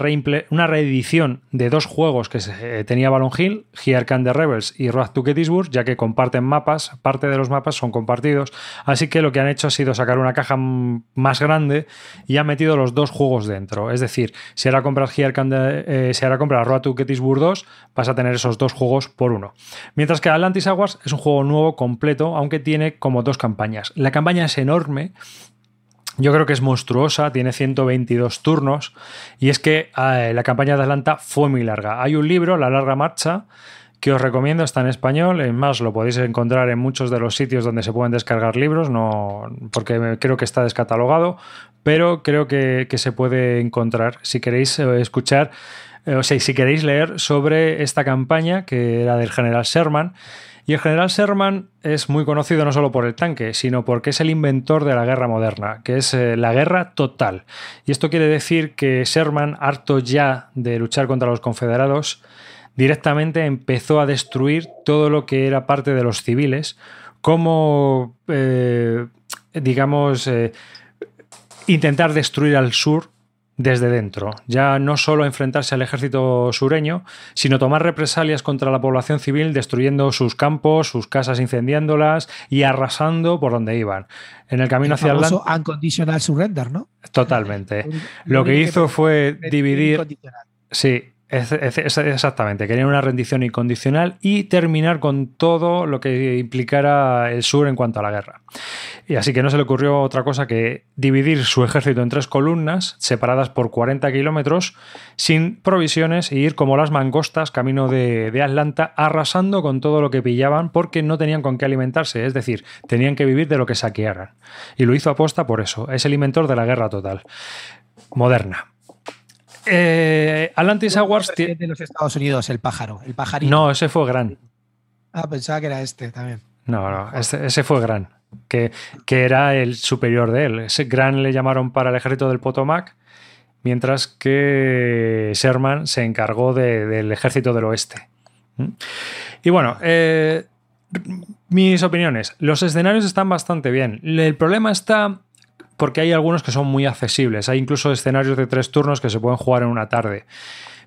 [SPEAKER 1] una reedición de dos juegos que eh, tenía Balon Hill, Here Can the Rebels y Road to Gettysburg, ya que comparten mapas, parte de los mapas son compartidos, así que lo que han hecho ha sido sacar una caja más grande y han metido los dos juegos dentro. Es decir, si ahora compras eh, si ahora compras Road to Gettysburg 2, vas a tener esos dos juegos por uno. Mientras que Atlantis Aguas es un juego nuevo, completo, aunque tiene como dos campañas. La campaña es enorme yo creo que es monstruosa, tiene 122 turnos y es que eh, la campaña de Atlanta fue muy larga. Hay un libro, La larga marcha, que os recomiendo, está en español, es más, lo podéis encontrar en muchos de los sitios donde se pueden descargar libros, no, porque creo que está descatalogado, pero creo que, se puede encontrar si queréis eh, escuchar, eh, o sea, si queréis leer sobre esta campaña que era del general Sherman y el general Sherman es muy conocido no solo por el tanque, sino porque es el inventor de la guerra moderna, que es eh, la guerra total. Y esto quiere decir que Sherman, harto ya de luchar contra los confederados, directamente empezó a destruir todo lo que era parte de los civiles, como, digamos, intentar destruir al sur desde dentro. Ya no solo enfrentarse al ejército sureño, sino tomar represalias contra la población civil, destruyendo sus campos, sus casas, incendiándolas y arrasando por donde iban. En el camino hacia
[SPEAKER 3] adelante. Unconditional surrender, ¿no?
[SPEAKER 1] Totalmente. Lo que hizo fue dividir. Sí, exactamente, querían una rendición incondicional y terminar con todo lo que implicara el sur en cuanto a la guerra. Y así que no se le ocurrió otra cosa que dividir su ejército en tres columnas, separadas por 40 kilómetros, sin provisiones, e ir como las mangostas camino de, de Atlanta, arrasando con todo lo que pillaban porque no tenían con qué alimentarse, es decir, tenían que vivir de lo que saquearan. Y lo hizo aposta por eso, es el inventor de la guerra total. Moderna. Eh, Atlantis Awards.
[SPEAKER 3] de los Estados Unidos, el pájaro, el pajarito.
[SPEAKER 1] No, ese fue Gran.
[SPEAKER 3] Ah, pensaba que era este también.
[SPEAKER 1] No, no, ese, fue Gran, que, que, era el superior de él. Ese Gran le llamaron para el ejército del Potomac, mientras que Sherman se encargó del ejército del oeste. ¿Mm? Y bueno, eh, mis opiniones. Los escenarios están bastante bien. El problema está porque hay algunos que son muy accesibles. Hay incluso escenarios de tres turnos que se pueden jugar en una tarde.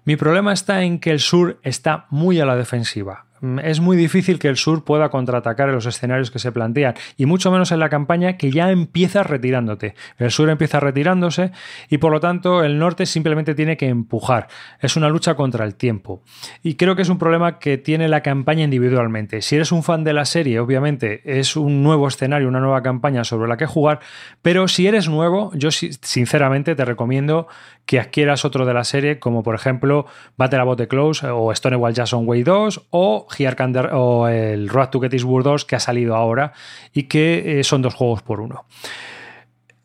[SPEAKER 1] Mi problema está en que el sur está muy a la defensiva. Mm, es muy difícil que el sur pueda contraatacar en los escenarios que se plantean, y mucho menos en la campaña que ya empieza retirándote. El sur empieza retirándose y por lo tanto el norte simplemente tiene que empujar. Es una lucha contra el tiempo. Y creo que es un problema que tiene la campaña individualmente. Si eres un fan de la serie, obviamente es un nuevo escenario, una nueva campaña sobre la que jugar, pero si eres nuevo, yo sinceramente te recomiendo que adquieras otro de la serie, como por ejemplo Battle About the Close o Stonewall Jackson Way 2 o o el Road to Gettysburg 2 que ha salido ahora y que eh, son dos juegos por uno.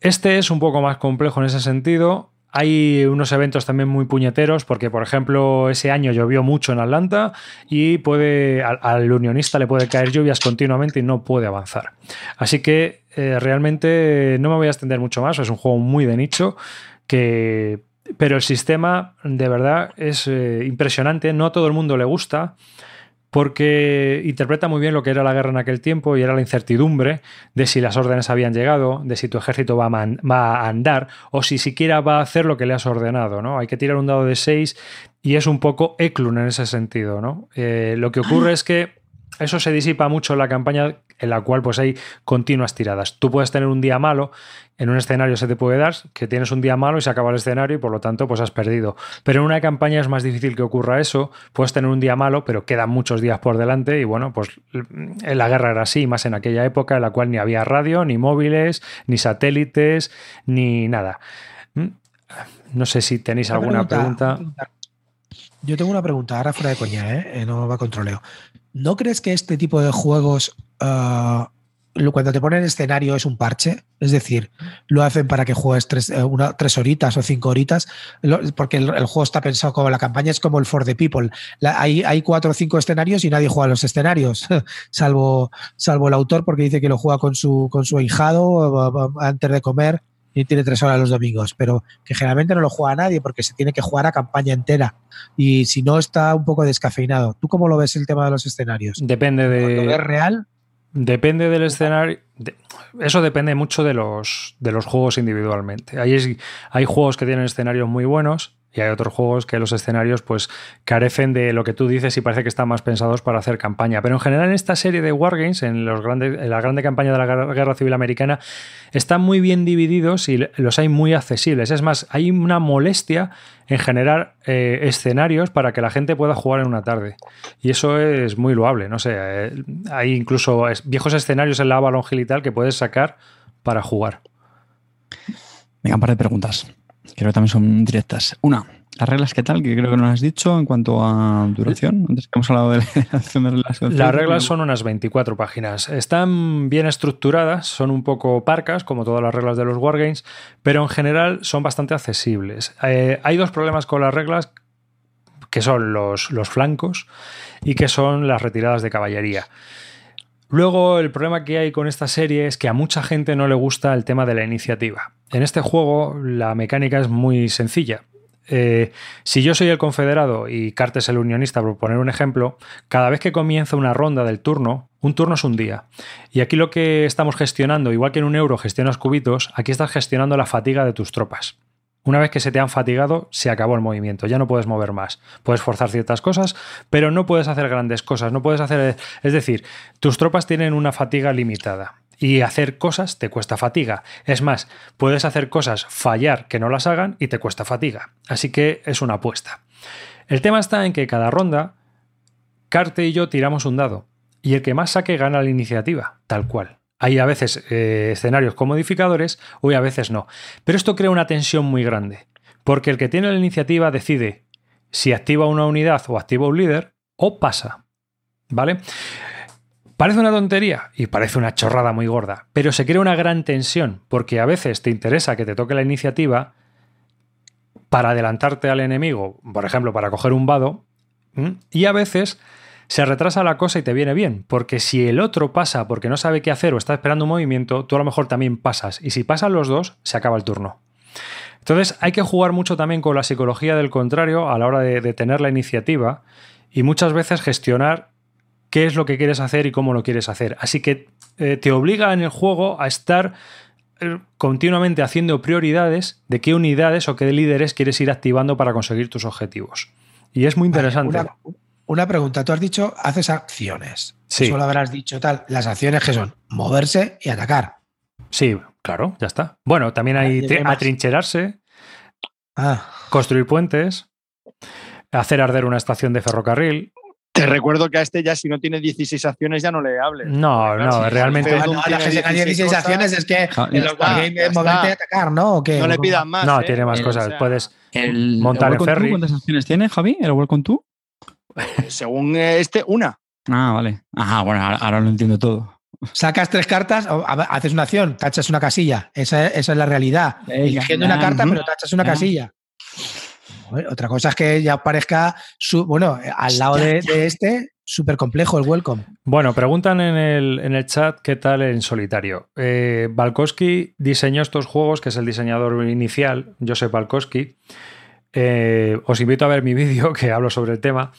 [SPEAKER 1] Este es un poco más complejo en ese sentido. Hay unos eventos también muy puñeteros porque, por ejemplo, ese año llovió mucho en Atlanta y puede al, unionista le puede caer lluvias continuamente y no puede avanzar. Así que eh, realmente no me voy a extender mucho más. Es un juego muy de nicho que pero el sistema de verdad es eh, impresionante. No a todo el mundo le gusta porque interpreta muy bien lo que era la guerra en aquel tiempo y era la incertidumbre de si las órdenes habían llegado, de si tu ejército va a, andar o si siquiera va a hacer lo que le has ordenado. ¿no? Hay que tirar un dado de 6 y es un poco Eklund en ese sentido. ¿no? Eh, lo que ocurre es que eso se disipa mucho en la campaña en la cual pues hay continuas tiradas. Tú puedes tener un día malo, en un escenario se te puede dar que tienes un día malo y se acaba el escenario y por lo tanto pues has perdido. Pero en una campaña es más difícil que ocurra eso, puedes tener un día malo pero quedan muchos días por delante y bueno pues la guerra era así, más en aquella época en la cual ni había radio, ni móviles, ni satélites, ni nada. ¿Mm? No sé si tenéis alguna pregunta,
[SPEAKER 3] Yo tengo una pregunta, ahora fuera de coña, ¿eh? eh no va a controleo. ¿No crees que este tipo de juegos, ah, cuando te ponen escenario, es un parche? Es decir, lo hacen para que juegues tres, eh, tres horitas o cinco horitas, porque el, juego está pensado como la campaña es como el For the People. hay, hay, cuatro o cinco escenarios y nadie juega los escenarios, salvo, salvo el autor porque dice que lo juega con su, con su ahijado antes de comer y tiene tres horas los domingos, pero que generalmente no lo juega nadie porque se tiene que jugar a campaña entera y si no está un poco descafeinado. ¿Tú cómo lo ves el tema de los escenarios?
[SPEAKER 1] Depende de...
[SPEAKER 3] ¿Lo real?
[SPEAKER 1] Depende del escenario. Eso depende mucho de los, de los juegos individualmente. Hay, hay juegos que tienen escenarios muy buenos Y hay otros juegos que los escenarios pues carecen de lo que tú dices y parece que están más pensados para hacer campaña. Pero en general en esta serie de Wargames, en, en la grande campaña de la Guerra Civil Americana, están muy bien divididos y los hay muy accesibles. Es más, hay una molestia en generar eh, escenarios para que la gente pueda jugar en una tarde. Y eso es muy loable, no sé. Eh, hay incluso viejos escenarios en la Avalon y tal que puedes sacar para jugar.
[SPEAKER 2] Venga, un par de preguntas. Creo que también son directas. Una, ¿las reglas qué tal? Que creo que no has dicho en cuanto a duración. Antes que hemos hablado de la de.
[SPEAKER 1] Las reglas son unas 24 páginas. Están bien estructuradas, son un poco parcas, como todas las reglas de los Wargames, pero en general son bastante accesibles. Eh, hay dos problemas con las reglas que son los, los flancos y que son las retiradas de caballería. Luego, el problema que hay con esta serie es que a mucha gente no le gusta el tema de la iniciativa. En este juego, la mecánica es muy sencilla. Eh, si yo soy el confederado y Cartes el unionista, por poner un ejemplo, cada vez que comienza una ronda del turno, un turno es un día. Y aquí lo que estamos gestionando, igual que en un euro gestionas cubitos, aquí estás gestionando la fatiga de tus tropas. Una vez que se te han fatigado, se acabó el movimiento, ya no puedes mover más. Puedes forzar ciertas cosas, pero no puedes hacer grandes cosas, no puedes hacer... Es decir, tus tropas tienen una fatiga limitada. Y hacer cosas te cuesta fatiga. Es más, puedes hacer cosas, fallar que no las hagan y te cuesta fatiga. Así que es una apuesta. El tema está en que cada ronda, Carte y yo tiramos un dado. Y el que más saque gana la iniciativa, tal cual. Hay a veces eh, escenarios con modificadores o a veces no. Pero esto crea una tensión muy grande, porque el que tiene la iniciativa decide si activa una unidad o activa un líder o pasa. ¿Vale? Parece una tontería y parece una chorrada muy gorda, pero se crea una gran tensión, porque a veces te interesa que te toque la iniciativa para adelantarte al enemigo, por ejemplo, para coger un vado, y a veces se retrasa la cosa y te viene bien, porque si el otro pasa porque no sabe qué hacer o está esperando un movimiento, tú a lo mejor también pasas, y si pasan los dos, se acaba el turno. Entonces hay que jugar mucho también con la psicología del contrario a la hora de, tener la iniciativa y muchas veces gestionar qué es lo que quieres hacer y cómo lo quieres hacer. Así que eh, te obliga en el juego a estar eh, continuamente haciendo prioridades de qué unidades o qué líderes quieres ir activando para conseguir tus objetivos. Y es muy interesante.
[SPEAKER 3] Una pregunta, tú has dicho, haces acciones.
[SPEAKER 1] Sí.
[SPEAKER 3] Solo habrás dicho tal. Las acciones que son moverse y atacar.
[SPEAKER 1] Sí, claro, ya está. Bueno, también hay atrincherarse,
[SPEAKER 3] ah.
[SPEAKER 1] construir puentes, hacer arder una estación de ferrocarril.
[SPEAKER 4] Te recuerdo que a este ya si no tiene 16 acciones ya no le hables.
[SPEAKER 1] No, no, realmente...
[SPEAKER 3] No, la que tenga 16 acciones es que en los games moverte y atacar, ¿no?
[SPEAKER 4] No le pidas más.
[SPEAKER 1] No,
[SPEAKER 4] ¿eh?
[SPEAKER 1] tiene más cosas. Puedes
[SPEAKER 2] el,
[SPEAKER 1] montar
[SPEAKER 2] el
[SPEAKER 1] en ferry.
[SPEAKER 2] ¿Cuántas acciones tiene, Javi? ¿El Welcome to?
[SPEAKER 4] Según este, una.
[SPEAKER 2] Ah, vale. Ajá, bueno, ahora, lo entiendo todo.
[SPEAKER 3] Sacas tres cartas, haces una acción, tachas una casilla. Esa, es la realidad. Eligiendo una carta, pero tachas una casilla. otra cosa es que ya parezca, su, bueno, al lado de, este, súper complejo el welcome.
[SPEAKER 1] Bueno, preguntan en el, en el chat qué tal en solitario. Eh, Balkowski diseñó estos juegos, que es el diseñador inicial, Joseph Balkowski. Eh, os invito a ver mi vídeo que hablo sobre el tema.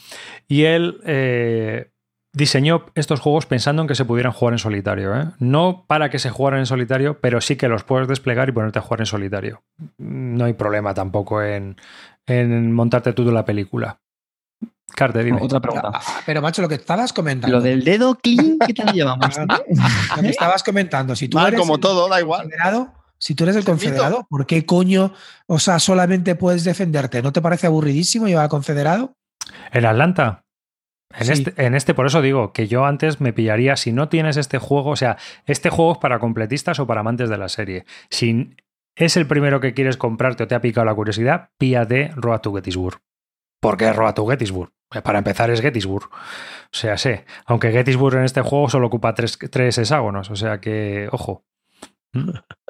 [SPEAKER 1] Y él eh, diseñó estos juegos pensando en que se pudieran jugar en solitario. ¿eh? No para que se jugaran en solitario, pero sí que los puedes desplegar y ponerte a jugar en solitario. No hay problema tampoco en, montarte tú la película. Carte, dime.
[SPEAKER 2] Otra pregunta.
[SPEAKER 3] Ah, pero, macho, lo que estabas comentando.
[SPEAKER 2] Lo del dedo clean, ¿qué tal llevamos?
[SPEAKER 3] lo que estabas comentando. Si tú eres
[SPEAKER 4] como todo, da igual.
[SPEAKER 3] Si tú eres el confederado, ¿por qué coño, o sea, solamente puedes defenderte? ¿No te parece aburridísimo llevar al confederado?
[SPEAKER 1] En Atlanta. En, este, en este, por eso digo que yo antes me pillaría, si no tienes este juego, o sea, este juego es para completistas o para amantes de la serie. Si es el primero que quieres comprarte o te ha picado la curiosidad, píate Road to Gettysburg. ¿Por qué Road to Gettysburg? Eh, para empezar es Gettysburg. O sea, sé, aunque Gettysburg en este juego solo ocupa tres, tres hexágonos, o sea que, ojo.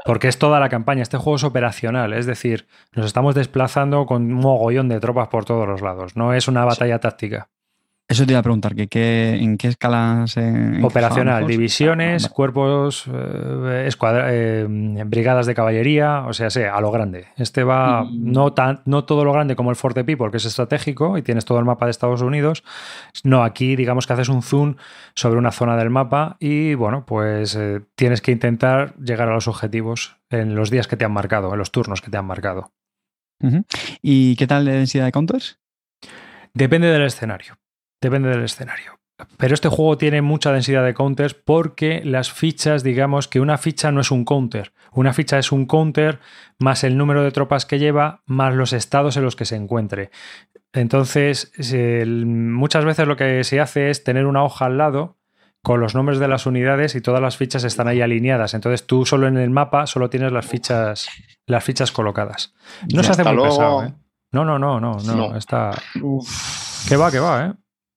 [SPEAKER 1] Porque es toda la campaña. Este juego es operacional, es decir, nos estamos desplazando con un mogollón de tropas por todos los lados. No es una batalla táctica.
[SPEAKER 2] Eso te iba a preguntar, que ¿en qué escala se...?
[SPEAKER 1] Operacional, divisiones, cuerpos, eh, eh, brigadas de caballería, o sea, sea, a lo grande. Este va no, tan, no todo lo grande como el Forte People, que es estratégico y tienes todo el mapa de Estados Unidos. No, aquí digamos que haces un zoom sobre una zona del mapa y, bueno, pues eh, tienes que intentar llegar a los objetivos en los días que te han marcado, en los turnos que te han marcado.
[SPEAKER 2] ¿Y qué tal de densidad de counters?
[SPEAKER 1] Depende del escenario. Depende del escenario. Pero este juego tiene mucha densidad de counters porque las fichas, digamos que una ficha no es un counter. Una ficha es un counter más el número de tropas que lleva, más los estados en los que se encuentre. Entonces, muchas veces lo que se hace es tener una hoja al lado con los nombres de las unidades y todas las fichas están ahí alineadas. Entonces tú solo en el mapa solo tienes las fichas, las fichas colocadas. No se hace muy
[SPEAKER 4] luego.
[SPEAKER 1] pesado, ¿eh? No, no, no, no, no.
[SPEAKER 4] No.
[SPEAKER 1] Está. Que va, que va, ¿eh?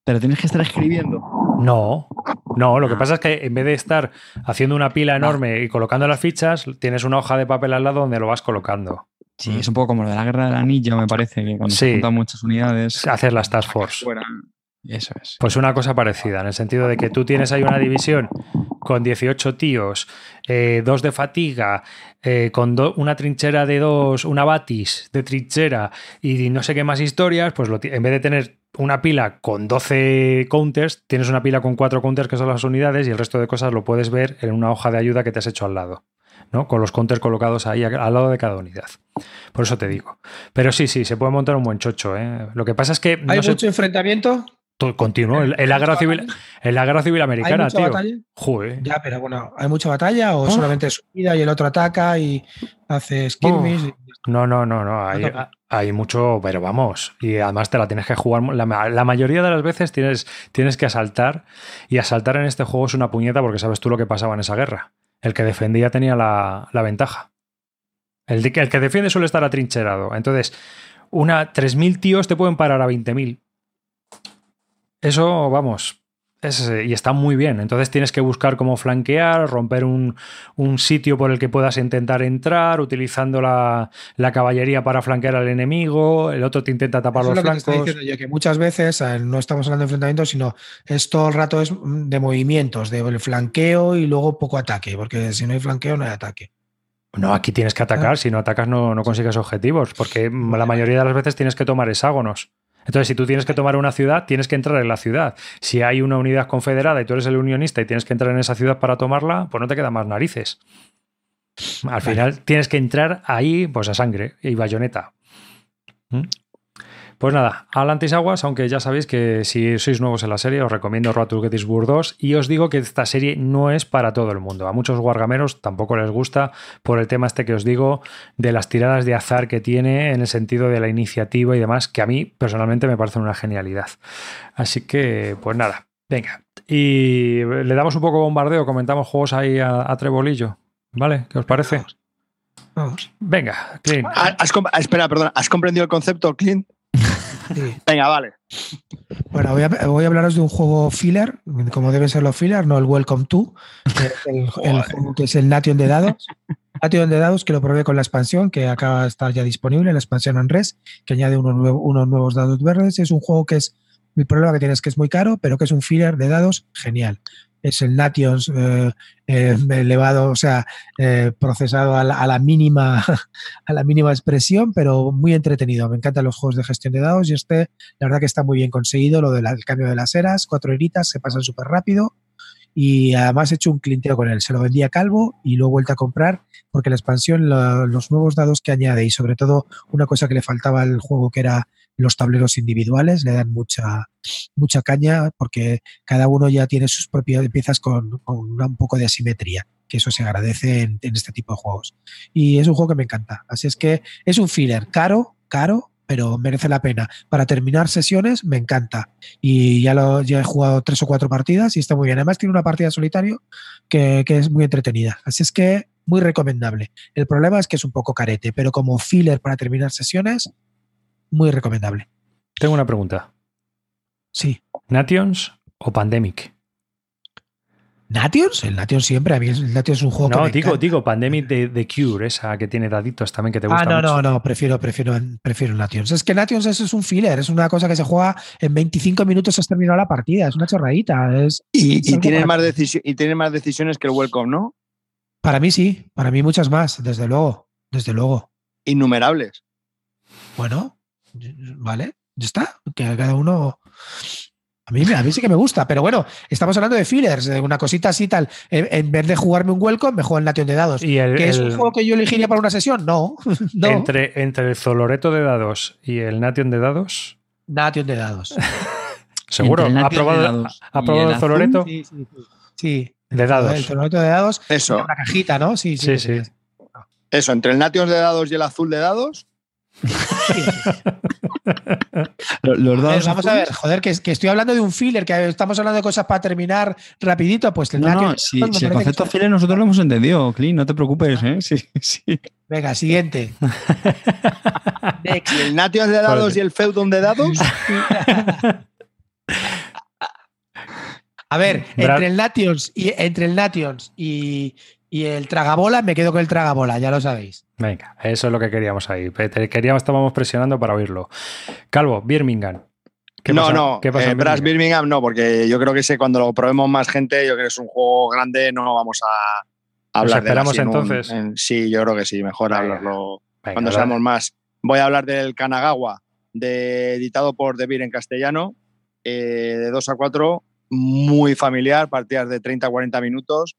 [SPEAKER 2] Pero tienes que estar escribiendo.
[SPEAKER 1] No, no, lo que pasa es que en vez de estar haciendo una pila enorme y colocando las fichas, tienes una hoja de papel al lado donde lo vas colocando.
[SPEAKER 2] Sí, es un poco como lo de la guerra del anillo, me parece, que cuando
[SPEAKER 1] Sí.
[SPEAKER 2] se juntan muchas unidades.
[SPEAKER 1] Hacer las task force.
[SPEAKER 2] Fuera. Eso es.
[SPEAKER 1] Pues una cosa parecida, en el sentido de que tú tienes ahí una división con 18 tíos, eh, dos de fatiga, eh, con do- una trinchera de dos, una batis de trinchera y no sé qué más historias, pues lo en vez de tener una pila con 12 counters, tienes una pila con 4 counters que son las unidades y el resto de cosas lo puedes ver en una hoja de ayuda que te has hecho al lado. ¿no? Con los counters colocados ahí al lado de cada unidad. Por eso te digo. Pero sí, sí, se puede montar un buen chocho. ¿eh? Lo que pasa es que no
[SPEAKER 3] ¿Hay
[SPEAKER 1] sé-
[SPEAKER 3] mucho enfrentamiento?
[SPEAKER 1] todo continuo. En en la guerra civil, en la guerra civil
[SPEAKER 3] ¿Hay
[SPEAKER 1] americana,
[SPEAKER 3] mucha
[SPEAKER 1] tío.
[SPEAKER 3] batalla?
[SPEAKER 1] Joder.
[SPEAKER 3] Ya, pero bueno, ¿hay mucha batalla o
[SPEAKER 1] Ah.
[SPEAKER 3] solamente su vida y el otro ataca y hace skirmish? y-
[SPEAKER 1] No, no, no, no. Hay, hay mucho, pero vamos. Y además te la tienes que jugar. La, ma- la mayoría de las veces tienes, tienes que asaltar. Y asaltar en este juego es una puñeta porque sabes tú lo que pasaba en esa guerra. El que defendía tenía la, la ventaja. El, el que defiende suele estar atrincherado. Entonces, una 3.000 tíos te pueden parar a 20.000. Eso, vamos. Es, eh, y está muy bien. Entonces tienes que buscar cómo flanquear, romper un, un sitio por el que puedas intentar entrar, utilizando la, la caballería para flanquear al enemigo. El otro te intenta tapar
[SPEAKER 3] Eso es
[SPEAKER 1] los
[SPEAKER 3] lo que te estoy
[SPEAKER 1] flancos.
[SPEAKER 3] yo, que muchas veces no estamos hablando de enfrentamientos, sino es todo el rato es de movimientos, de flanqueo y luego poco ataque, porque si no hay flanqueo no hay ataque.
[SPEAKER 1] No, aquí tienes que atacar. Si no atacas, no, no consigues objetivos, porque la mayoría de las veces tienes que tomar hexágonos. Entonces, si tú tienes que tomar una ciudad, tienes que entrar en la ciudad. Si hay una unidad confederada y tú eres el unionista y tienes que entrar en esa ciudad para tomarla, pues no te quedan más narices. Al final tienes que entrar ahí, pues a sangre y bayoneta. ¿Mm? Pues nada, Atlantis Aguas, aunque ya sabéis que si sois nuevos en la serie, os recomiendo Road to Gettysburg 2 y os digo que esta serie no es para todo el mundo. A muchos wargameros tampoco les gusta por el tema este que os digo de las tiradas de azar que tiene en el sentido de la iniciativa y demás, que a mí personalmente me parece una genialidad. Así que, pues nada, venga. Y le damos un poco bombardeo, comentamos juegos ahí a, a trebolillo, ¿vale? ¿Qué os parece?
[SPEAKER 3] Vamos.
[SPEAKER 1] Venga, Clint.
[SPEAKER 4] Ah, ¿Has com- ah, espera, perdona. ¿Has comprendido el concepto, Clint?
[SPEAKER 3] Sí.
[SPEAKER 4] Venga, vale.
[SPEAKER 3] Bueno, voy a, voy a hablaros de un juego filler, como deben ser los filler, no el Welcome to, que es el, el juego que es el Nation de dados. Nation de dados que lo probé con la expansión, que acaba de estar ya disponible, la expansión Unrest, que añade unos, nuevo- unos nuevos dados verdes. Es un juego que es, el problema que tiene es que es muy caro, pero que es un filler de dados genial. Es el Nations eh, eh, elevado, o sea, eh, procesado a la, a la mínima a la mínima expresión, pero muy entretenido. Me encantan los juegos de gestión de dados y este, la verdad que está muy bien conseguido, lo del cambio de las eras, cuatro heritas, se pasan súper rápido y además he hecho un clinteo con él. Se lo vendí a Calvo y lo he vuelto a comprar porque la expansión, los nuevos dados que añade y sobre todo una cosa que le faltaba al juego que era los tableros individuales, le dan mucha, mucha caña porque cada uno ya tiene sus propias piezas con, con un poco de asimetría, que eso se agradece en- en este tipo de juegos. Y es un juego que me encanta. Así es que es un filler caro, caro, pero merece la pena. Para terminar sesiones, me encanta. Y ya, lo, ya he jugado tres o cuatro partidas y está muy bien. Además, tiene una partida solitario que, que es muy entretenida. Así es que muy recomendable. El problema es que es un poco carete, pero como filler para terminar sesiones, muy recomendable.
[SPEAKER 1] Tengo una pregunta.
[SPEAKER 3] Sí.
[SPEAKER 1] ¿Nations o Pandemic?
[SPEAKER 3] ¿Nations? El Nations siempre. A mí el Nations es un juego que
[SPEAKER 1] No, digo,
[SPEAKER 3] encanta.
[SPEAKER 1] digo, Pandemic de, de Cure, esa que tiene daditos también que te gusta
[SPEAKER 3] Ah, no,
[SPEAKER 1] mucho.
[SPEAKER 3] no, no, prefiero, prefiero, prefiero Nations. Es que Nations es, es un filler, es una cosa que se juega en 25 minutos has terminado la partida, es una chorradita. Es,
[SPEAKER 4] Y,
[SPEAKER 3] es
[SPEAKER 4] y
[SPEAKER 3] algo
[SPEAKER 4] tiene más decisi- y tiene más decisiones que el Welcome, ¿no?
[SPEAKER 3] Para mí sí, para mí muchas más, desde luego, desde luego.
[SPEAKER 4] Innumerables.
[SPEAKER 3] Bueno, vale, ya está, que cada uno A mí, a mí sí que me gusta, pero bueno, estamos hablando de fillers, de una cosita así tal. En, en vez de jugarme un welcome, me juego el Nation de dados.
[SPEAKER 1] Y el-
[SPEAKER 3] ¿Que es un
[SPEAKER 1] el-
[SPEAKER 3] juego que yo elegiría para una sesión? No. no.
[SPEAKER 1] Entre, entre el Zoloreto de dados y el Nation de dados,
[SPEAKER 3] Nation de dados.
[SPEAKER 1] seguro.
[SPEAKER 2] El
[SPEAKER 1] ¿Ha
[SPEAKER 2] Nation de
[SPEAKER 1] probado,
[SPEAKER 2] dados
[SPEAKER 1] ha probado
[SPEAKER 2] el
[SPEAKER 1] el Zoloreto
[SPEAKER 3] Sí, sí, sí. Sí.
[SPEAKER 1] de
[SPEAKER 3] El
[SPEAKER 1] dados?
[SPEAKER 3] torneo de dados.
[SPEAKER 4] Eso.
[SPEAKER 3] Una cajita, ¿no? Sí, sí.
[SPEAKER 1] Sí, sí.
[SPEAKER 4] Eso, entre el Nations de dados y el azul de dados.
[SPEAKER 2] Los
[SPEAKER 3] A ver,
[SPEAKER 2] dados
[SPEAKER 3] vamos a ver, joder, que, que estoy hablando de un filler, que estamos hablando de cosas para terminar rapidito, pues el
[SPEAKER 2] No,
[SPEAKER 3] Nation
[SPEAKER 2] no, si, el
[SPEAKER 3] que
[SPEAKER 2] concepto
[SPEAKER 3] es-
[SPEAKER 2] filler nosotros lo hemos entendido, Clint, no te preocupes, ¿eh? Sí, sí.
[SPEAKER 3] Venga, siguiente. Next.
[SPEAKER 4] Y el Nations de dados y el Feudum de dados.
[SPEAKER 3] A ver, entre el Nations y entre el Nations y, y el Tragabola, me quedo con el Tragabola, ya lo sabéis.
[SPEAKER 1] Venga, eso es lo que queríamos ahí. Queríamos, estábamos presionando para oírlo. Calvo, Birmingham. ¿Qué
[SPEAKER 4] no,
[SPEAKER 1] pasa?
[SPEAKER 4] no,
[SPEAKER 1] ¿Qué pasa
[SPEAKER 4] eh,
[SPEAKER 1] Birmingham?
[SPEAKER 4] Birmingham no, porque yo creo que ese cuando lo probemos más gente, yo creo que es un juego grande, no vamos a hablar de
[SPEAKER 1] esperamos
[SPEAKER 4] así en un-
[SPEAKER 1] entonces?
[SPEAKER 4] en- sí, yo creo que sí, mejor
[SPEAKER 1] Venga.
[SPEAKER 4] hablarlo
[SPEAKER 1] Venga,
[SPEAKER 4] cuando
[SPEAKER 1] dale.
[SPEAKER 4] seamos más. Voy a hablar del Kanagawa, de, editado por De Beer en castellano, eh, de 2 a 4, muy familiar, partidas de 30 a 40 minutos.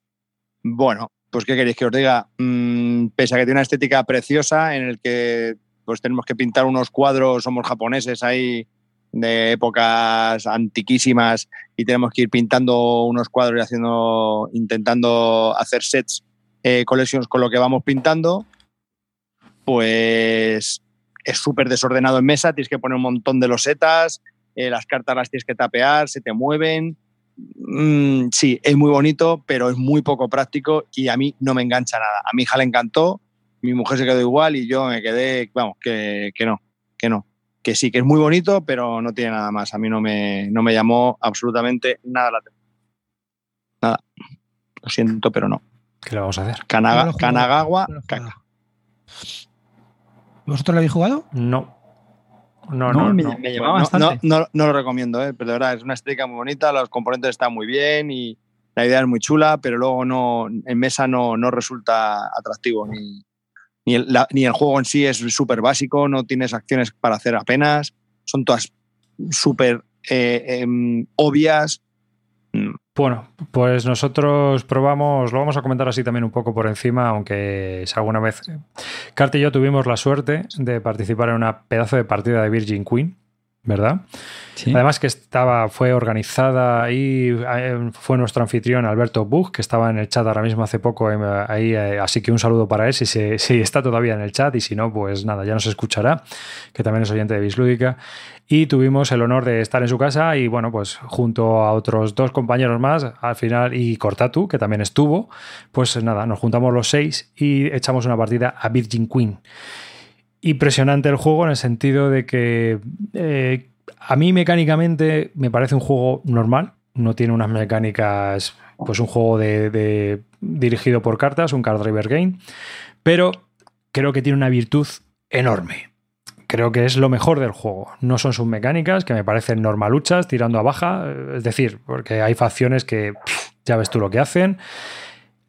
[SPEAKER 4] Bueno, pues ¿qué queréis que os diga? Mm, pese a que tiene una estética preciosa en el que pues tenemos que pintar unos cuadros, somos japoneses ahí de épocas antiquísimas y tenemos que ir pintando unos cuadros y haciendo, intentando hacer sets, eh, collections con lo que vamos pintando, pues es súper desordenado en mesa, tienes que poner un montón de losetas, eh, las cartas las tienes que tapear, se te mueven. Mm, sí, es muy bonito, pero es muy poco práctico y a mí no me engancha nada. A mi hija le encantó, mi mujer se quedó igual y yo me quedé, vamos, que, que no, que no. Que sí, que es muy bonito, pero no tiene nada más. A mí no me, no me llamó absolutamente nada la atención. Nada. Lo siento, pero no.
[SPEAKER 1] ¿Qué le vamos a hacer?
[SPEAKER 4] Kanaga-
[SPEAKER 3] No
[SPEAKER 4] Kanagawa, caca.
[SPEAKER 3] ¿Vosotros lo habéis jugado?
[SPEAKER 1] No. No,
[SPEAKER 2] No,
[SPEAKER 1] no,
[SPEAKER 2] me-
[SPEAKER 1] no.
[SPEAKER 2] me llamaba
[SPEAKER 4] No, lo recomiendo, ¿eh? pero de verdad es una estética muy bonita, los componentes están muy bien y la idea es muy chula, pero luego no en mesa no, no resulta atractivo. Ni, ni, el, la- ni el juego en sí es súper básico, no tienes acciones para hacer apenas, son todas súper eh, em, obvias.
[SPEAKER 1] Bueno, pues nosotros probamos, lo vamos a comentar así también un poco por encima, aunque si alguna vez. Cart y yo tuvimos la suerte de participar en una pedazo de partida de Virgin Queen, ¿verdad?
[SPEAKER 2] Sí.
[SPEAKER 1] Además que estaba, fue organizada y eh, fue nuestro anfitrión Alberto Bug, que estaba en el chat ahora mismo hace poco, eh, ahí, eh, así que un saludo para él, si, se- si está todavía en el chat y si no, pues nada, ya nos escuchará, que también es oyente de Bislúdica. Y tuvimos el honor de estar en su casa y bueno, pues junto a otros dos compañeros más, al final, y Cortatu, que también estuvo, pues nada, nos juntamos los seis y echamos una partida a Virgin Queen. Impresionante el juego en el sentido de que eh, a mí mecánicamente me parece un juego normal, no tiene unas mecánicas, pues un juego de, de- dirigido por cartas, un card driver game, pero creo que tiene una virtud enorme. Creo que es lo mejor del juego. No son sus mecánicas, que me parecen normaluchas, tirando a baja, eh, es decir, porque hay facciones que ya ves tú lo que hacen.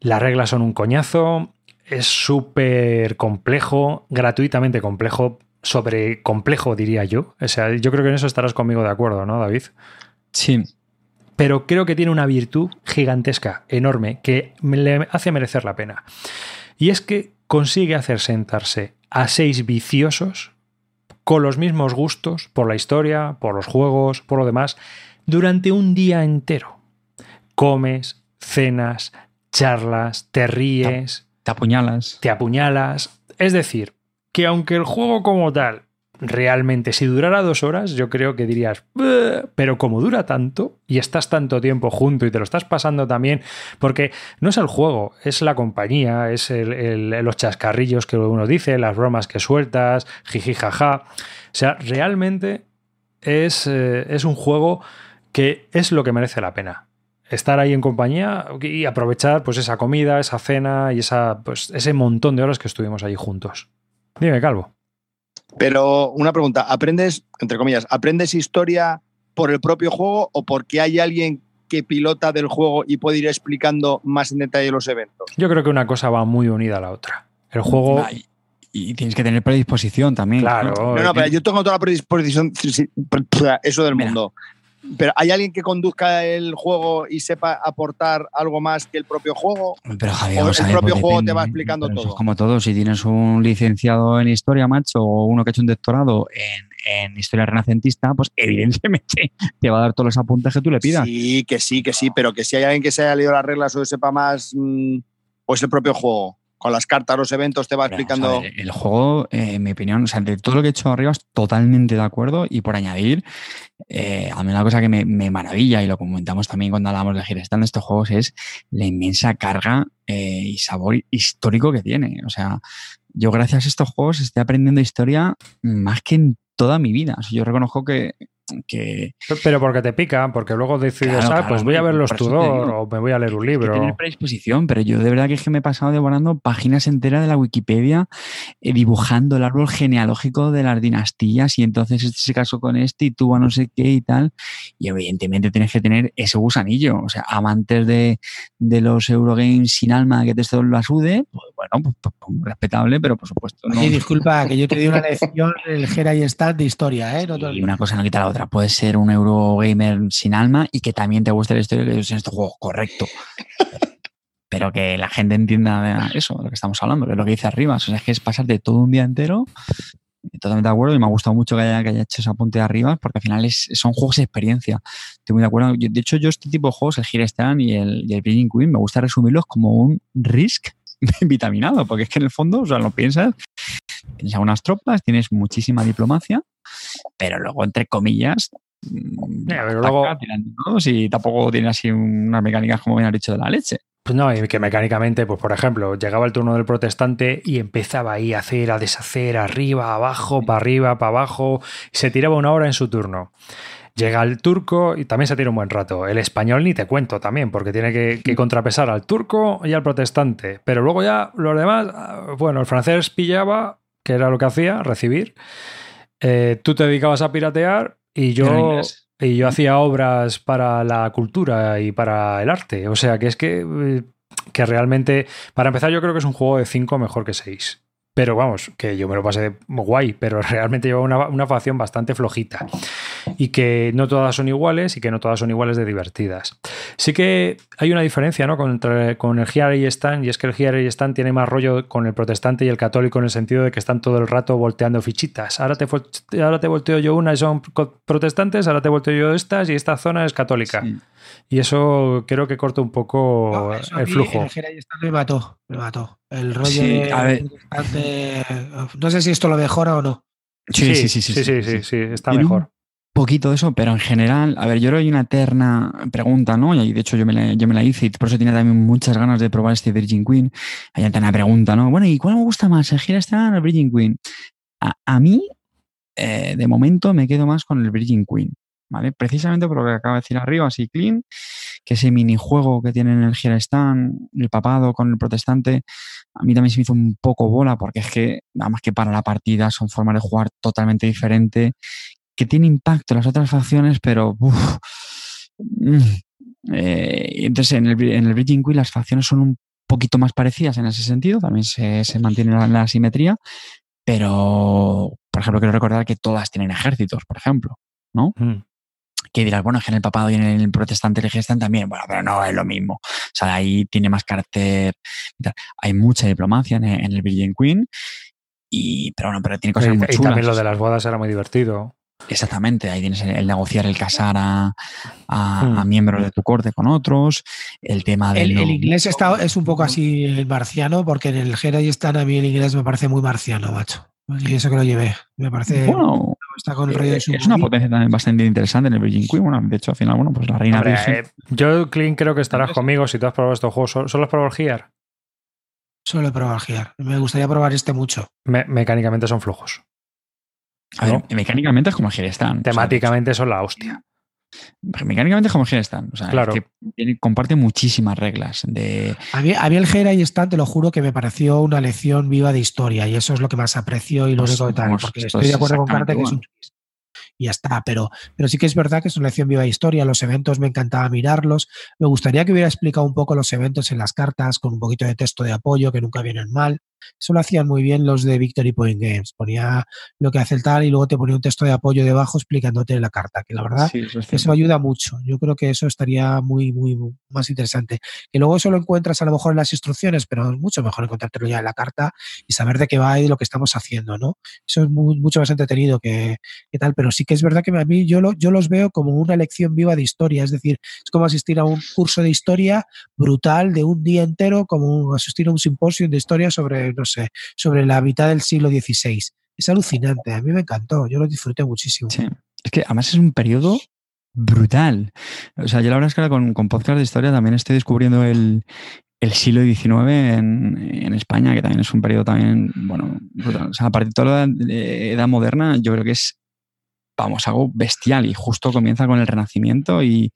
[SPEAKER 1] Las reglas son un coñazo, es súper complejo, gratuitamente complejo, sobre complejo diría yo. O sea, yo creo que en eso estarás conmigo de acuerdo, ¿no, David?
[SPEAKER 2] Sí.
[SPEAKER 1] Pero creo que tiene una virtud gigantesca, enorme, que me- le hace merecer la pena. Y es que consigue hacer sentarse a seis viciosos con los mismos gustos por la historia, por los juegos, por lo demás, durante un día entero. Comes, cenas, charlas, te ríes,
[SPEAKER 2] Te apuñalas.
[SPEAKER 1] te apuñalas. Es decir, que aunque el juego como tal, realmente, si durara dos horas, yo creo que dirías, pero como dura tanto y estás tanto tiempo junto y te lo estás pasando también, porque no es el juego, es la compañía, es el- los chascarrillos que uno dice, las bromas que sueltas, jiji jaja. O sea, realmente es, eh, es un juego que es lo que merece la pena estar ahí en compañía y aprovechar pues esa comida, esa cena y esa, pues, ese montón de horas que estuvimos ahí juntos. Dime, Calvo.
[SPEAKER 4] Pero una pregunta, ¿aprendes, entre comillas, aprendes historia por el propio juego o porque hay alguien que pilota del juego y puede ir explicando más en detalle los eventos?
[SPEAKER 1] Yo creo que una cosa va muy unida a la otra. El juego...
[SPEAKER 2] Ah, y, y tienes que tener predisposición también.
[SPEAKER 1] Claro.
[SPEAKER 4] No, no, pero yo tengo toda la predisposición, sí, eso del
[SPEAKER 2] Mira.
[SPEAKER 4] mundo. Pero ¿hay alguien que conduzca el juego y sepa aportar algo más que el propio juego?
[SPEAKER 2] Pero Javier,
[SPEAKER 4] ¿O el propio
[SPEAKER 2] pues
[SPEAKER 4] juego te
[SPEAKER 2] depende,
[SPEAKER 4] va explicando
[SPEAKER 2] eso
[SPEAKER 4] todo?
[SPEAKER 2] es como todo, si tienes un licenciado en historia, macho, o uno que ha hecho un doctorado en, en historia renacentista, pues evidentemente te va a dar todos los apuntes que tú le pidas.
[SPEAKER 4] Sí, que sí, que sí, pero que si hay alguien que se haya leído las reglas o sepa más, mm, o es el propio juego. Con las cartas, los eventos, te va
[SPEAKER 2] Pero,
[SPEAKER 4] explicando.
[SPEAKER 2] ver, el juego, eh, en mi opinión, o sea, de todo lo que he hecho arriba, es totalmente de acuerdo. Y por añadir, eh, a mí una cosa que me, me maravilla, y lo comentamos también cuando hablamos de Girestan de estos juegos, es la inmensa carga eh, y sabor histórico que tiene. O sea, yo gracias a estos juegos estoy aprendiendo historia más que en toda mi vida. O sea, yo reconozco que, que
[SPEAKER 1] Pero porque te pican, porque luego decides,
[SPEAKER 2] Claro,
[SPEAKER 1] ah,
[SPEAKER 2] claro,
[SPEAKER 1] pues voy a ver los Tudor
[SPEAKER 2] digo.
[SPEAKER 1] o me voy a leer un
[SPEAKER 2] hay que tener
[SPEAKER 1] libro.
[SPEAKER 2] predisposición, pero yo de verdad que es que me he pasado devorando páginas enteras de la Wikipedia, eh, dibujando el árbol genealógico de las dinastías y entonces este se casó con este y tuvo a no sé qué y tal. Y evidentemente tienes que tener ese gusanillo, o sea, amantes de, de los Eurogames sin alma que te lo asude, pues bueno, pues, pues, pues, respetable, pero por supuesto no.
[SPEAKER 3] Oye, disculpa, que yo te di una lección el Gera y Stat de historia, ¿eh? No te
[SPEAKER 2] Y una cosa no quita la otra. Puedes ser un Eurogamer sin alma y que también te guste la historia que en estos juegos, correcto. Pero que la gente entienda eso, de lo que estamos hablando, que es lo que dice arriba. O sea, es que es pasarte todo un día entero. Totalmente de acuerdo y me ha gustado mucho que haya, que haya hecho ese apunte de arriba porque al final es, son juegos de experiencia. Estoy muy de acuerdo. Yo- de hecho, yo este tipo de juegos, el Hero Stand y el, y el Breeding Queen, me gusta resumirlos como un Risk vitaminado, porque es que en el fondo, o sea, lo piensas, tienes algunas tropas, tienes muchísima diplomacia, pero luego, entre comillas, mm,
[SPEAKER 1] Ya, pero luego-
[SPEAKER 2] y tampoco tiene así unas mecánicas como bien has dicho de la leche.
[SPEAKER 1] Pues no, y que mecánicamente, pues por ejemplo, llegaba el turno del protestante y empezaba ahí a hacer, a deshacer, arriba, abajo, para arriba, para abajo, y se tiraba una hora en su turno. Llega el turco y también se tira un buen rato. El español ni te cuento también, porque tiene que, que contrapesar al turco y al protestante. Pero luego ya los demás, ah, bueno, el francés pillaba, que era lo que hacía, recibir. Eh, tú te dedicabas a piratear y yo, y yo hacía obras para la cultura y para el arte. O sea, que es que, eh, que realmente, para empezar, yo creo que es un juego de 5 mejor que 6. Pero vamos, que yo me lo pasé guay, pero realmente lleva una, una facción bastante flojita. Y que no todas son iguales y que no todas son iguales de divertidas. Sí que hay una diferencia ¿no? Contra- con el Here y Stan, y es que el Here y Stan tiene más rollo con el protestante y el católico en el sentido de que están todo el rato volteando fichitas. Ahora te, ahora te volteo yo una y son protestantes, ahora te volteo yo estas y esta zona es católica.
[SPEAKER 2] Sí.
[SPEAKER 1] Y eso creo que corta un poco
[SPEAKER 3] No,
[SPEAKER 1] el flujo.
[SPEAKER 3] El y Stat me mató, me mató. El rollo
[SPEAKER 2] Sí,
[SPEAKER 3] de,
[SPEAKER 2] a ver.
[SPEAKER 3] de- No sé si esto lo mejora o no.
[SPEAKER 2] Sí, sí, sí, sí,
[SPEAKER 1] sí,
[SPEAKER 2] sí,
[SPEAKER 1] sí,
[SPEAKER 2] sí.
[SPEAKER 1] sí, está
[SPEAKER 2] un
[SPEAKER 1] mejor.
[SPEAKER 2] poquito de eso, pero en general, a ver, yo creo que hay una eterna pregunta, ¿no? Y de hecho yo me la, yo me la hice y por eso tenía también muchas ganas de probar este Virgin Queen. Hay una eterna pregunta, ¿no? Bueno, ¿y cuál me gusta más, el Gira Star o el Virgin Queen? A, a mí, eh, de momento, me quedo más con el Virgin Queen, ¿vale? Precisamente por lo que acaba de decir arriba, así clean, que ese minijuego que tiene en el Gira Stand, el papado con el protestante, a mí también se me hizo un poco bola porque es que, nada más que para la partida, son formas de jugar totalmente diferentes que tiene impacto en las otras facciones, pero mm, eh, entonces en el, en el Bridging Queen las facciones son un poquito más parecidas en ese sentido, también se, se mantiene la, la simetría, pero por ejemplo quiero recordar que todas tienen ejércitos, por ejemplo, ¿no?
[SPEAKER 1] Mm.
[SPEAKER 2] Que dirás, bueno, es que en el papado y en el protestante están también, bueno, pero no es lo mismo. O sea, ahí tiene más carácter. y. Hay mucha diplomacia en, en el Virgin Queen, y, pero bueno, pero tiene cosas
[SPEAKER 1] Y,
[SPEAKER 2] muy
[SPEAKER 1] y
[SPEAKER 2] chulas.
[SPEAKER 1] también lo de las bodas era muy divertido.
[SPEAKER 2] Exactamente, ahí tienes el, el negociar, el casar a, a-
[SPEAKER 1] Hmm.
[SPEAKER 2] a miembros de tu corte con otros, el tema del...
[SPEAKER 3] El, inglés está, es un poco así el marciano, porque en el Gera y Stat a mí el inglés me parece muy marciano, macho. Y eso que lo llevé. Me parece.
[SPEAKER 2] Bueno,
[SPEAKER 3] está con el rollo de
[SPEAKER 2] eh, es una potencia también bastante interesante en el Virgin Queen. Bueno, de hecho, al final, bueno, pues la reina
[SPEAKER 1] Hombre,
[SPEAKER 2] virgen.
[SPEAKER 1] eh, yo, Clint, creo que estarás
[SPEAKER 2] Entonces-
[SPEAKER 1] conmigo si tú has probado estos juegos. ¿Solo solo has probado el Gear?
[SPEAKER 3] Solo he probado el Gear. Me gustaría probar este mucho.
[SPEAKER 1] Me- mecánicamente son flojos.
[SPEAKER 2] a ver,
[SPEAKER 1] ¿no?
[SPEAKER 2] mecánicamente es como el Girestan.
[SPEAKER 1] Temáticamente son la hostia.
[SPEAKER 2] Mecánicamente es como el Girestan. O sea, es
[SPEAKER 1] Claro.
[SPEAKER 2] que tiene- comparte muchísimas reglas. De,
[SPEAKER 3] A mí, a mí el Gera y Stat, te lo juro que me pareció una lección viva de historia y eso es lo que más aprecio y lo
[SPEAKER 2] Pues,
[SPEAKER 3] único que tal. Porque
[SPEAKER 2] esto
[SPEAKER 3] estoy de acuerdo con Carte que es un. Y ya está, pero, pero sí que es verdad que es una lección viva de historia. Los eventos me encantaba mirarlos. Me gustaría que hubiera explicado un poco los eventos en las cartas con un poquito de texto de apoyo que nunca vienen mal. Eso lo hacían muy bien los de Victory Point Games. Ponía lo que hace el tal y luego te ponía un texto de apoyo debajo explicándote la carta, que la verdad eso, ayuda mucho. Yo creo que eso estaría muy, muy, más interesante. Que luego eso lo encuentras a lo mejor en las instrucciones, pero es mucho mejor encontrártelo ya en la carta y saber de qué va y de lo que estamos haciendo, ¿no? Eso es mucho más entretenido que, tal, pero sí que es verdad que a mí yo, lo, yo los veo como una lección viva de historia, es decir, es como asistir a un curso de historia brutal de un día entero, como asistir a un simposio de historia sobre, no sé, sobre la mitad del siglo XVI. Es alucinante, a mí me encantó, yo lo disfruté muchísimo.
[SPEAKER 2] Sí. Es que además es un periodo brutal. O sea, yo la verdad es que con, con podcast de historia también estoy descubriendo el, el siglo XIX en, España, que también es un periodo también, bueno, brutal. O sea, a partir de toda la edad moderna, yo creo que es, vamos, algo bestial y justo comienza con el Renacimiento y,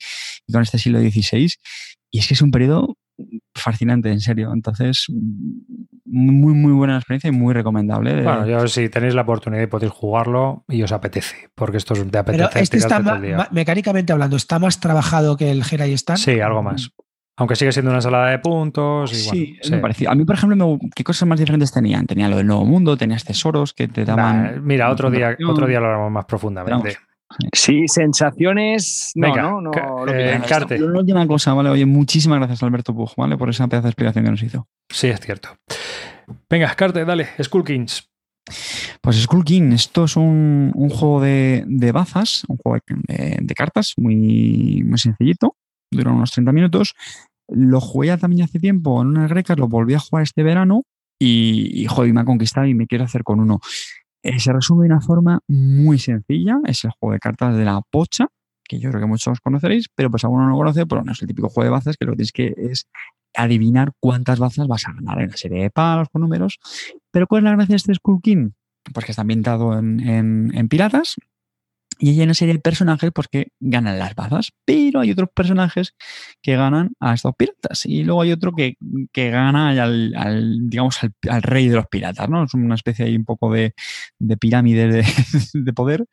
[SPEAKER 2] y con este siglo XVI. Y es que es un periodo fascinante, en serio. Entonces, muy, muy buena experiencia y muy recomendable.
[SPEAKER 1] Bueno, yo si tenéis la oportunidad de poder jugarlo y os apetece, porque esto es de apetece.
[SPEAKER 3] Pero este está mecánicamente hablando, ¿está más trabajado que el Jedi Stand?
[SPEAKER 1] Sí, algo más. Aunque sigue siendo una ensalada de puntos. Y
[SPEAKER 2] sí, me pareció. A mí, por ejemplo, ¿qué cosas más diferentes tenían? Tenía lo del Nuevo Mundo, tenías tesoros que te daban.
[SPEAKER 1] mira, otro día, otro día lo hablamos más profundamente.
[SPEAKER 4] Sí, sensaciones. No, no, no.
[SPEAKER 2] Eh, Una última cosa, ¿vale? Oye, muchísimas gracias, Alberto Puj, ¿vale? Por esa pedazo de explicación que nos hizo.
[SPEAKER 1] Sí, es cierto. Venga, Carte, dale, Skull Kings.
[SPEAKER 2] Pues Skull King, esto es un, juego de, bazas, un juego de, cartas muy, muy sencillito, dura unos 30 minutos. Lo jugué ya también hace tiempo en unas grecas, lo volví a jugar este verano y, y joder, me ha conquistado y me quiero hacer con uno. Eh, se resume de una forma muy sencilla. Es el juego de cartas de la pocha, que yo creo que muchos conoceréis, pero pues alguno no lo conoce, pero no es el típico juego de bazas que lo que tienes que es adivinar cuántas bazas vas a ganar en la serie de palos con números. Pero ¿cuál es la gracia de este Skull? Pues que está ambientado en, en piratas, y hay una serie de personajes pues, que ganan las bazas, pero hay otros personajes que ganan a estos piratas. Y luego hay otro que, que gana al, digamos, al, rey de los piratas, ¿no? Es una especie ahí un poco de, de pirámide de, de, poder,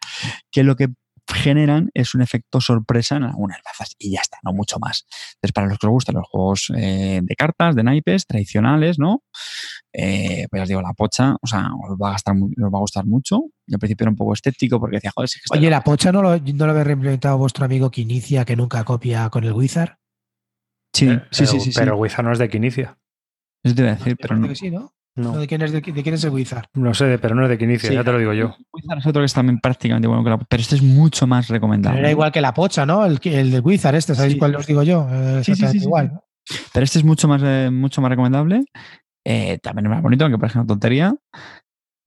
[SPEAKER 2] que lo que generan es un efecto sorpresa en algunas bazas y ya está, no mucho más. Entonces, para los que les gustan los juegos eh, de cartas, de naipes, tradicionales, ¿no? Eh, pues os digo, la pocha, o sea, os va a, gastar, va a gustar mucho. Yo al principio era un poco escéptico porque decía, joder, si
[SPEAKER 3] es que Oye, ¿la pocha no lo, no lo había reimplementado vuestro amigo Quinicia que nunca copia con el Wizard?
[SPEAKER 1] Sí, sí, sí, sí, Pero el Wizard no es de Quinicia.
[SPEAKER 2] Eso te iba a decir, pero no.
[SPEAKER 3] sí, ¿no? No. ¿De, quién es, de, quién es el Wizard?
[SPEAKER 1] No sé, pero no es de que inicia, ya te lo digo yo.
[SPEAKER 2] Wizard es otro que es también prácticamente bueno que la Pero este es mucho más recomendable.
[SPEAKER 3] era igual que la pocha, ¿no? El, el de Wizard, este, ¿sabéis cuál os digo yo?
[SPEAKER 2] Eh, sí, sí, igual. Pero este es mucho más, eh, mucho más recomendable. Eh, también es más bonito, aunque parece una tontería.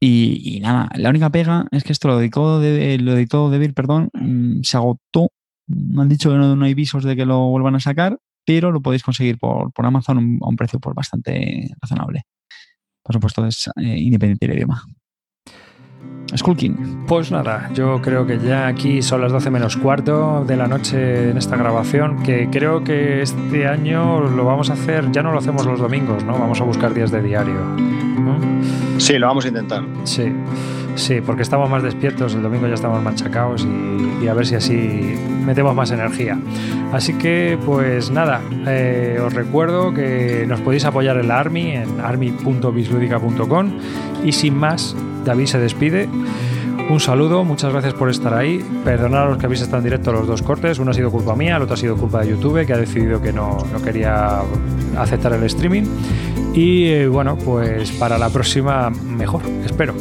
[SPEAKER 2] Y, nada, la única pega es que esto lo dedicó, de, lo editó Devil, perdón, mm, se agotó. Me han dicho que no, hay visos de que lo vuelvan a sacar, pero lo podéis conseguir por, por Amazon a un precio pues, bastante razonable por supuesto, es eh, independiente del idioma. Skull King.
[SPEAKER 1] Pues nada, yo creo que ya aquí son las 12 menos cuarto de la noche en esta grabación, que creo que este año lo vamos a hacer, ya no lo hacemos los domingos, ¿no? Vamos a buscar días de diario.
[SPEAKER 4] Sí, lo vamos a intentar.
[SPEAKER 1] Sí. Sí, porque estamos más despiertos, el domingo ya estamos machacados y, a ver si así metemos más energía. Así que, pues nada, eh, os recuerdo que nos podéis apoyar en la Army, en army.bisludica.com y sin más, David se despide. Un saludo, muchas gracias por estar ahí. Perdonad a los que habéis estado en directo los dos cortes. Uno ha sido culpa mía, el otro ha sido culpa de YouTube, que ha decidido que no, no quería aceptar el streaming. Y eh, bueno, pues para la próxima mejor, espero.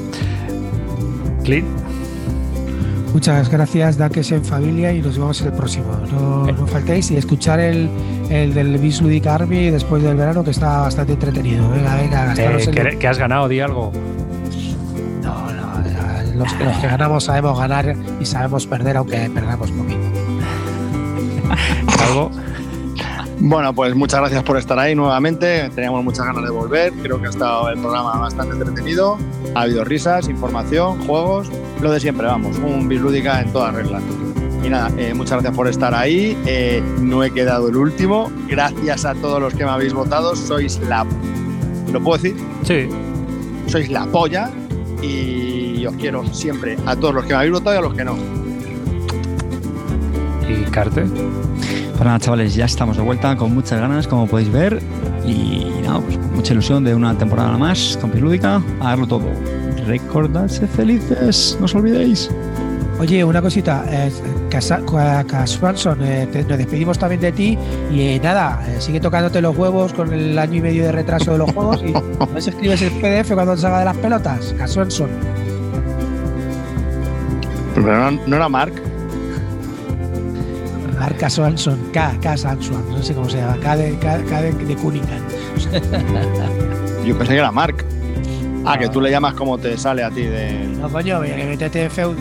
[SPEAKER 3] Muchas gracias, Daques en familia y nos vemos en el próximo. No, no faltéis y escuchar el, el del Bis Army después del verano que está bastante entretenido. Venga, venga,
[SPEAKER 1] eh, que, has ganado, di algo.
[SPEAKER 3] No, no, los, los que ganamos sabemos ganar y sabemos perder, aunque perdamos poquito.
[SPEAKER 1] ¿Algo?
[SPEAKER 4] Bueno, pues muchas gracias por estar ahí nuevamente. Teníamos muchas ganas de volver. Creo que ha estado el programa bastante entretenido. Ha habido risas, información, juegos, lo de siempre, vamos, un bislúdica en todas reglas. Y nada, eh, muchas gracias por estar ahí. Eh, no he quedado el último. Gracias a todos los que me habéis votado. Sois la. ¿Lo puedo decir?
[SPEAKER 1] Sí.
[SPEAKER 4] Sois la polla. Y os quiero siempre a todos los que me habéis votado y a los que no.
[SPEAKER 1] ¿Y Carte?
[SPEAKER 2] Pues nada, chavales, ya estamos de vuelta con muchas ganas, como podéis ver. Y nada, pues con mucha ilusión de una temporada más, Campus Lúdica, a darlo todo. Recordadse felices, no os olvidéis.
[SPEAKER 3] Oye, una cosita, eh, eh, te- nos despedimos también de ti y eh, nada, eh, sigue tocándote los huevos con el año y medio de retraso de los juegos y ¿no escribes el PDF cuando te salga de las pelotas? Casualson.
[SPEAKER 4] Pero no, no era Mark.
[SPEAKER 3] Mark Casualson, K, K Sanson, no sé cómo se llama, K de, K, K de, de Cunningham.
[SPEAKER 4] Yo pensé que era Mark. Ah, que tú le llamas como te sale a ti de.
[SPEAKER 3] No, coño, que métete en feud.